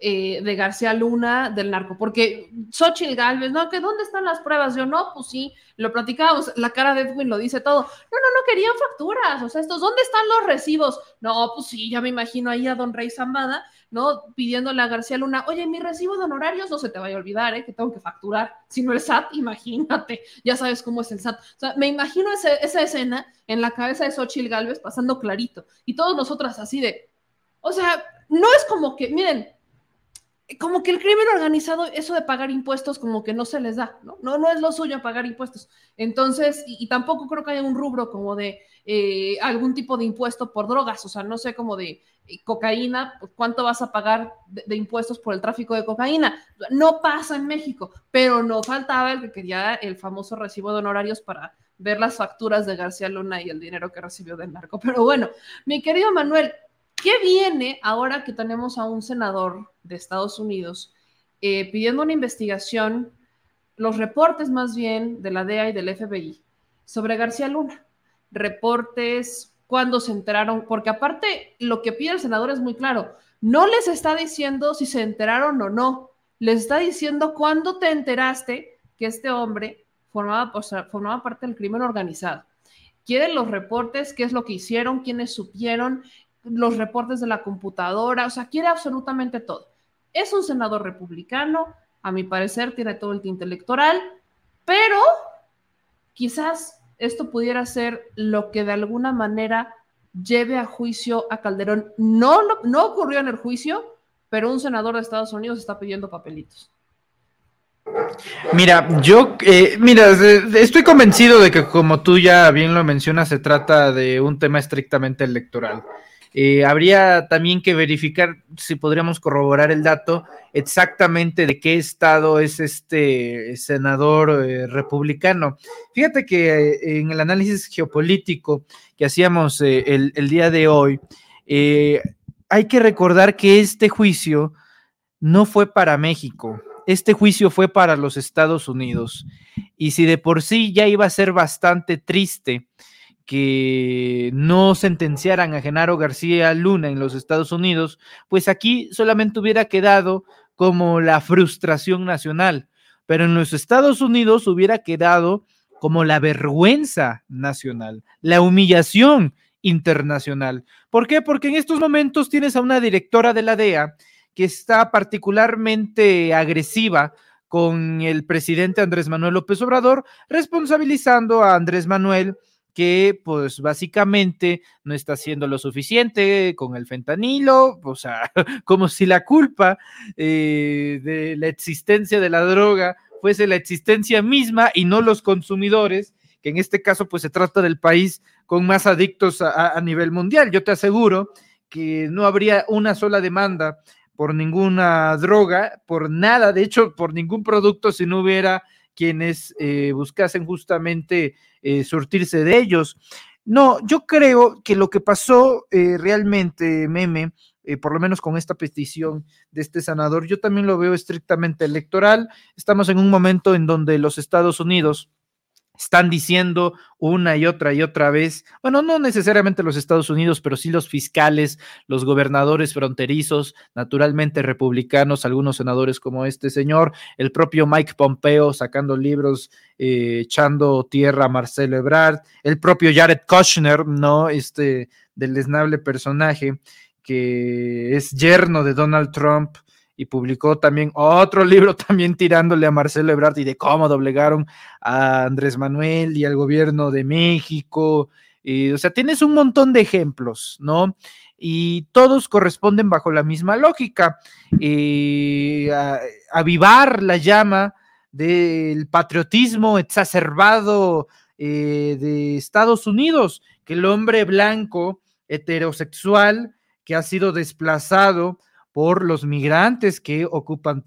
eh, de García Luna del narco, porque Xochitl Galvez, ¿no? ¿Que ¿Dónde están las pruebas? Yo no, pues sí, lo platicábamos, la cara de Edwin lo dice todo. No, no, no, querían facturas, o sea, estos, ¿dónde están los recibos? No, pues sí, ya me imagino ahí a don Rey Zambada, ¿no? Pidiéndole a García Luna, oye, mi recibo de honorarios no se te vaya a olvidar, ¿eh? Que tengo que facturar, si no el SAT, imagínate, ya sabes cómo es el SAT. O sea, me imagino esa escena en la cabeza de Xochitl Galvez pasando clarito, y todos nosotras así de, o sea, no es como que, miren, como que el crimen organizado, eso de pagar impuestos, como que no se les da, ¿no? No, no es lo suyo pagar impuestos. Entonces, y, tampoco creo que haya un rubro como de eh, algún tipo de impuesto por drogas, o sea, no sé, como de eh, cocaína, pues, ¿cuánto vas a pagar de, impuestos por el tráfico de cocaína? No pasa en México, pero no faltaba el que quería el famoso recibo de honorarios para ver las facturas de García Luna y el dinero que recibió del narco. Pero bueno, mi querido Manuel, ¿Qué viene ahora que tenemos a un senador de Estados Unidos eh, pidiendo una investigación, los reportes más bien de la DEA y del FBI sobre García Luna? Reportes, cuándo se enteraron, porque aparte lo que pide el senador es muy claro, no les está diciendo si se enteraron o no, les está diciendo cuándo te enteraste que este hombre formaba, formaba parte del crimen organizado. Quieren los reportes, qué es lo que hicieron, quiénes supieron, los reportes de la computadora, o sea, quiere absolutamente todo. Es un senador republicano, a mi parecer tiene todo el tinte electoral, pero quizás esto pudiera ser lo que de alguna manera lleve a juicio a Calderón. No, no, ocurrió en el juicio, pero un senador de Estados Unidos está pidiendo papelitos. Mira, yo, eh, mira, estoy convencido de que como tú ya bien lo mencionas, se trata de un tema estrictamente electoral. Eh, habría también que verificar si podríamos corroborar el dato exactamente de qué estado es este senador eh, republicano. Fíjate que eh, en el análisis geopolítico que hacíamos el, el, día de hoy, hay que recordar que este juicio no fue para México. Este juicio fue para los Estados Unidos. Y si de por sí ya iba a ser bastante triste que no sentenciaran a Genaro García Luna en los Estados Unidos, pues aquí solamente hubiera quedado como la frustración nacional, pero en los Estados Unidos hubiera quedado como la vergüenza nacional, la humillación internacional. ¿Por qué? Porque en estos momentos tienes a una directora de la DEA que está particularmente agresiva con el presidente Andrés Manuel López Obrador, responsabilizando a Andrés Manuel que pues básicamente no está haciendo lo suficiente con el fentanilo, o sea, como si la culpa eh, de la existencia de la droga fuese la existencia misma y no los consumidores, que en este caso pues se trata del país con más adictos a, a nivel mundial. Yo te aseguro que no habría una sola demanda por ninguna droga, por nada, de hecho, por ningún producto si no hubiera quienes eh, buscasen justamente eh, surtirse de ellos. No, yo creo que lo que pasó eh, realmente, meme, por lo menos con esta petición de este senador, yo también lo veo estrictamente electoral. Estamos en un momento en donde los Estados Unidos están diciendo una y otra y otra vez, bueno, no necesariamente los Estados Unidos, pero sí los fiscales, los gobernadores fronterizos, naturalmente republicanos, algunos senadores como este señor, el propio Mike Pompeo sacando libros, eh, echando tierra a Marcelo Ebrard, el propio Jared Kushner, ¿no? Este del desnable personaje que es yerno de Donald Trump, y publicó también otro libro también tirándole a Marcelo Ebrard y de cómo doblegaron a Andrés Manuel y al gobierno de México. o sea, tienes un montón de ejemplos, ¿no? Y todos corresponden bajo la misma lógica. avivar la llama del patriotismo exacerbado eh, de Estados Unidos, que el hombre blanco heterosexual que ha sido desplazado por los migrantes que ocupan,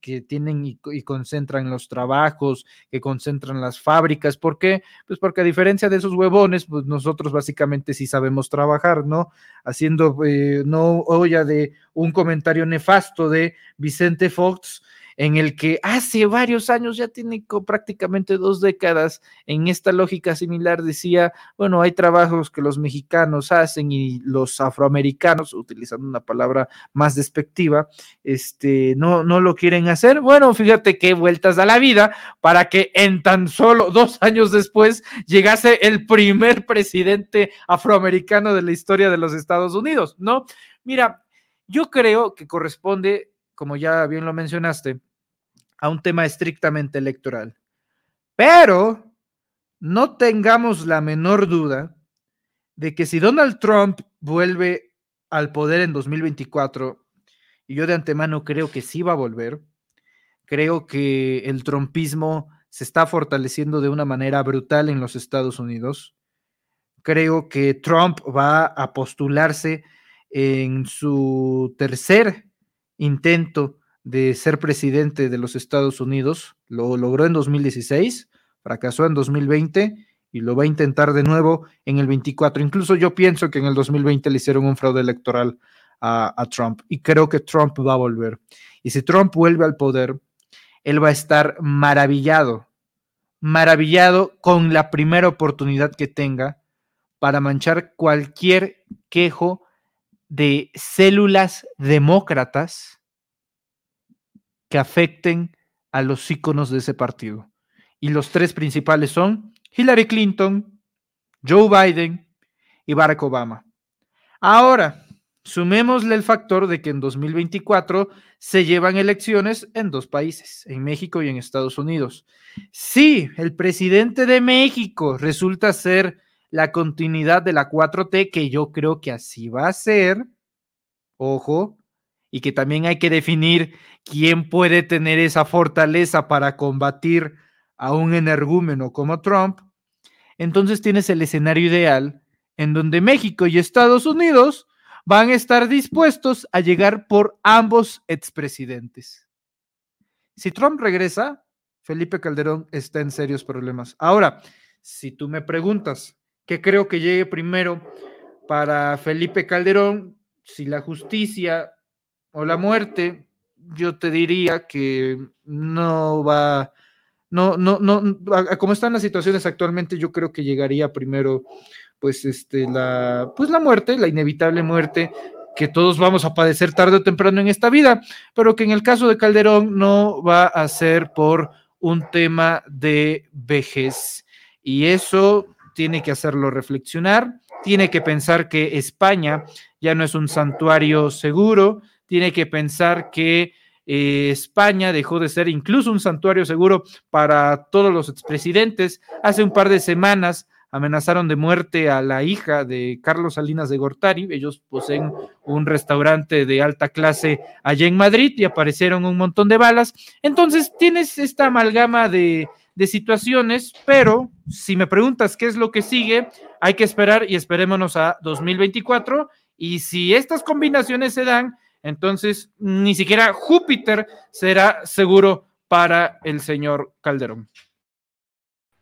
que tienen y, concentran los trabajos, que concentran las fábricas. ¿Por qué? Pues porque a diferencia de esos huevones, pues nosotros básicamente sí sabemos trabajar, ¿no? Haciendo, eh, no olla de un comentario nefasto de Vicente Fox, en el que hace varios años, ya tiene prácticamente dos décadas, en esta lógica similar decía, bueno, hay trabajos que los mexicanos hacen y los afroamericanos, utilizando una palabra más despectiva, este, no, no lo quieren hacer. Bueno, fíjate qué vueltas a la vida para que en tan solo dos años después llegase el primer presidente afroamericano de la historia de los Estados Unidos, ¿no? Mira, yo creo que corresponde como ya bien lo mencionaste, a un tema estrictamente electoral. Pero no tengamos la menor duda de que si Donald Trump vuelve al poder en 2024, y yo de antemano creo que sí va a volver, creo que el trumpismo se está fortaleciendo de una manera brutal en los Estados Unidos. Creo que Trump va a postularse en su tercer intento de ser presidente de los Estados Unidos. Lo logró en 2016, fracasó en 2020 y lo va a intentar de nuevo en el 24. Incluso yo pienso que en el 2020 le hicieron un fraude electoral a, a, Trump y creo que Trump va a volver. Y si Trump vuelve al poder, él va a estar maravillado, maravillado con la primera oportunidad que tenga para manchar cualquier quejo de células demócratas que afecten a los íconos de ese partido. Y los tres principales son Hillary Clinton, Joe Biden y Barack Obama. Ahora, sumémosle el factor de que en 2024 se llevan elecciones en dos países, en México y en Estados Unidos. Si el presidente de México resulta ser la continuidad de la 4T, que yo creo que así va a ser, ojo, y que también hay que definir quién puede tener esa fortaleza para combatir a un energúmeno como Trump, entonces tienes el escenario ideal en donde México y Estados Unidos van a estar dispuestos a llegar por ambos expresidentes. Si Trump regresa, Felipe Calderón está en serios problemas. Ahora, si tú me preguntas, ¿Qué creo que llegue primero para Felipe Calderón? Si la justicia o la muerte, yo te diría que no va, no, no, no, como están las situaciones actualmente, yo creo que llegaría primero, pues, este, la, pues la muerte, la inevitable muerte que todos vamos a padecer tarde o temprano en esta vida, pero que en el caso de Calderón no va a ser por un tema de vejez. Y eso tiene que hacerlo reflexionar, tiene que pensar que España ya no es un santuario seguro, tiene que pensar que eh, España dejó de ser incluso un santuario seguro para todos los expresidentes. Hace un par de semanas amenazaron de muerte a la hija de Carlos Salinas de Gortari. Ellos poseen un restaurante de alta clase allá en Madrid y aparecieron un montón de balas. Entonces tienes esta amalgama de, de situaciones, pero si me preguntas qué es lo que sigue, hay que esperar y esperémonos a 2024. Y si estas combinaciones se dan, entonces ni siquiera Júpiter será seguro para el señor Calderón.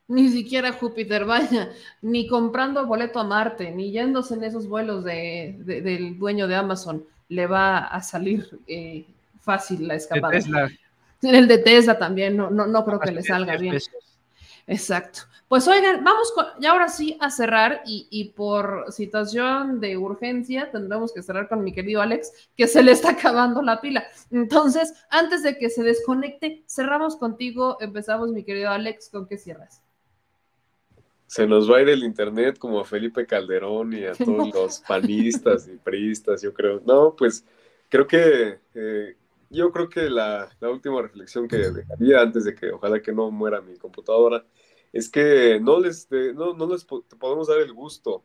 Ni siquiera Júpiter, vaya, ni comprando boleto a Marte, ni yéndose en esos vuelos de, del dueño de Amazon, le va a salir eh, fácil la escapada. El de Tesla también, no, no, no creo que le salga bien. Exacto. Pues oigan, vamos con, ya ahora sí a cerrar y, y, por situación de urgencia tendremos que cerrar con mi querido Alex, que se le está acabando la pila. Entonces, antes de que se desconecte, cerramos contigo, empezamos mi querido Alex, ¿con qué cierras? Se nos va a ir el internet como a Felipe Calderón y a todos los panistas y priistas, yo creo. No, pues creo que eh, yo creo que la, última reflexión que dejaría antes de que ojalá que no muera mi computadora es que no les, no, no les podemos dar el gusto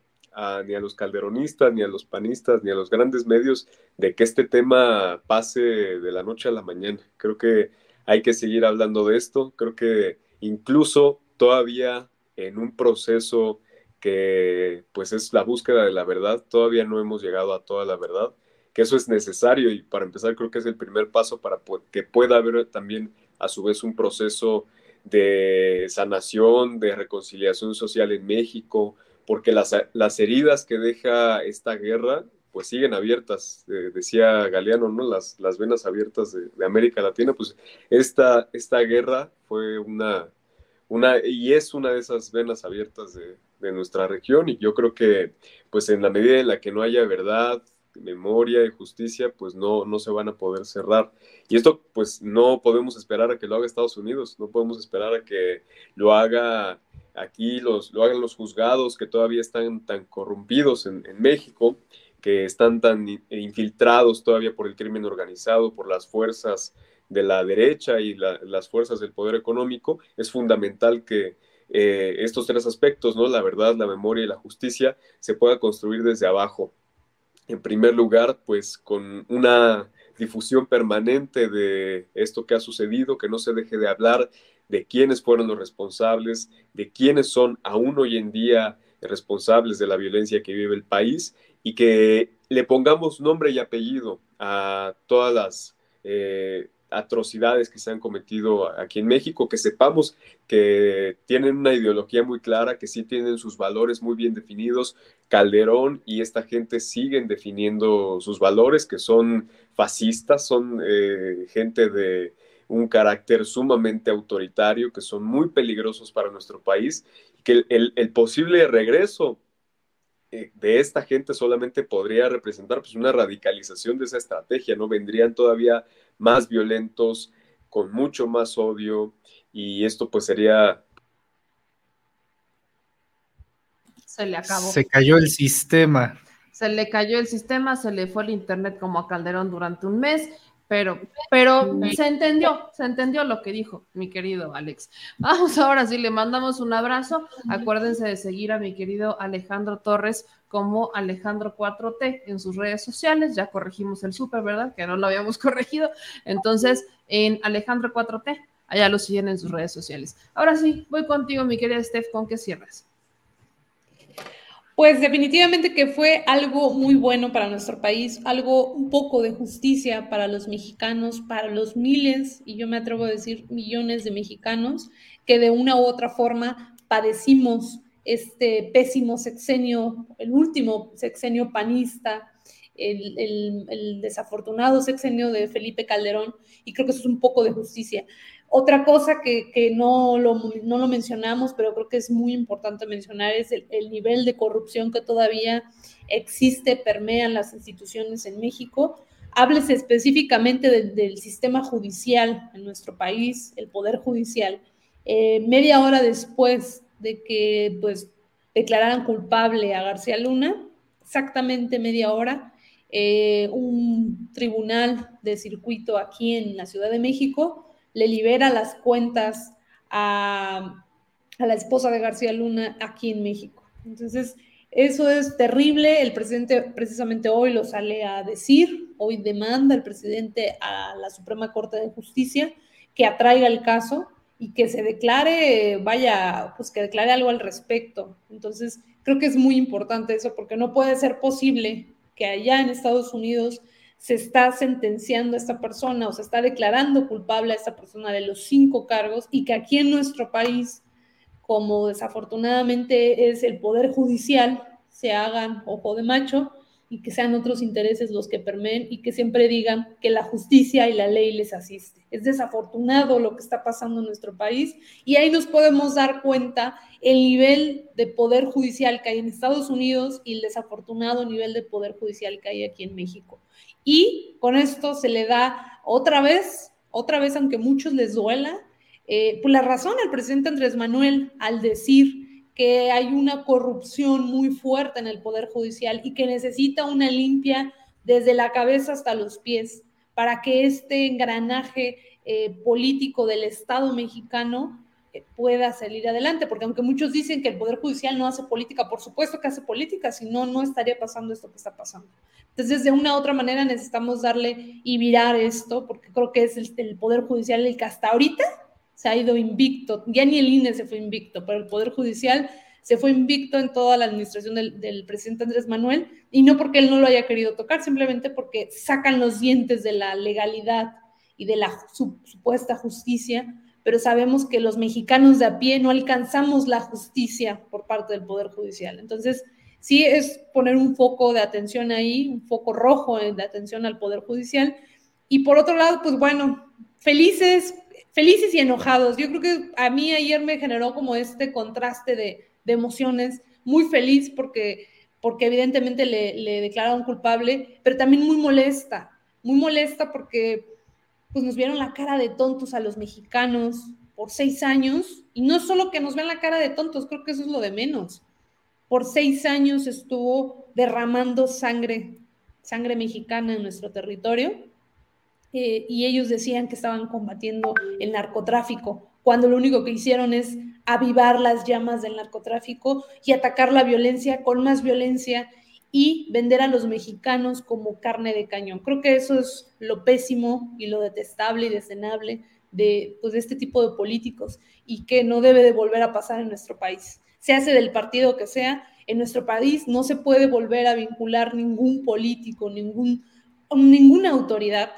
ni a los calderonistas, ni a los panistas, ni a los grandes medios de que este tema pase de la noche a la mañana. Creo que hay que seguir hablando de esto. Creo que incluso todavía en un proceso que pues es la búsqueda de la verdad, todavía no hemos llegado a toda la verdad que eso es necesario y para empezar creo que es el primer paso para que pueda haber también a su vez un proceso de sanación, de reconciliación social en México, porque las, las heridas que deja esta guerra pues siguen abiertas, eh, decía Galeano, ¿no? Las, las venas abiertas de, de, América Latina, pues esta, esta guerra fue una, una, y es una de esas venas abiertas de, de nuestra región, y yo creo que, pues en la medida en la que no haya verdad, memoria y justicia, pues no, no se van a poder cerrar. Y esto, pues no podemos esperar a que lo haga Estados Unidos, no podemos esperar a que lo haga aquí, los, lo hagan los juzgados que todavía están tan corrompidos en, en México, que están tan infiltrados todavía por el crimen organizado, por las fuerzas de la derecha y la, las fuerzas del poder económico. Es fundamental que eh, estos tres aspectos, ¿no? La verdad, la memoria y la justicia, se pueda construir desde abajo en primer lugar, pues con una difusión permanente de esto que ha sucedido, que no se deje de hablar de quiénes fueron los responsables, de quiénes son aún hoy en día responsables de la violencia que vive el país y que le pongamos nombre y apellido a todas las eh, atrocidades que se han cometido aquí en México, que sepamos que tienen una ideología muy clara, que sí tienen sus valores muy bien definidos. Calderón y esta gente siguen definiendo sus valores, que son fascistas, son eh, gente de un carácter sumamente autoritario, que son muy peligrosos para nuestro país, que el, posible regreso de esta gente solamente podría representar pues, una radicalización de esa estrategia, ¿no? Vendrían todavía más violentos, con mucho más odio, y esto pues sería... Se le acabó. Se cayó el sistema. Se le cayó el sistema, se le fue el internet como a Calderón durante un mes pero, pero se entendió, se entendió lo que dijo mi querido Alex. Vamos ahora sí, le mandamos un abrazo. Acuérdense de seguir a mi querido Alejandro Torres como Alejandro 4T en sus redes sociales. Ya corregimos el súper, ¿verdad? Que no lo habíamos corregido. Entonces, en Alejandro 4T, allá lo siguen en sus redes sociales. Ahora sí, voy contigo, mi querida Steph, ¿con qué cierras? Pues definitivamente que fue algo muy bueno para nuestro país, algo un poco de justicia para los mexicanos, para los miles, y yo me atrevo a decir millones de mexicanos, que de una u otra forma padecimos este pésimo sexenio, el último sexenio panista, el, el, el, desafortunado sexenio de Felipe Calderón, y creo que eso es un poco de justicia. Otra cosa que, que no, lo, no, lo, mencionamos, pero creo que es muy importante mencionar, es el, el nivel de corrupción que todavía existe, permea en las instituciones en México. Háblese específicamente de, del sistema judicial en nuestro país, el Poder Judicial. Eh, media hora después de que pues, declararan culpable a García Luna, exactamente media hora, eh, un tribunal de circuito aquí en la Ciudad de México le libera las cuentas a, la esposa de García Luna aquí en México. Entonces, eso es terrible. El presidente precisamente hoy lo sale a decir, hoy demanda el presidente a la Suprema Corte de Justicia que atraiga el caso y que se declare, vaya, pues que declare algo al respecto. Entonces, creo que es muy importante eso porque no puede ser posible que allá en Estados Unidos se está sentenciando a esta persona o se está declarando culpable a esta persona de los cinco cargos y que aquí en nuestro país, como desafortunadamente es el poder judicial, se hagan ojo de macho y que sean otros intereses los que permeen y que siempre digan que la justicia y la ley les asiste. Es desafortunado lo que está pasando en nuestro país y ahí nos podemos dar cuenta el nivel de poder judicial que hay en Estados Unidos y el desafortunado nivel de poder judicial que hay aquí en México. Y con esto se le da otra vez, otra vez, aunque muchos les duela, eh, pues la razón al presidente Andrés Manuel al decir que hay una corrupción muy fuerte en el Poder Judicial y que necesita una limpia desde la cabeza hasta los pies para que este engranaje eh, político del Estado mexicano pueda salir adelante, porque aunque muchos dicen que el Poder Judicial no hace política, por supuesto que hace política, si no, no estaría pasando esto que está pasando. Entonces, de una u otra manera necesitamos darle y virar esto, porque creo que es el, el, Poder Judicial el que hasta ahorita se ha ido invicto. Ya ni el INE se fue invicto, pero el Poder Judicial se fue invicto en toda la administración del, del presidente Andrés Manuel, y no porque él no lo haya querido tocar, simplemente porque sacan los dientes de la legalidad y de la su, supuesta justicia pero sabemos que los mexicanos de a pie no alcanzamos la justicia por parte del Poder Judicial. Entonces, sí es poner un foco de atención ahí, un foco rojo de atención al Poder Judicial. Y por otro lado, pues bueno, felices, felices y enojados. Yo creo que a mí ayer me generó como este contraste de, de emociones, muy feliz porque, porque evidentemente le, le declararon culpable, pero también muy molesta, muy molesta porque pues nos vieron la cara de tontos a los mexicanos por seis años, y no solo que nos vean la cara de tontos, creo que eso es lo de menos. Por seis años estuvo derramando sangre, sangre mexicana en nuestro territorio, eh, y ellos decían que estaban combatiendo el narcotráfico, cuando lo único que hicieron es avivar las llamas del narcotráfico y atacar la violencia con más violencia y vender a los mexicanos como carne de cañón. Creo que eso es lo pésimo y lo detestable y descenable de, pues, este tipo de políticos y que no debe de volver a pasar en nuestro país se hace del partido que sea, en nuestro país no se puede volver a vincular ningún político, ningún, ninguna autoridad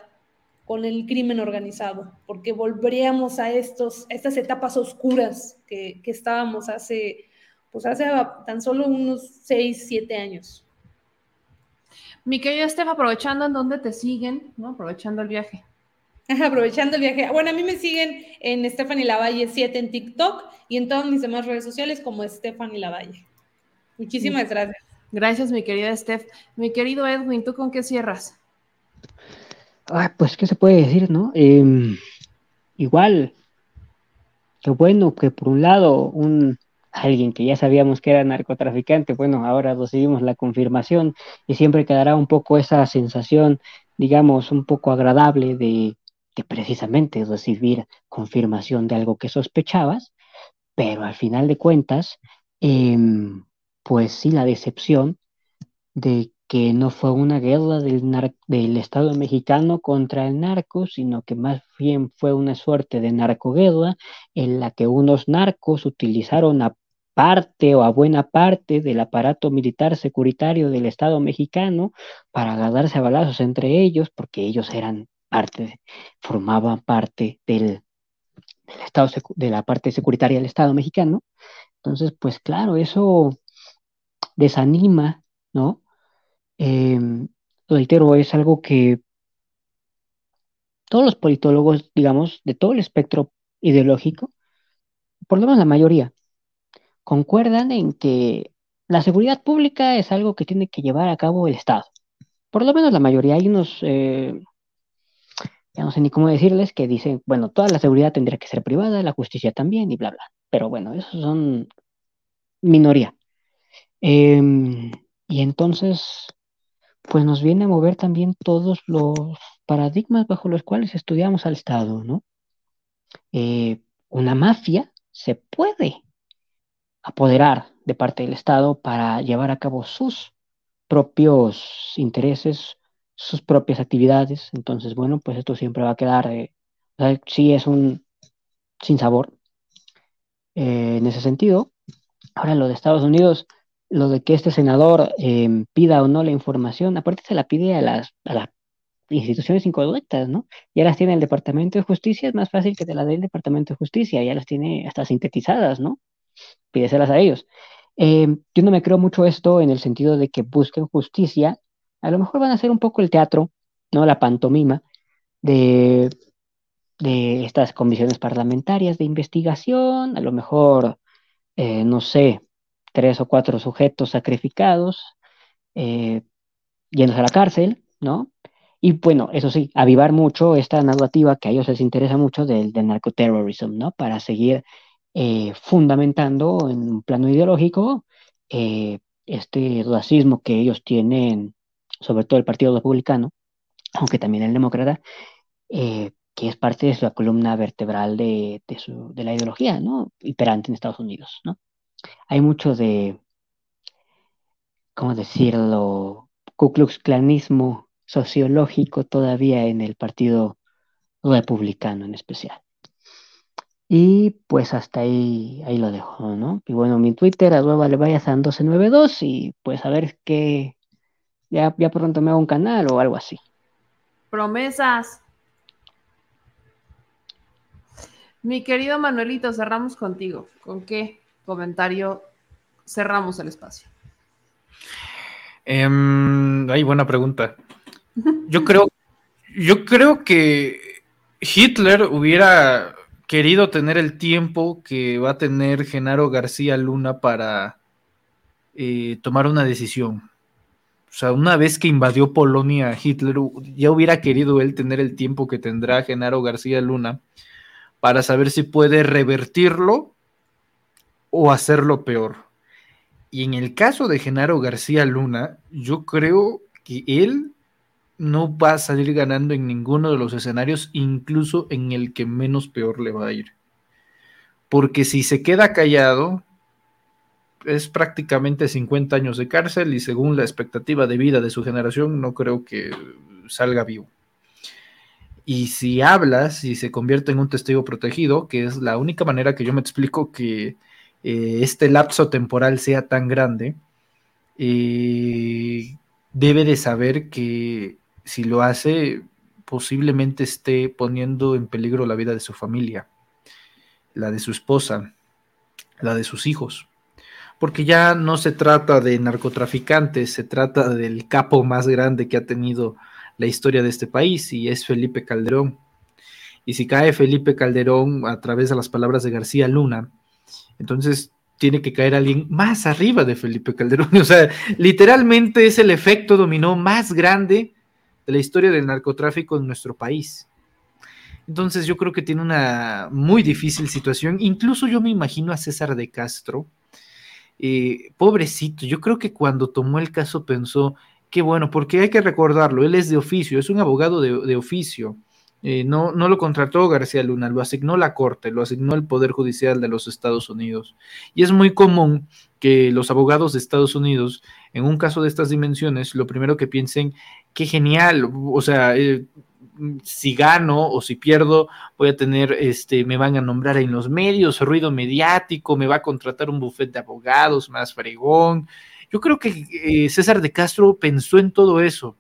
con el crimen organizado, porque volveríamos a, estos, estas etapas oscuras que, que estábamos hace, pues hace tan solo unos seis, siete años. Mi querida Estef, aprovechando en dónde te siguen, ¿no? aprovechando el viaje. Aprovechando el viaje. Bueno, a mí me siguen en Stephanie Lavalle 7 en TikTok y en todas mis demás redes sociales como Stephanie Lavalle. Muchísimas gracias. Gracias, mi querida Steph. Mi querido Edwin, ¿tú con qué cierras? Ah, pues, ¿qué se puede decir, no? Em, igual, qué bueno que por un lado, un alguien que ya sabíamos que era narcotraficante, bueno, ahora recibimos la confirmación y siempre quedará un poco esa sensación, digamos, un poco agradable de precisamente recibir confirmación de algo que sospechabas, pero al final de cuentas, em, pues sí, la decepción de que no fue una guerra del, del Estado mexicano contra el narco, sino que más bien fue una suerte de narcoguerra en la que unos narcos utilizaron a parte o a buena parte del aparato militar securitario del Estado mexicano para agarrarse a balazos entre ellos, porque ellos eran parte, formaban parte del, Estado, de la parte securitaria del Estado mexicano. Entonces, pues claro, eso desanima, ¿no? Eh, reitero, es algo que todos los politólogos, digamos, de todo el espectro ideológico, por lo menos la mayoría, concuerdan en que la seguridad pública es algo que tiene que llevar a cabo el Estado. Por lo menos la mayoría. Hay unos eh, ya no sé ni cómo decirles, que dicen, bueno, toda la seguridad tendría que ser privada, la justicia también, y bla, bla. Pero bueno, esos son minoría. Em, y entonces, pues nos viene a mover también todos los paradigmas bajo los cuales estudiamos al Estado, ¿no? Eh, una mafia se puede apoderar de parte del Estado para llevar a cabo sus propios intereses, sus propias actividades. Entonces, bueno, pues esto siempre va a quedar, eh, sí es un sin sabor eh, en ese sentido. Ahora lo de Estados Unidos, lo de que este senador em, pida o no la información, aparte se la pide a las, a las instituciones incorrectas, ¿no? Ya las tiene el Departamento de Justicia, es más fácil que te las dé el Departamento de Justicia, ya las tiene hasta sintetizadas, ¿no? Pídeselas a ellos. Em, yo no me creo mucho esto en el sentido de que busquen justicia a lo mejor van a hacer un poco el teatro, ¿no? La pantomima de, de estas comisiones parlamentarias de investigación, a lo mejor, eh, no sé, tres o cuatro sujetos sacrificados, eh, yéndose a la cárcel, ¿no? Y bueno, eso sí, avivar mucho esta narrativa que a ellos les interesa mucho del, del narcoterrorismo, ¿no? Para seguir eh, fundamentando en un plano ideológico eh, este racismo que ellos tienen sobre todo el Partido Republicano, aunque también el Demócrata, eh, que es parte de la columna vertebral de, de, la ideología, ¿no? Hiperante en Estados Unidos, ¿no? Hay mucho de, ¿cómo decirlo? Ku Klux Klanismo sociológico todavía en el Partido Republicano en especial. Y pues hasta ahí, ahí lo dejo, ¿no? Y bueno, mi Twitter, arroba le vayas a 1292 y pues a ver qué, ya, ya pronto me hago un canal o algo así. Promesas. Mi querido Manuelito, cerramos contigo. ¿Con qué comentario cerramos el espacio? Em, ay, buena pregunta. Yo creo, yo creo que Hitler hubiera querido tener el tiempo que va a tener Genaro García Luna para eh, tomar una decisión. O sea, una vez que invadió Polonia Hitler, ya hubiera querido él tener el tiempo que tendrá Genaro García Luna para saber si puede revertirlo o hacerlo peor. Y en el caso de Genaro García Luna, yo creo que él no va a salir ganando en ninguno de los escenarios, incluso en el que menos peor le va a ir. Porque si se queda callado, es prácticamente 50 años de cárcel y según la expectativa de vida de su generación, no creo que salga vivo. Y si hablas y se convierte en un testigo protegido, que es la única manera que yo me explico que eh, este lapso temporal sea tan grande, eh, debe de saber que si lo hace, posiblemente esté poniendo en peligro la vida de su familia, la de su esposa, la de sus hijos. Porque ya no se trata de narcotraficantes, se trata del capo más grande que ha tenido la historia de este país y es Felipe Calderón. Y si cae Felipe Calderón a través de las palabras de García Luna, entonces tiene que caer alguien más arriba de Felipe Calderón. O sea, literalmente es el efecto dominó más grande de la historia del narcotráfico en nuestro país. Entonces yo creo que tiene una muy difícil situación. Incluso yo me imagino a César de Castro. Eh, pobrecito, yo creo que cuando tomó el caso pensó, qué bueno, porque hay que recordarlo, él es de oficio, es un abogado de, oficio. Eh, no, no lo contrató García Luna, lo asignó la Corte, lo asignó el Poder Judicial de los Estados Unidos. Y es muy común que los abogados de Estados Unidos, en un caso de estas dimensiones, lo primero que piensen qué genial, o sea, eh, si gano o si pierdo, voy a tener, este, me van a nombrar en los medios, ruido mediático, me va a contratar un bufete de abogados más fregón. Yo creo que eh, César de Castro pensó en todo eso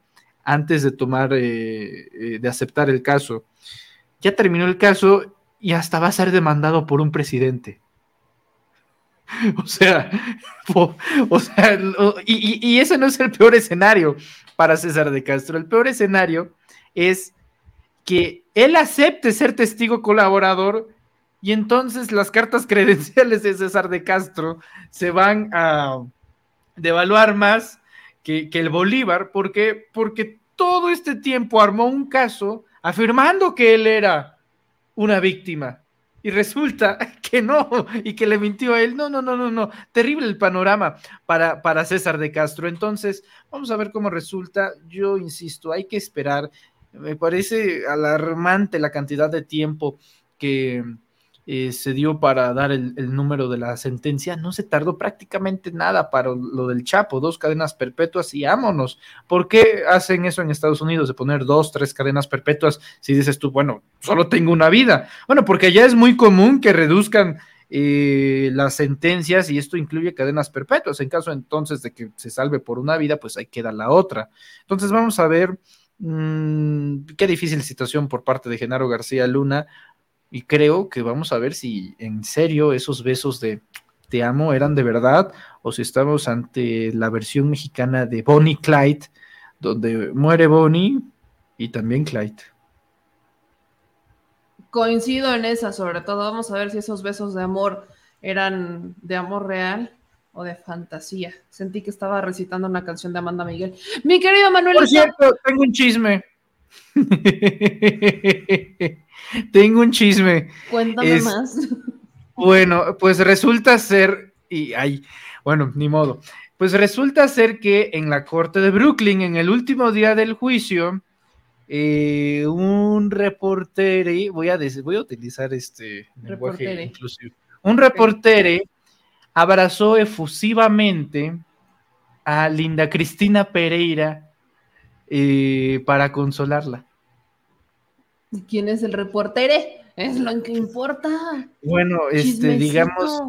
antes de tomar, eh, de aceptar el caso. Ya terminó el caso y hasta va a ser demandado por un presidente. O sea, o, sea y, y, ese no es el peor escenario para César de Castro. El peor escenario es que él acepte ser testigo colaborador y entonces las cartas credenciales de César de Castro se van a devaluar más que, el Bolívar, porque, porque todo este tiempo armó un caso afirmando que él era una víctima y resulta que no, y que le mintió a él. No, no, no, no, no. Terrible el panorama para, para César de Castro. Entonces, vamos a ver cómo resulta. Yo insisto, hay que esperar. Me parece alarmante la cantidad de tiempo que, eh, se dio para dar el, número de la sentencia, no se tardó prácticamente nada para lo del Chapo, dos cadenas perpetuas y ámonos. ¿Por qué hacen eso en Estados Unidos de poner dos, tres cadenas perpetuas si dices tú, bueno, solo tengo una vida? Bueno, porque allá es muy común que reduzcan eh, las sentencias y esto incluye cadenas perpetuas. En caso entonces de que se salve por una vida, pues ahí queda la otra. Entonces vamos a ver mm, qué difícil situación por parte de Genaro García Luna y creo que vamos a ver si en serio esos besos de te amo eran de verdad o si estamos ante la versión mexicana de Bonnie Clyde, donde muere Bonnie y también Clyde. Coincido en esa, sobre todo. Vamos a ver si esos besos de amor eran de amor real o de fantasía. Sentí que estaba recitando una canción de Amanda Miguel. Mi querido Manuel. Por cierto, tengo un chisme. Tengo un chisme. Cuéntame más. Bueno, pues resulta ser, y ay, bueno, ni modo. Pues resulta ser que en la corte de Brooklyn, en el último día del juicio, eh, un reportere, voy a, voy a utilizar este lenguaje inclusivo, un reportere abrazó efusivamente a Linda Cristina Pereira eh, para consolarla. ¿Quién es el reportero? Es lo que importa. Bueno, este, digamos,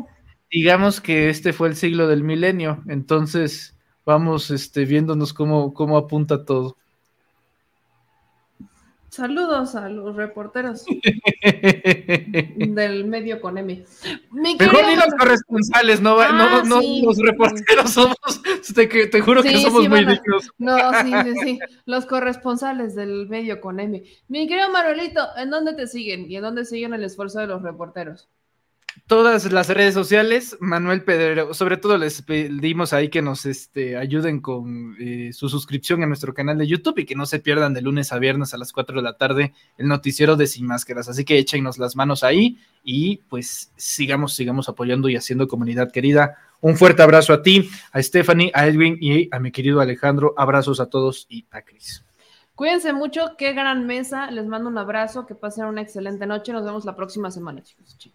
digamos que este fue el siglo del milenio, entonces vamos este, viéndonos cómo, cómo apunta todo. Saludos a los reporteros del medio con M. Mi Mejor ni los corresponsales, no, Ah, no, no sí. los reporteros somos, te, te juro que somos sí, muy dignos. No, sí, sí, sí. Los corresponsales del medio con M. Mi querido Manuelito, ¿en dónde te siguen? ¿Y en dónde siguen el esfuerzo de los reporteros? Todas las redes sociales, Manuel Pedrero, sobre todo les pedimos ahí que nos este, ayuden con eh, su suscripción a nuestro canal de YouTube y que no se pierdan de lunes a viernes a las 4 de la tarde el noticiero de Sin Máscaras. Así que échenos las manos ahí y pues sigamos, sigamos apoyando y haciendo comunidad querida. Un fuerte abrazo a ti, a Stephanie, a Edwin y a mi querido Alejandro. Abrazos a todos y a Cris. Cuídense mucho, qué gran mesa. Les mando un abrazo, que pasen una excelente noche. Nos vemos la próxima semana, chicos. y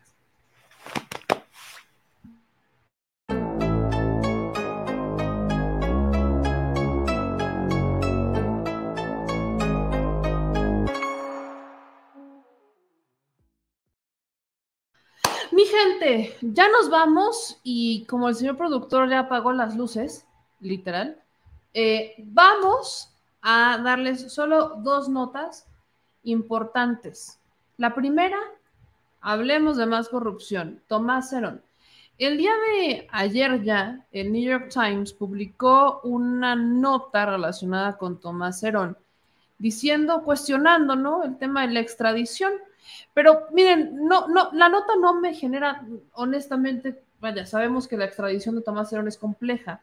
gente, ya nos vamos y como el señor productor ya apagó las luces, literal, eh, vamos a darles solo dos notas importantes. La primera, hablemos de más corrupción. Tomás Cerón. El día de ayer ya, el New York Times publicó una nota relacionada con Tomás Cerón, diciendo, cuestionando, ¿no? El tema de la extradición. Pero miren, no, no, la nota no me genera, honestamente, vaya, sabemos que la extradición de Tomás Cerón es compleja,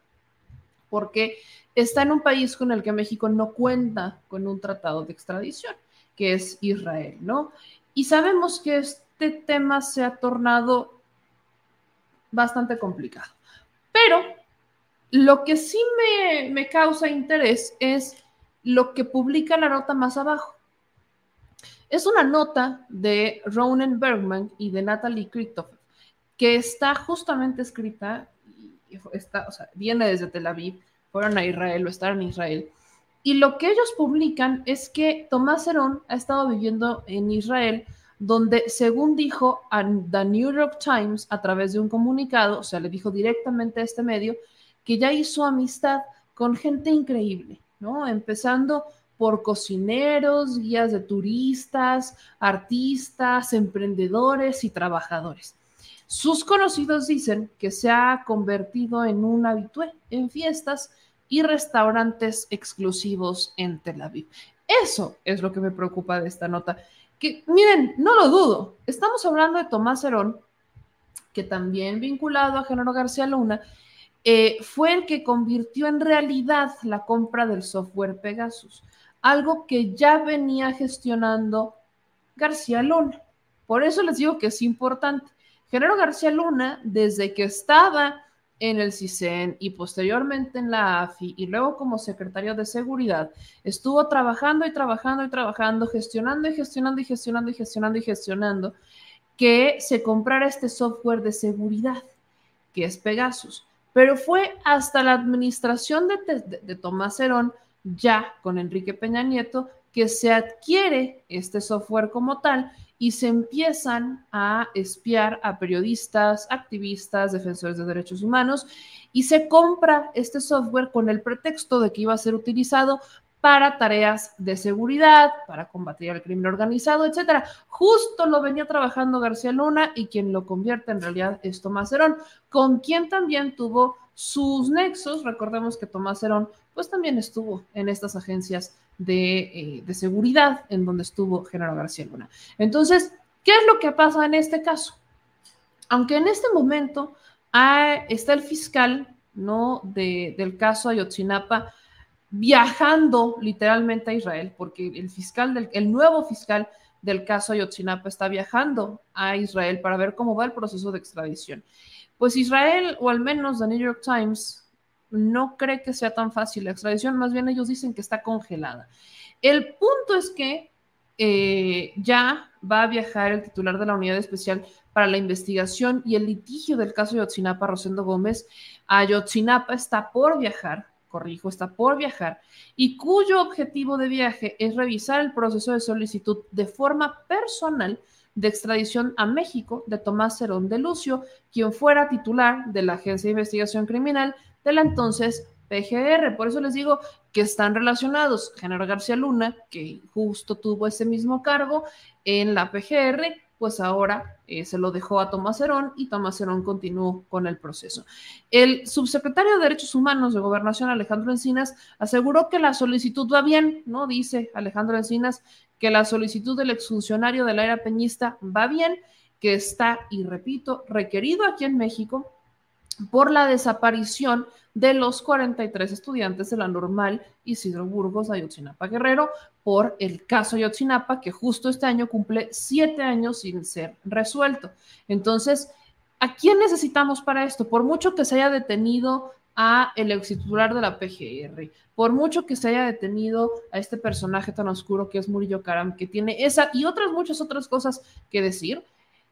porque está en un país con el que México no cuenta con un tratado de extradición, que es Israel, ¿no? Y sabemos que este tema se ha tornado bastante complicado. Pero lo que sí me, me causa interés es lo que publica la nota más abajo. Es una nota de Ronan Bergman y de Natalie Christopher, que está justamente escrita, viene desde Tel Aviv, fueron a Israel o están en Israel. Y lo que ellos publican es que Tomás Herón ha estado viviendo en Israel, donde, según dijo a The New York Times a través de un comunicado, o sea, le dijo directamente a este medio, que ya hizo amistad con gente increíble, ¿no? Empezando por cocineros, guías de turistas, artistas, emprendedores y trabajadores. Sus conocidos dicen que se ha convertido en un habitué en fiestas y restaurantes exclusivos en Tel Aviv. Eso es lo que me preocupa de esta nota. Que miren, no lo dudo, estamos hablando de Tomás Herón, que también vinculado a Genaro García Luna, eh, fue el que convirtió en realidad la compra del software Pegasus, algo que ya venía gestionando García Luna. Por eso les digo que es importante. Genaro García Luna, desde que estaba en el CISEN y posteriormente en la AFI y luego como secretario de Seguridad, estuvo trabajando y trabajando y trabajando, gestionando y gestionando y gestionando y gestionando y gestionando que se comprara este software de seguridad, que es Pegasus. Pero fue hasta la administración de, de, de Tomás Herón, ya con Enrique Peña Nieto, que se adquiere este software como tal y se empiezan a espiar a periodistas, activistas, defensores de derechos humanos y se compra este software con el pretexto de que iba a ser utilizado para tareas de seguridad, para combatir el crimen organizado, etcétera. Justo lo venía trabajando García Luna y quien lo convierte en realidad es Tomás Herón, con quien también tuvo sus nexos. Recordemos que Tomás Herón pues también estuvo en estas agencias de, eh, de, seguridad en donde estuvo Genaro García Luna. Entonces, ¿qué es lo que pasa en este caso? Aunque en este momento hay, está el fiscal ¿no? De, del caso Ayotzinapa viajando literalmente a Israel, porque el fiscal, del, el nuevo fiscal del caso Ayotzinapa está viajando a Israel para ver cómo va el proceso de extradición. Pues Israel, o al menos The New York Times, no cree que sea tan fácil la extradición, más bien ellos dicen que está congelada. El punto es que eh, ya va a viajar el titular de la unidad especial para la investigación y el litigio del caso de Ayotzinapa, Rosendo Gómez. Ayotzinapa está por viajar, corrijo, está por viajar, y cuyo objetivo de viaje es revisar el proceso de solicitud de forma personal de extradición a México de Tomás Cerón de Lucio, quien fuera titular de la Agencia de Investigación Criminal de la entonces PGR. Por eso les digo que están relacionados. General García Luna, que justo tuvo ese mismo cargo en la PGR, pues ahora eh, se lo dejó a Tomás Herón y Tomás Herón continuó con el proceso. El subsecretario de Derechos Humanos de Gobernación, Alejandro Encinas, aseguró que la solicitud va bien, ¿no? Dice Alejandro Encinas que la solicitud del exfuncionario de la era peñista va bien, que está, y repito, requerido aquí en México por la desaparición de los 43 estudiantes de la normal Isidro Burgos Ayotzinapa Guerrero por el caso Ayotzinapa, que justo este año cumple siete años sin ser resuelto. Entonces, ¿a quién necesitamos para esto? Por mucho que se haya detenido a el ex titular de la PGR, por mucho que se haya detenido a este personaje tan oscuro que es Murillo Karam, que tiene esa y otras muchas otras cosas que decir,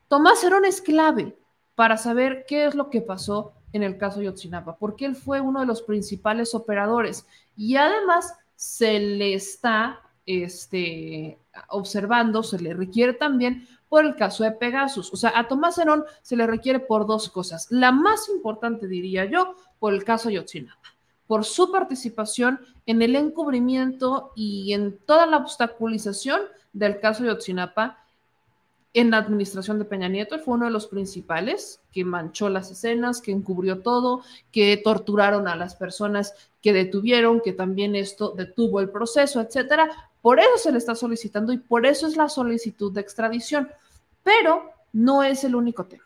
Tomás Herón es clave para saber qué es lo que pasó en el caso Yotzinapa, porque él fue uno de los principales operadores y además se le está este, observando, se le requiere también por el caso de Pegasus. O sea, a Tomás Herón se le requiere por dos cosas. La más importante, diría yo, por el caso Yotzinapa, por su participación en el encubrimiento y en toda la obstaculización del caso Yotzinapa en la administración de Peña Nieto, él fue uno de los principales que manchó las escenas, que encubrió todo, que torturaron a las personas que detuvieron, que también esto detuvo el proceso, etcétera. Por eso se le está solicitando y por eso es la solicitud de extradición. Pero no es el único tema.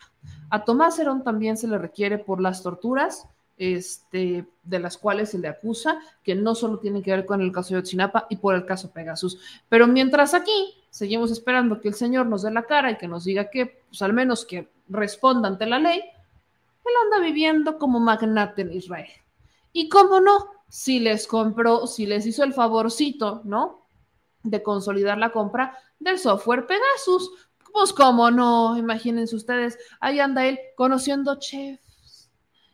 A Tomás Herón también se le requiere por las torturas, este, de las cuales se le acusa, que no solo tienen que ver con el caso de Otsinapa y por el caso Pegasus. Pero mientras aquí seguimos esperando que el Señor nos dé la cara y que nos diga que, pues al menos que responda ante la ley, él anda viviendo como magnate en Israel. Y cómo no, si les compró, si les hizo el favorcito, ¿no? De consolidar la compra del software Pegasus. Pues cómo no, imagínense ustedes, ahí anda él conociendo chef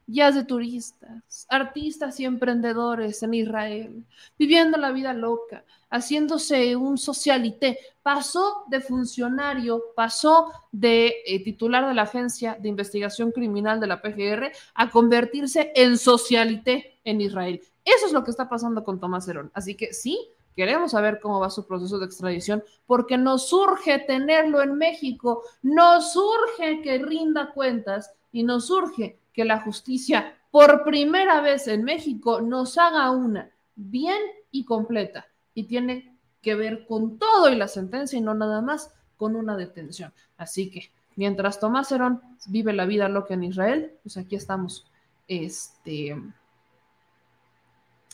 guías de turistas, artistas y emprendedores en Israel, viviendo la vida loca, haciéndose un socialité. Pasó de funcionario, pasó de eh, titular de la Agencia de Investigación Criminal de la PGR a convertirse en socialité en Israel. Eso es lo que está pasando con Tomás Herón. Así que sí, queremos saber cómo va su proceso de extradición, porque nos surge tenerlo en México, nos surge que rinda cuentas y nos surge que la justicia por primera vez en México nos haga una bien y completa y tiene que ver con todo y la sentencia y no nada más con una detención. Así que mientras Tomás Herón vive la vida loca en Israel, pues aquí estamos este,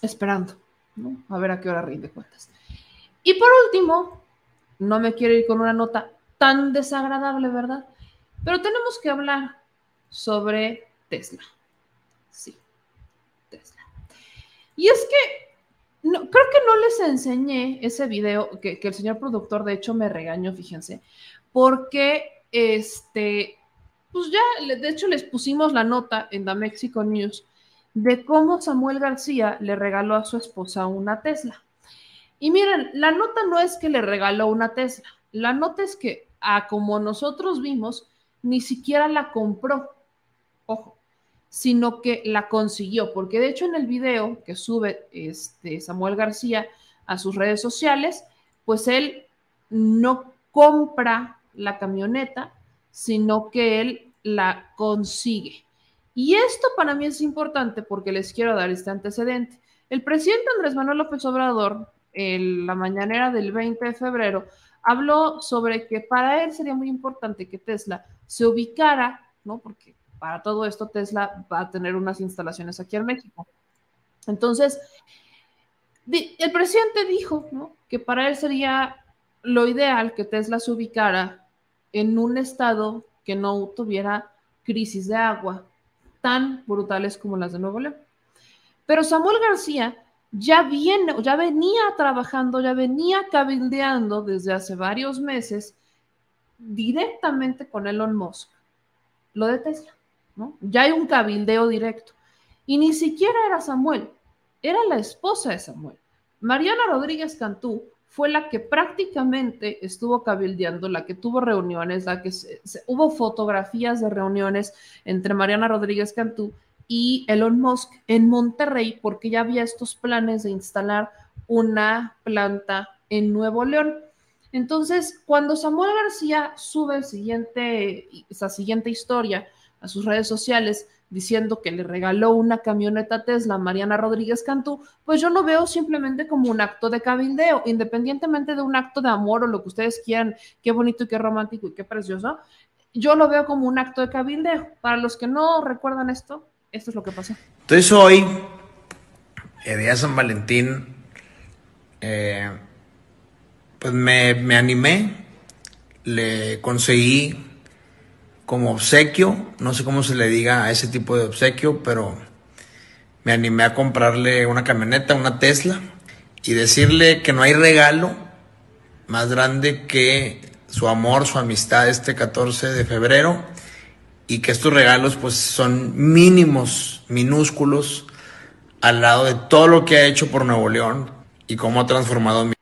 esperando, A ver a qué hora rinde cuentas. Y por último, no me quiero ir con una nota tan desagradable, ¿verdad? Pero tenemos que hablar sobre Tesla. Sí, Tesla. Y es que no, creo que no les enseñé ese video que, el señor productor de hecho me regañó, fíjense, porque este, pues ya, de hecho les pusimos la nota en The Mexico News de cómo Samuel García le regaló a su esposa una Tesla. Y miren, la nota no es que le regaló una Tesla, la nota es que, a como nosotros vimos, ni siquiera la compró. Ojo, sino que la consiguió, porque de hecho en el video que sube este Samuel García a sus redes sociales, pues él no compra la camioneta, sino que él la consigue. Y esto para mí es importante porque les quiero dar este antecedente. El presidente Andrés Manuel López Obrador, en la mañanera del 20 de febrero, habló sobre que para él sería muy importante que Tesla se ubicara, ¿no? Porque para todo esto Tesla va a tener unas instalaciones aquí en México. Entonces, el presidente dijo que para él sería lo ideal que Tesla se ubicara en un estado que no tuviera crisis de agua tan brutales como las de Nuevo León. Pero Samuel García ya viene, ya venía trabajando, ya venía cabildeando desde hace varios meses directamente con Elon Musk lo de Tesla. Ya hay un cabildeo directo. Y ni siquiera era Samuel, era la esposa de Samuel. Mariana Rodríguez Cantú fue la que prácticamente estuvo cabildeando, la que tuvo reuniones, la que hubo fotografías de reuniones entre Mariana Rodríguez Cantú y Elon Musk en Monterrey porque ya había estos planes de instalar una planta en Nuevo León. Entonces, cuando Samuel García sube el siguiente, esa siguiente historia a sus redes sociales diciendo que le regaló una camioneta Tesla a Mariana Rodríguez Cantú, pues yo lo veo simplemente como un acto de cabildeo, independientemente de un acto de amor o lo que ustedes quieran, qué bonito y qué romántico y qué precioso, yo lo veo como un acto de cabildeo. Para los que no recuerdan esto, esto es lo que pasó. Entonces hoy, el día San Valentín, eh, pues me, me animé, le conseguí como obsequio, no sé cómo se le diga a ese tipo de obsequio, pero me animé a comprarle una camioneta, una Tesla, y decirle que no hay regalo más grande que su amor, su amistad este 14 de febrero, y que estos regalos pues son mínimos, minúsculos, al lado de todo lo que ha hecho por Nuevo León y cómo ha transformado mi...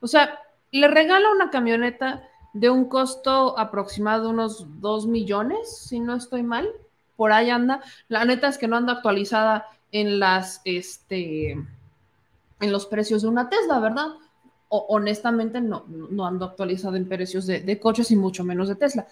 O sea, le regala una camioneta de un costo aproximado de unos 2 millones, si no estoy mal. Por ahí anda. La neta es que no anda actualizada en las, este, en los precios de una Tesla, ¿verdad? O, honestamente no, no ando actualizada en precios de, de, coches y mucho menos de Tesla.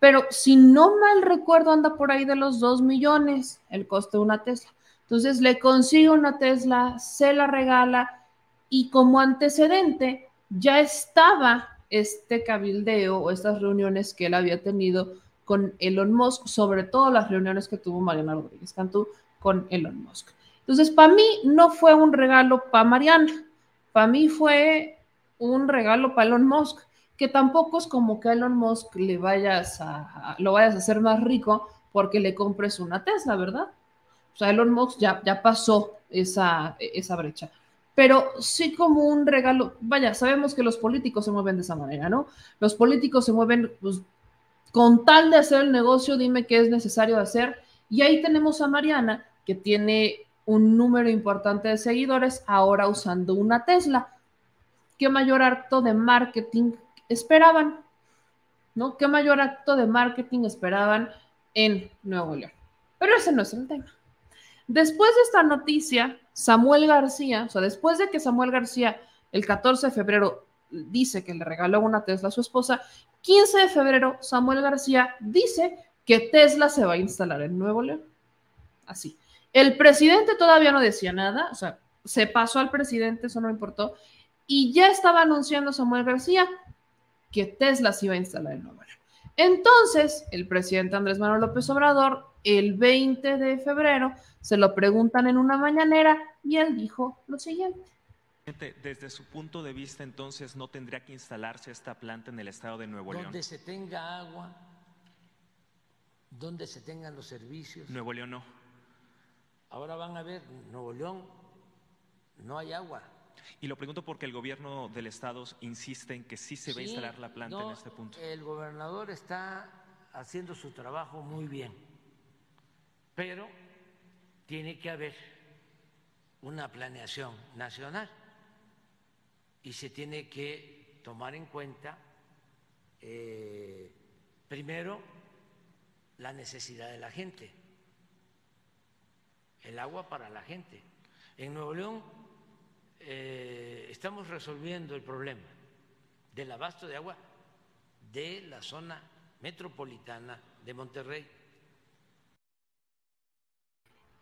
Pero si no mal recuerdo, anda por ahí de los 2 millones el coste de una Tesla. Entonces le consigue una Tesla, se la regala y como antecedente ya estaba este cabildeo o estas reuniones que él había tenido con Elon Musk, sobre todo las reuniones que tuvo Mariana Rodríguez Cantú con Elon Musk. Entonces, para mí no fue un regalo para Mariana, para mí fue un regalo para Elon Musk, que tampoco es como que a Elon Musk le vayas a, lo vayas a hacer más rico porque le compres una Tesla, ¿verdad? O sea, Elon Musk ya, ya pasó esa, esa brecha pero sí como un regalo. Vaya, sabemos que los políticos se mueven de esa manera, ¿no? Los políticos se mueven pues, con tal de hacer el negocio, dime qué es necesario hacer. Y ahí tenemos a Mariana, que tiene un número importante de seguidores, ahora usando una Tesla. ¿Qué mayor acto de marketing esperaban? ¿No? ¿Qué mayor acto de marketing esperaban en Nuevo León? Pero ese no es el tema. Después de esta noticia, Samuel García, o sea, después de que Samuel García el 14 de febrero dice que le regaló una Tesla a su esposa, 15 de febrero Samuel García dice que Tesla se va a instalar en Nuevo León. Así. El presidente todavía no decía nada, o sea, se pasó al presidente, eso no importó, y ya estaba anunciando Samuel García que Tesla se iba a instalar en Nuevo León. Entonces, el presidente Andrés Manuel López Obrador, el 20 de febrero, se lo preguntan en una mañanera y él dijo lo siguiente. Desde su punto de vista, entonces, ¿no tendría que instalarse esta planta en el estado de Nuevo León? Donde se tenga agua, donde se tengan los servicios. Nuevo León no. Ahora van a ver, Nuevo León no hay agua. Y lo pregunto porque el gobierno del estado insiste en que sí se va a instalar la planta en este punto. El gobernador está haciendo su trabajo muy bien, pero tiene que haber una planeación nacional y se tiene que tomar en cuenta eh, primero la necesidad de la gente, el agua para la gente. En Nuevo León eh, estamos resolviendo el problema del abasto de agua de la zona metropolitana de Monterrey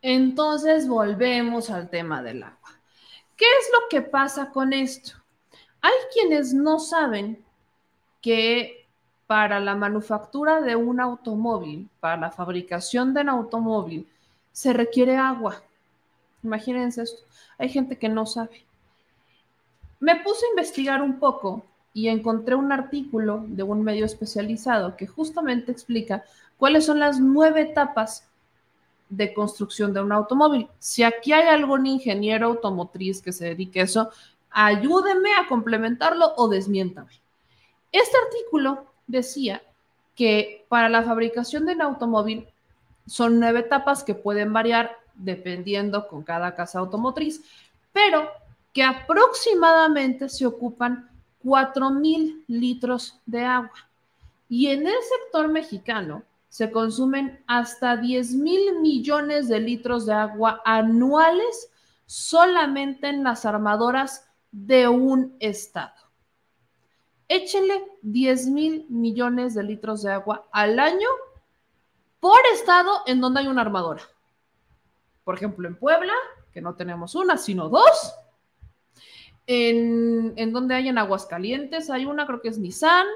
entonces volvemos al tema del agua. ¿Qué es lo que pasa con esto? Hay quienes no saben que para la manufactura de un automóvil, para la fabricación de un automóvil, se requiere agua. Imagínense esto. Hay gente que no sabe. Me puse a investigar un poco y encontré un artículo de un medio especializado que justamente explica cuáles son las nueve etapas de construcción de un automóvil. Si aquí hay algún ingeniero automotriz que se dedique a eso, ayúdeme a complementarlo o desmiéntame. Este artículo decía que para la fabricación de un automóvil son nueve etapas que pueden variar dependiendo con cada casa automotriz, pero que aproximadamente se ocupan 4 mil litros de agua. Y en el sector mexicano, se consumen hasta 10 mil millones de litros de agua anuales solamente en las armadoras de un estado. Échenle 10 mil millones de litros de agua al año por estado en donde hay una armadora. Por ejemplo, en Puebla, que no tenemos una, sino dos. En, en donde hay en Aguascalientes, hay una, creo que es Nissan.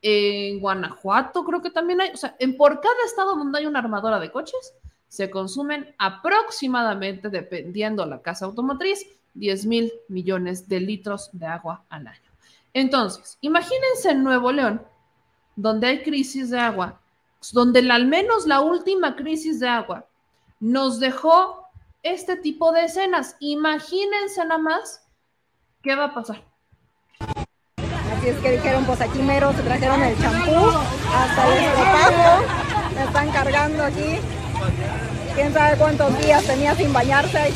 En Guanajuato, creo que también hay. O sea, en por cada estado donde hay una armadora de coches, se consumen aproximadamente, dependiendo la casa automotriz, 10 mil millones de litros de agua al año. Entonces, imagínense en Nuevo León, donde hay crisis de agua, donde al menos la última crisis de agua nos dejó este tipo de escenas. Imagínense nada más qué va a pasar. Es que dijeron, pues aquí mero se trajeron el champú, hasta el estropajo, me están cargando aquí. Quién sabe cuántos días tenía sin bañarse.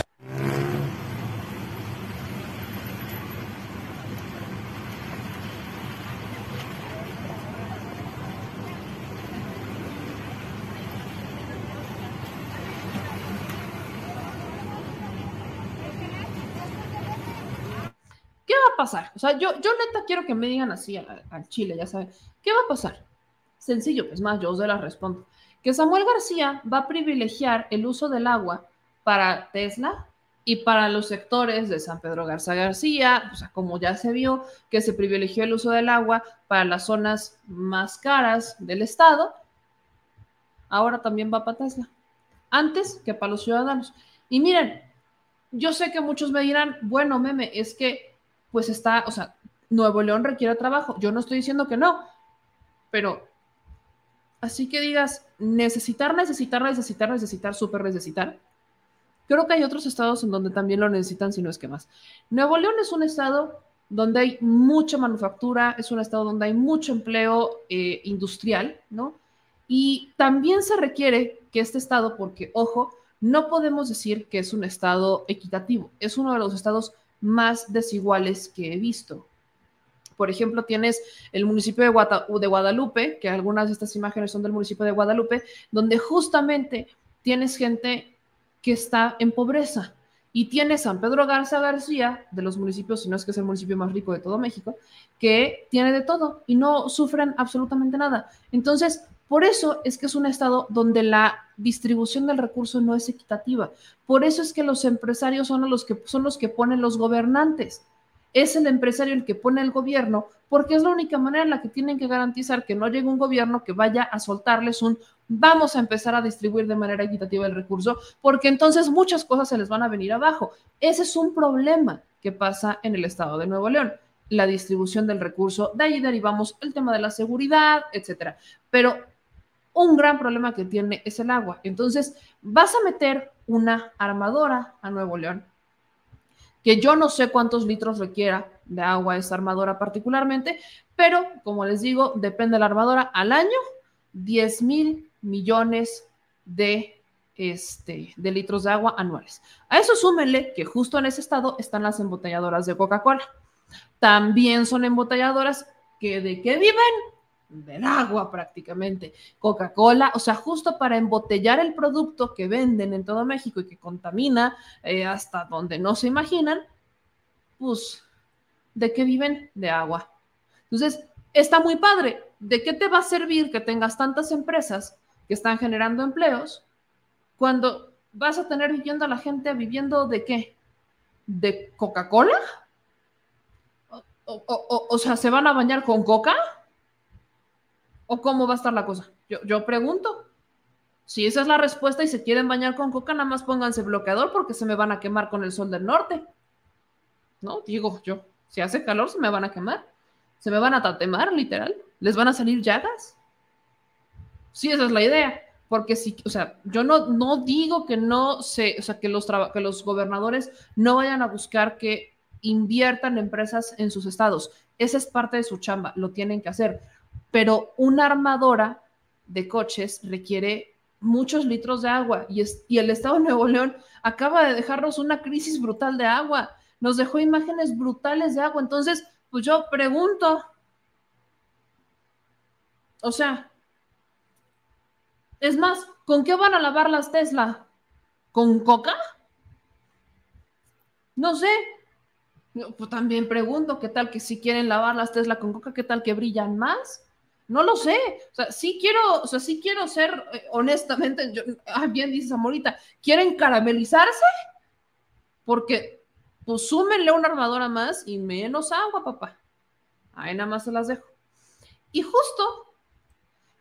Pasar? O sea, yo, yo neta quiero que me digan así al, Chile, ya saben. ¿Qué va a pasar? Sencillo, pues más, yo se las respondo. Que Samuel García va a privilegiar el uso del agua para Tesla y para los sectores de San Pedro Garza García, o sea, como ya se vio que se privilegió el uso del agua para las zonas más caras del estado, ahora también va para Tesla. Antes que para los ciudadanos. Y miren, yo sé que muchos me dirán, bueno, meme, es que pues está, o sea, Nuevo León requiere trabajo. Yo no estoy diciendo que no, pero así que digas, necesitar, necesitar, necesitar, necesitar, súper necesitar. Creo que hay otros estados en donde también lo necesitan, si no es que más. Nuevo León es un estado donde hay mucha manufactura, es un estado donde hay mucho empleo eh, industrial, ¿no? Y también se requiere que este estado, porque, ojo, no podemos decir que es un estado equitativo, es uno de los estados más desiguales que he visto. Por ejemplo, tienes el municipio de, Guadalupe, que algunas de estas imágenes son del municipio de Guadalupe, donde justamente tienes gente que está en pobreza. Y tienes San Pedro Garza García, de los municipios, si no es que es el municipio más rico de todo México, que tiene de todo y no sufren absolutamente nada. Entonces, por eso es que es un estado donde la distribución del recurso no es equitativa. Por eso es que los empresarios son los que, son los que ponen los gobernantes. Es el empresario el que pone el gobierno porque es la única manera en la que tienen que garantizar que no llegue un gobierno que vaya a soltarles un vamos a empezar a distribuir de manera equitativa el recurso, porque entonces muchas cosas se les van a venir abajo. Ese es un problema que pasa en el estado de Nuevo León, la distribución del recurso. De ahí derivamos el tema de la seguridad, etcétera. Pero un gran problema que tiene es el agua. Entonces, vas a meter una armadora a Nuevo León, que yo no sé cuántos litros requiera de agua esa armadora particularmente, pero como les digo, depende de la armadora al año, 10 mil millones de, este, de litros de agua anuales. A eso súmenle que justo en ese estado están las embotelladoras de Coca-Cola. También son embotelladoras que de qué viven? Del agua prácticamente. Coca-Cola, o sea, justo para embotellar el producto que venden en todo México y que contamina eh, hasta donde no se imaginan, pues, ¿de qué viven? De agua. Entonces, está muy padre. ¿De qué te va a servir que tengas tantas empresas que están generando empleos cuando vas a tener viviendo a la gente viviendo de qué? ¿De Coca-Cola? O, o- o- o sea, ¿se van a bañar con coca? ¿O cómo va a estar la cosa? Yo, yo pregunto. Si esa es la respuesta y se quieren bañar con coca, nada más pónganse bloqueador porque se me van a quemar con el sol del norte. ¿No? Digo yo, si hace calor se me van a quemar. Se me van a tatemar, literal. ¿Les van a salir llagas? Sí, esa es la idea. Porque si, o sea, yo no, no digo que no se, o sea, que los, que los gobernadores no vayan a buscar que inviertan empresas en sus estados. Esa es parte de su chamba, lo tienen que hacer. Pero una armadora de coches requiere muchos litros de agua y, es- y el estado de Nuevo León acaba de dejarnos una crisis brutal de agua. Nos dejó imágenes brutales de agua. Entonces, pues yo pregunto, o sea, Es más, ¿con qué van a lavar las Tesla? ¿Con coca? No sé. Pues también pregunto, ¿qué tal que si quieren lavar las Tesla con coca, qué tal que brillan más? No lo sé. O sea, sí quiero, o sea, sí quiero ser, eh, honestamente, yo, bien dices Amorita, ¿quieren caramelizarse? Porque, pues súmenle una armadura más y menos agua, papá. Ahí nada más se las dejo. Y justo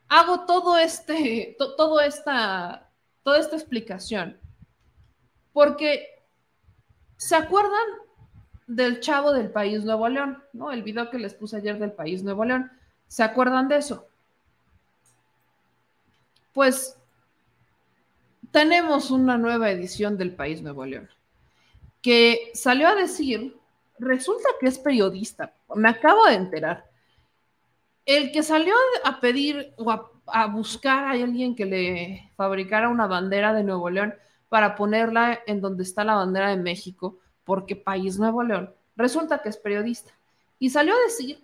hago todo este, todo esta, toda esta explicación. Porque, ¿se acuerdan del chavo del país Nuevo León? ¿No? El video que les puse ayer del país Nuevo León. ¿Se acuerdan de eso? Pues tenemos una nueva edición del País Nuevo León que salió a decir, resulta que es periodista, me acabo de enterar, el que salió a pedir o a, buscar a alguien que le fabricara una bandera de Nuevo León para ponerla en donde está la bandera de México, porque País Nuevo León, resulta que es periodista. Y salió a decir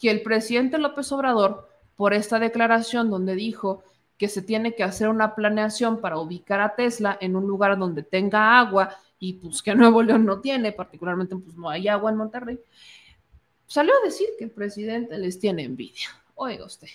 que el presidente López Obrador, por esta declaración donde dijo que se tiene que hacer una planeación para ubicar a Tesla en un lugar donde tenga agua y pues que Nuevo León no tiene, particularmente pues no hay agua en Monterrey, salió a decir que el presidente les tiene envidia. Oiga usted.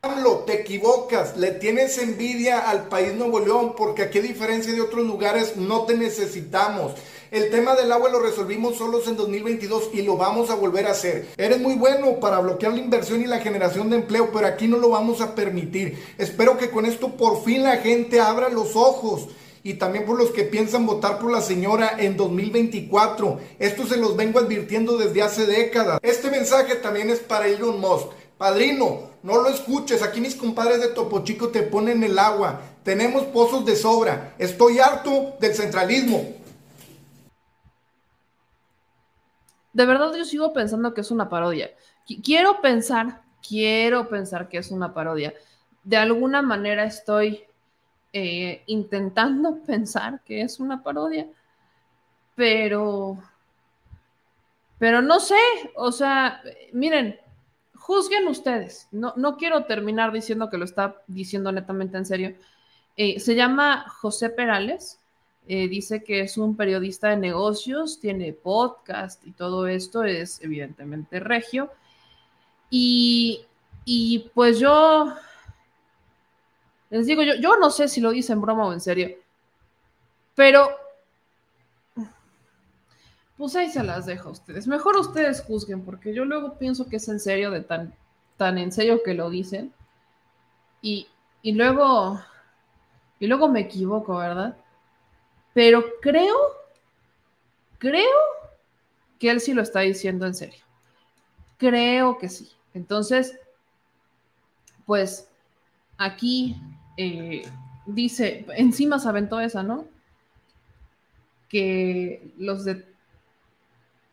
Pablo, te equivocas, le tienes envidia al país Nuevo León porque aquí a diferencia de otros lugares no te necesitamos. El tema del agua lo resolvimos solos en 2022 y lo vamos a volver a hacer. Eres muy bueno para bloquear la inversión y la generación de empleo, pero aquí no lo vamos a permitir. Espero que con esto por fin la gente abra los ojos y también por los que piensan votar por la señora en 2024. Esto se los vengo advirtiendo desde hace décadas. Este mensaje también es para Elon Musk. Padrino, no lo escuches. Aquí mis compadres de Topo Chico te ponen el agua. Tenemos pozos de sobra. Estoy harto del centralismo. De verdad yo sigo pensando que es una parodia. Quiero pensar, quiero pensar que es una parodia. De alguna manera estoy eh, intentando pensar que es una parodia, pero, pero no sé, o sea, miren, juzguen ustedes, no, no quiero terminar diciendo que lo está diciendo netamente en serio. Eh, se llama José Perales, eh, dice que es un periodista de negocios, tiene podcast y todo esto es evidentemente regio. Y, y pues yo les digo, yo, yo no sé si lo dice en broma o en serio, pero pues ahí se las dejo a ustedes. Mejor ustedes juzguen, porque yo luego pienso que es en serio, de tan, tan en serio que lo dicen. Y, y luego, y luego me equivoco, ¿verdad? Pero creo, creo que él sí lo está diciendo en serio. Creo que sí. Entonces, pues aquí eh, dice, encima se aventó esa, ¿no? Que los de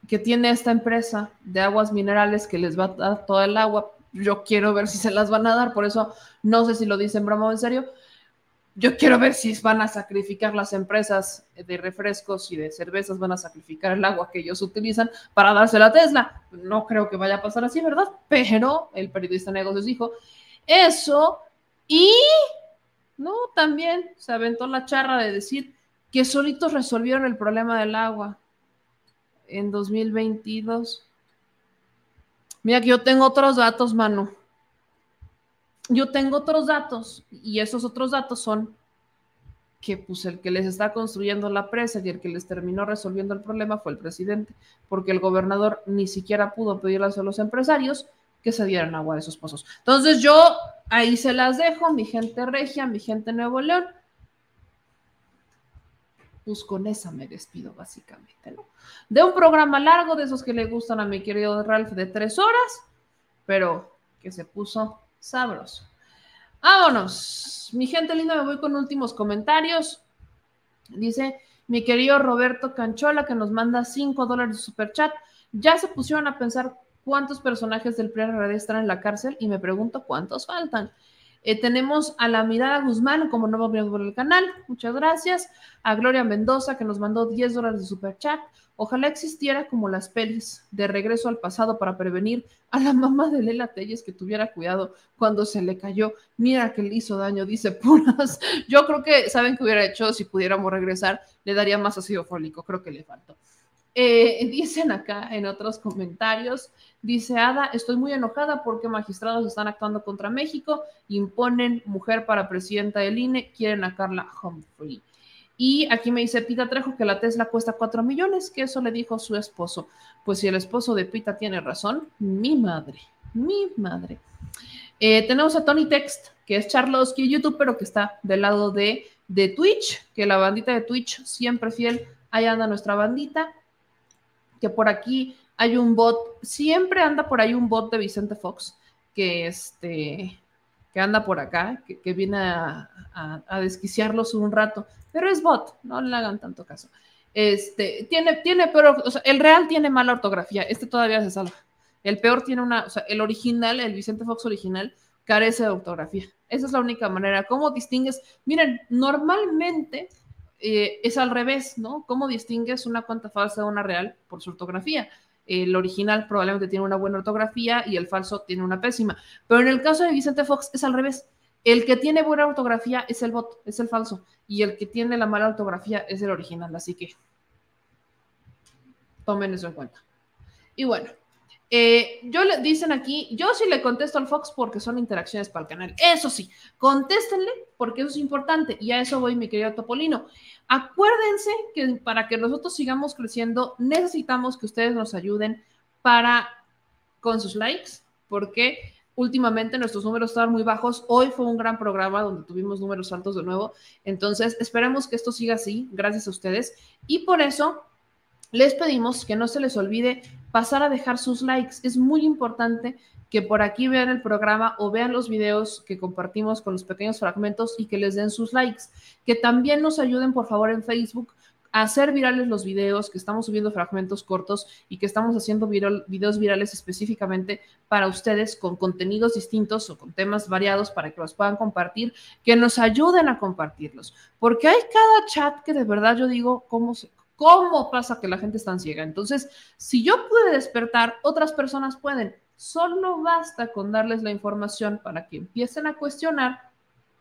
que tiene esta empresa de aguas minerales que les va a dar toda el agua, yo quiero ver si se las van a dar, por eso no sé si lo dicen broma o en serio. Yo quiero ver si van a sacrificar las empresas de refrescos y de cervezas, van a sacrificar el agua que ellos utilizan para dársela a Tesla. No creo que vaya a pasar así, ¿verdad? Pero el periodista de negocios dijo eso y no, también se aventó la charra de decir que solitos resolvieron el problema del agua en 2022. Mira que yo tengo otros datos, mano. Yo tengo otros datos y esos otros datos son que pues el que les está construyendo la presa y el que les terminó resolviendo el problema fue el presidente, porque el gobernador ni siquiera pudo pedirles a los empresarios que se dieran agua de esos pozos. Entonces yo ahí se las dejo, mi gente regia, mi gente Nuevo León. Pues con esa me despido básicamente, ¿no? De un programa largo, de esos que le gustan a mi querido Ralph de tres horas, pero que se puso sabroso. Vámonos. Mi gente linda, me voy con últimos comentarios. Dice mi querido Roberto Canchola que nos manda cinco dólares de super chat. Ya se pusieron a pensar cuántos personajes del PRD están en la cárcel y me pregunto cuántos faltan. Eh, tenemos a la Mirada Guzmán como nuevo miembro del canal, muchas gracias. A Gloria Mendoza que nos mandó 10 dólares de super chat. Ojalá existiera como las pelis de regreso al pasado para prevenir a la mamá de Lela Telles que tuviera cuidado cuando se le cayó. Mira que le hizo daño, dice Puras. Yo creo que, ¿saben qué hubiera hecho si pudiéramos regresar? Le daría más ácido fólico, creo que le faltó. Eh, dicen acá en otros comentarios, dice Ada, estoy muy enojada porque magistrados están actuando contra México, imponen mujer para presidenta del INE, quieren a Carla Humphrey. Y aquí me dice Pita Trejo que la Tesla cuesta 4 millones, que eso le dijo su esposo. Pues si el esposo de Pita tiene razón, mi madre, mi madre. Eh, tenemos a Tony Text, que es Charlosky YouTube, pero que está del lado de, de Twitch, que la bandita de Twitch siempre fiel, ahí anda nuestra bandita, que por aquí hay un bot, siempre anda por ahí un bot de Vicente Fox, que este que anda por acá, que, viene a, a desquiciarlos un rato pero es bot, no le hagan tanto caso. Este, tiene, tiene, pero, o sea, el real tiene mala ortografía, este todavía se salva. El peor tiene una, o sea, el original, el Vicente Fox original, carece de ortografía. Esa es la única manera. ¿Cómo distingues? Miren, normalmente eh, es al revés, ¿no? ¿Cómo distingues una cuenta falsa de una real? Por su ortografía. El original probablemente tiene una buena ortografía y el falso tiene una pésima. Pero en el caso de Vicente Fox es al revés. El que tiene buena ortografía es el bot, es el falso, y el que tiene la mala ortografía es el original, así que tomen eso en cuenta. Y bueno, eh, yo le dicen aquí, yo sí le contesto al Fox porque son interacciones para el canal. Eso sí, contéstenle porque eso es importante y a eso voy, mi querido Topolino. Acuérdense que para que nosotros sigamos creciendo, necesitamos que ustedes nos ayuden para con sus likes, porque últimamente nuestros números estaban muy bajos. Hoy fue un gran programa donde tuvimos números altos de nuevo. Entonces, esperemos que esto siga así, gracias a ustedes. Y por eso les pedimos que no se les olvide pasar a dejar sus likes. Es muy importante que por aquí vean el programa o vean los videos que compartimos con los pequeños fragmentos y que les den sus likes. Que también nos ayuden, por favor, en Facebook hacer virales los videos, que estamos subiendo fragmentos cortos y que estamos haciendo videos virales específicamente para ustedes con contenidos distintos o con temas variados para que los puedan compartir, que nos ayuden a compartirlos. Porque hay cada chat que de verdad yo digo, ¿cómo se, ¿Cómo pasa que la gente es tan ciega? Entonces, si yo pude despertar, otras personas pueden. Solo basta con darles la información para que empiecen a cuestionar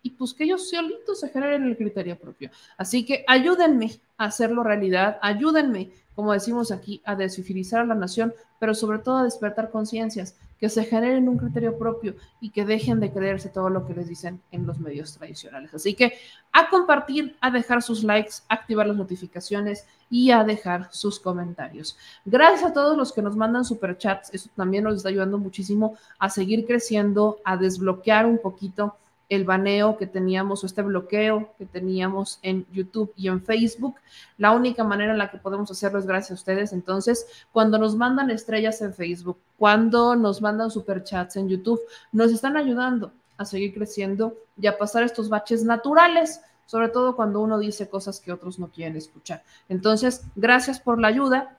y pues que ellos solitos se generen el criterio propio. Así que ayúdenme a hacerlo realidad, ayúdenme, como decimos aquí, a desfilizar a la nación, pero sobre todo a despertar conciencias, que se generen un criterio propio y que dejen de creerse todo lo que les dicen en los medios tradicionales. Así que a compartir, a dejar sus likes, activar las notificaciones y a dejar sus comentarios. Gracias a todos los que nos mandan superchats, eso también nos está ayudando muchísimo a seguir creciendo, a desbloquear un poquito el baneo que teníamos o este bloqueo que teníamos en YouTube y en Facebook. La única manera en la que podemos hacerlo es gracias a ustedes. Entonces, cuando nos mandan estrellas en Facebook, cuando nos mandan superchats en YouTube, nos están ayudando a seguir creciendo y a pasar estos baches naturales, sobre todo cuando uno dice cosas que otros no quieren escuchar. Entonces, gracias por la ayuda.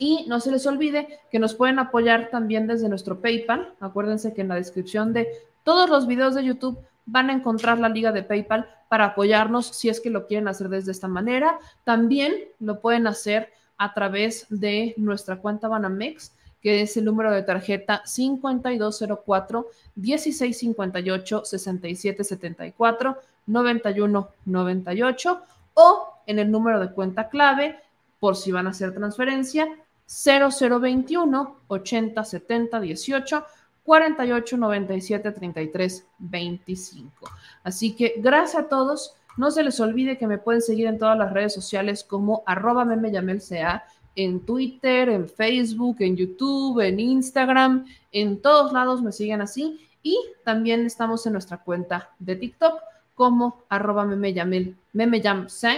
Y no se les olvide que nos pueden apoyar también desde nuestro PayPal. Acuérdense que en la descripción de todos los videos de YouTube van a encontrar la liga de PayPal para apoyarnos si es que lo quieren hacer desde esta manera. También lo pueden hacer a través de nuestra cuenta Banamex, que es el número de tarjeta 5204 1658 6774 9198 o en el número de cuenta clave por si van a hacer transferencia 0021 80 70 18 48 97 33 25. Así que gracias a todos. No se les olvide que me pueden seguir en todas las redes sociales como arroba memeyamelca, en Twitter, en Facebook, en YouTube, en Instagram, en todos lados me siguen así. Y también estamos en nuestra cuenta de TikTok como arroba memeyamel, memeyamca.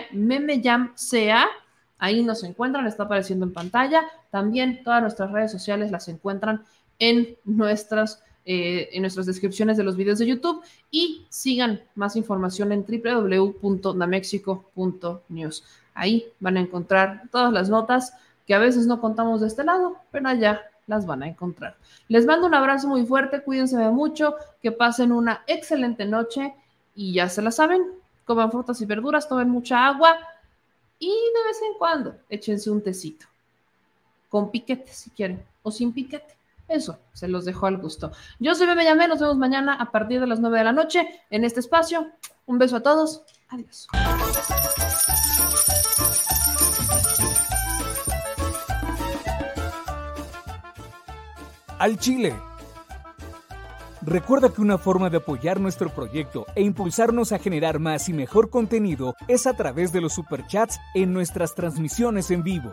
Ahí nos encuentran, está apareciendo en pantalla. También todas nuestras redes sociales las encuentran en nuestras, eh, en nuestras descripciones de los videos de YouTube y sigan más información en www.namexico.news. Ahí van a encontrar todas las notas que a veces no contamos de este lado, pero allá las van a encontrar. Les mando un abrazo muy fuerte, cuídense mucho, que pasen una excelente noche y ya se la saben, coman frutas y verduras, tomen mucha agua y de vez en cuando échense un tecito. con piquete si quieren, o sin piquete. Eso, se los dejo al gusto. Yo soy Bebe nos vemos mañana a partir de las 9 de la noche en este espacio. Un beso a todos. Adiós. Al Chile. Recuerda que una forma de apoyar nuestro proyecto e impulsarnos a generar más y mejor contenido es a través de los superchats en nuestras transmisiones en vivo.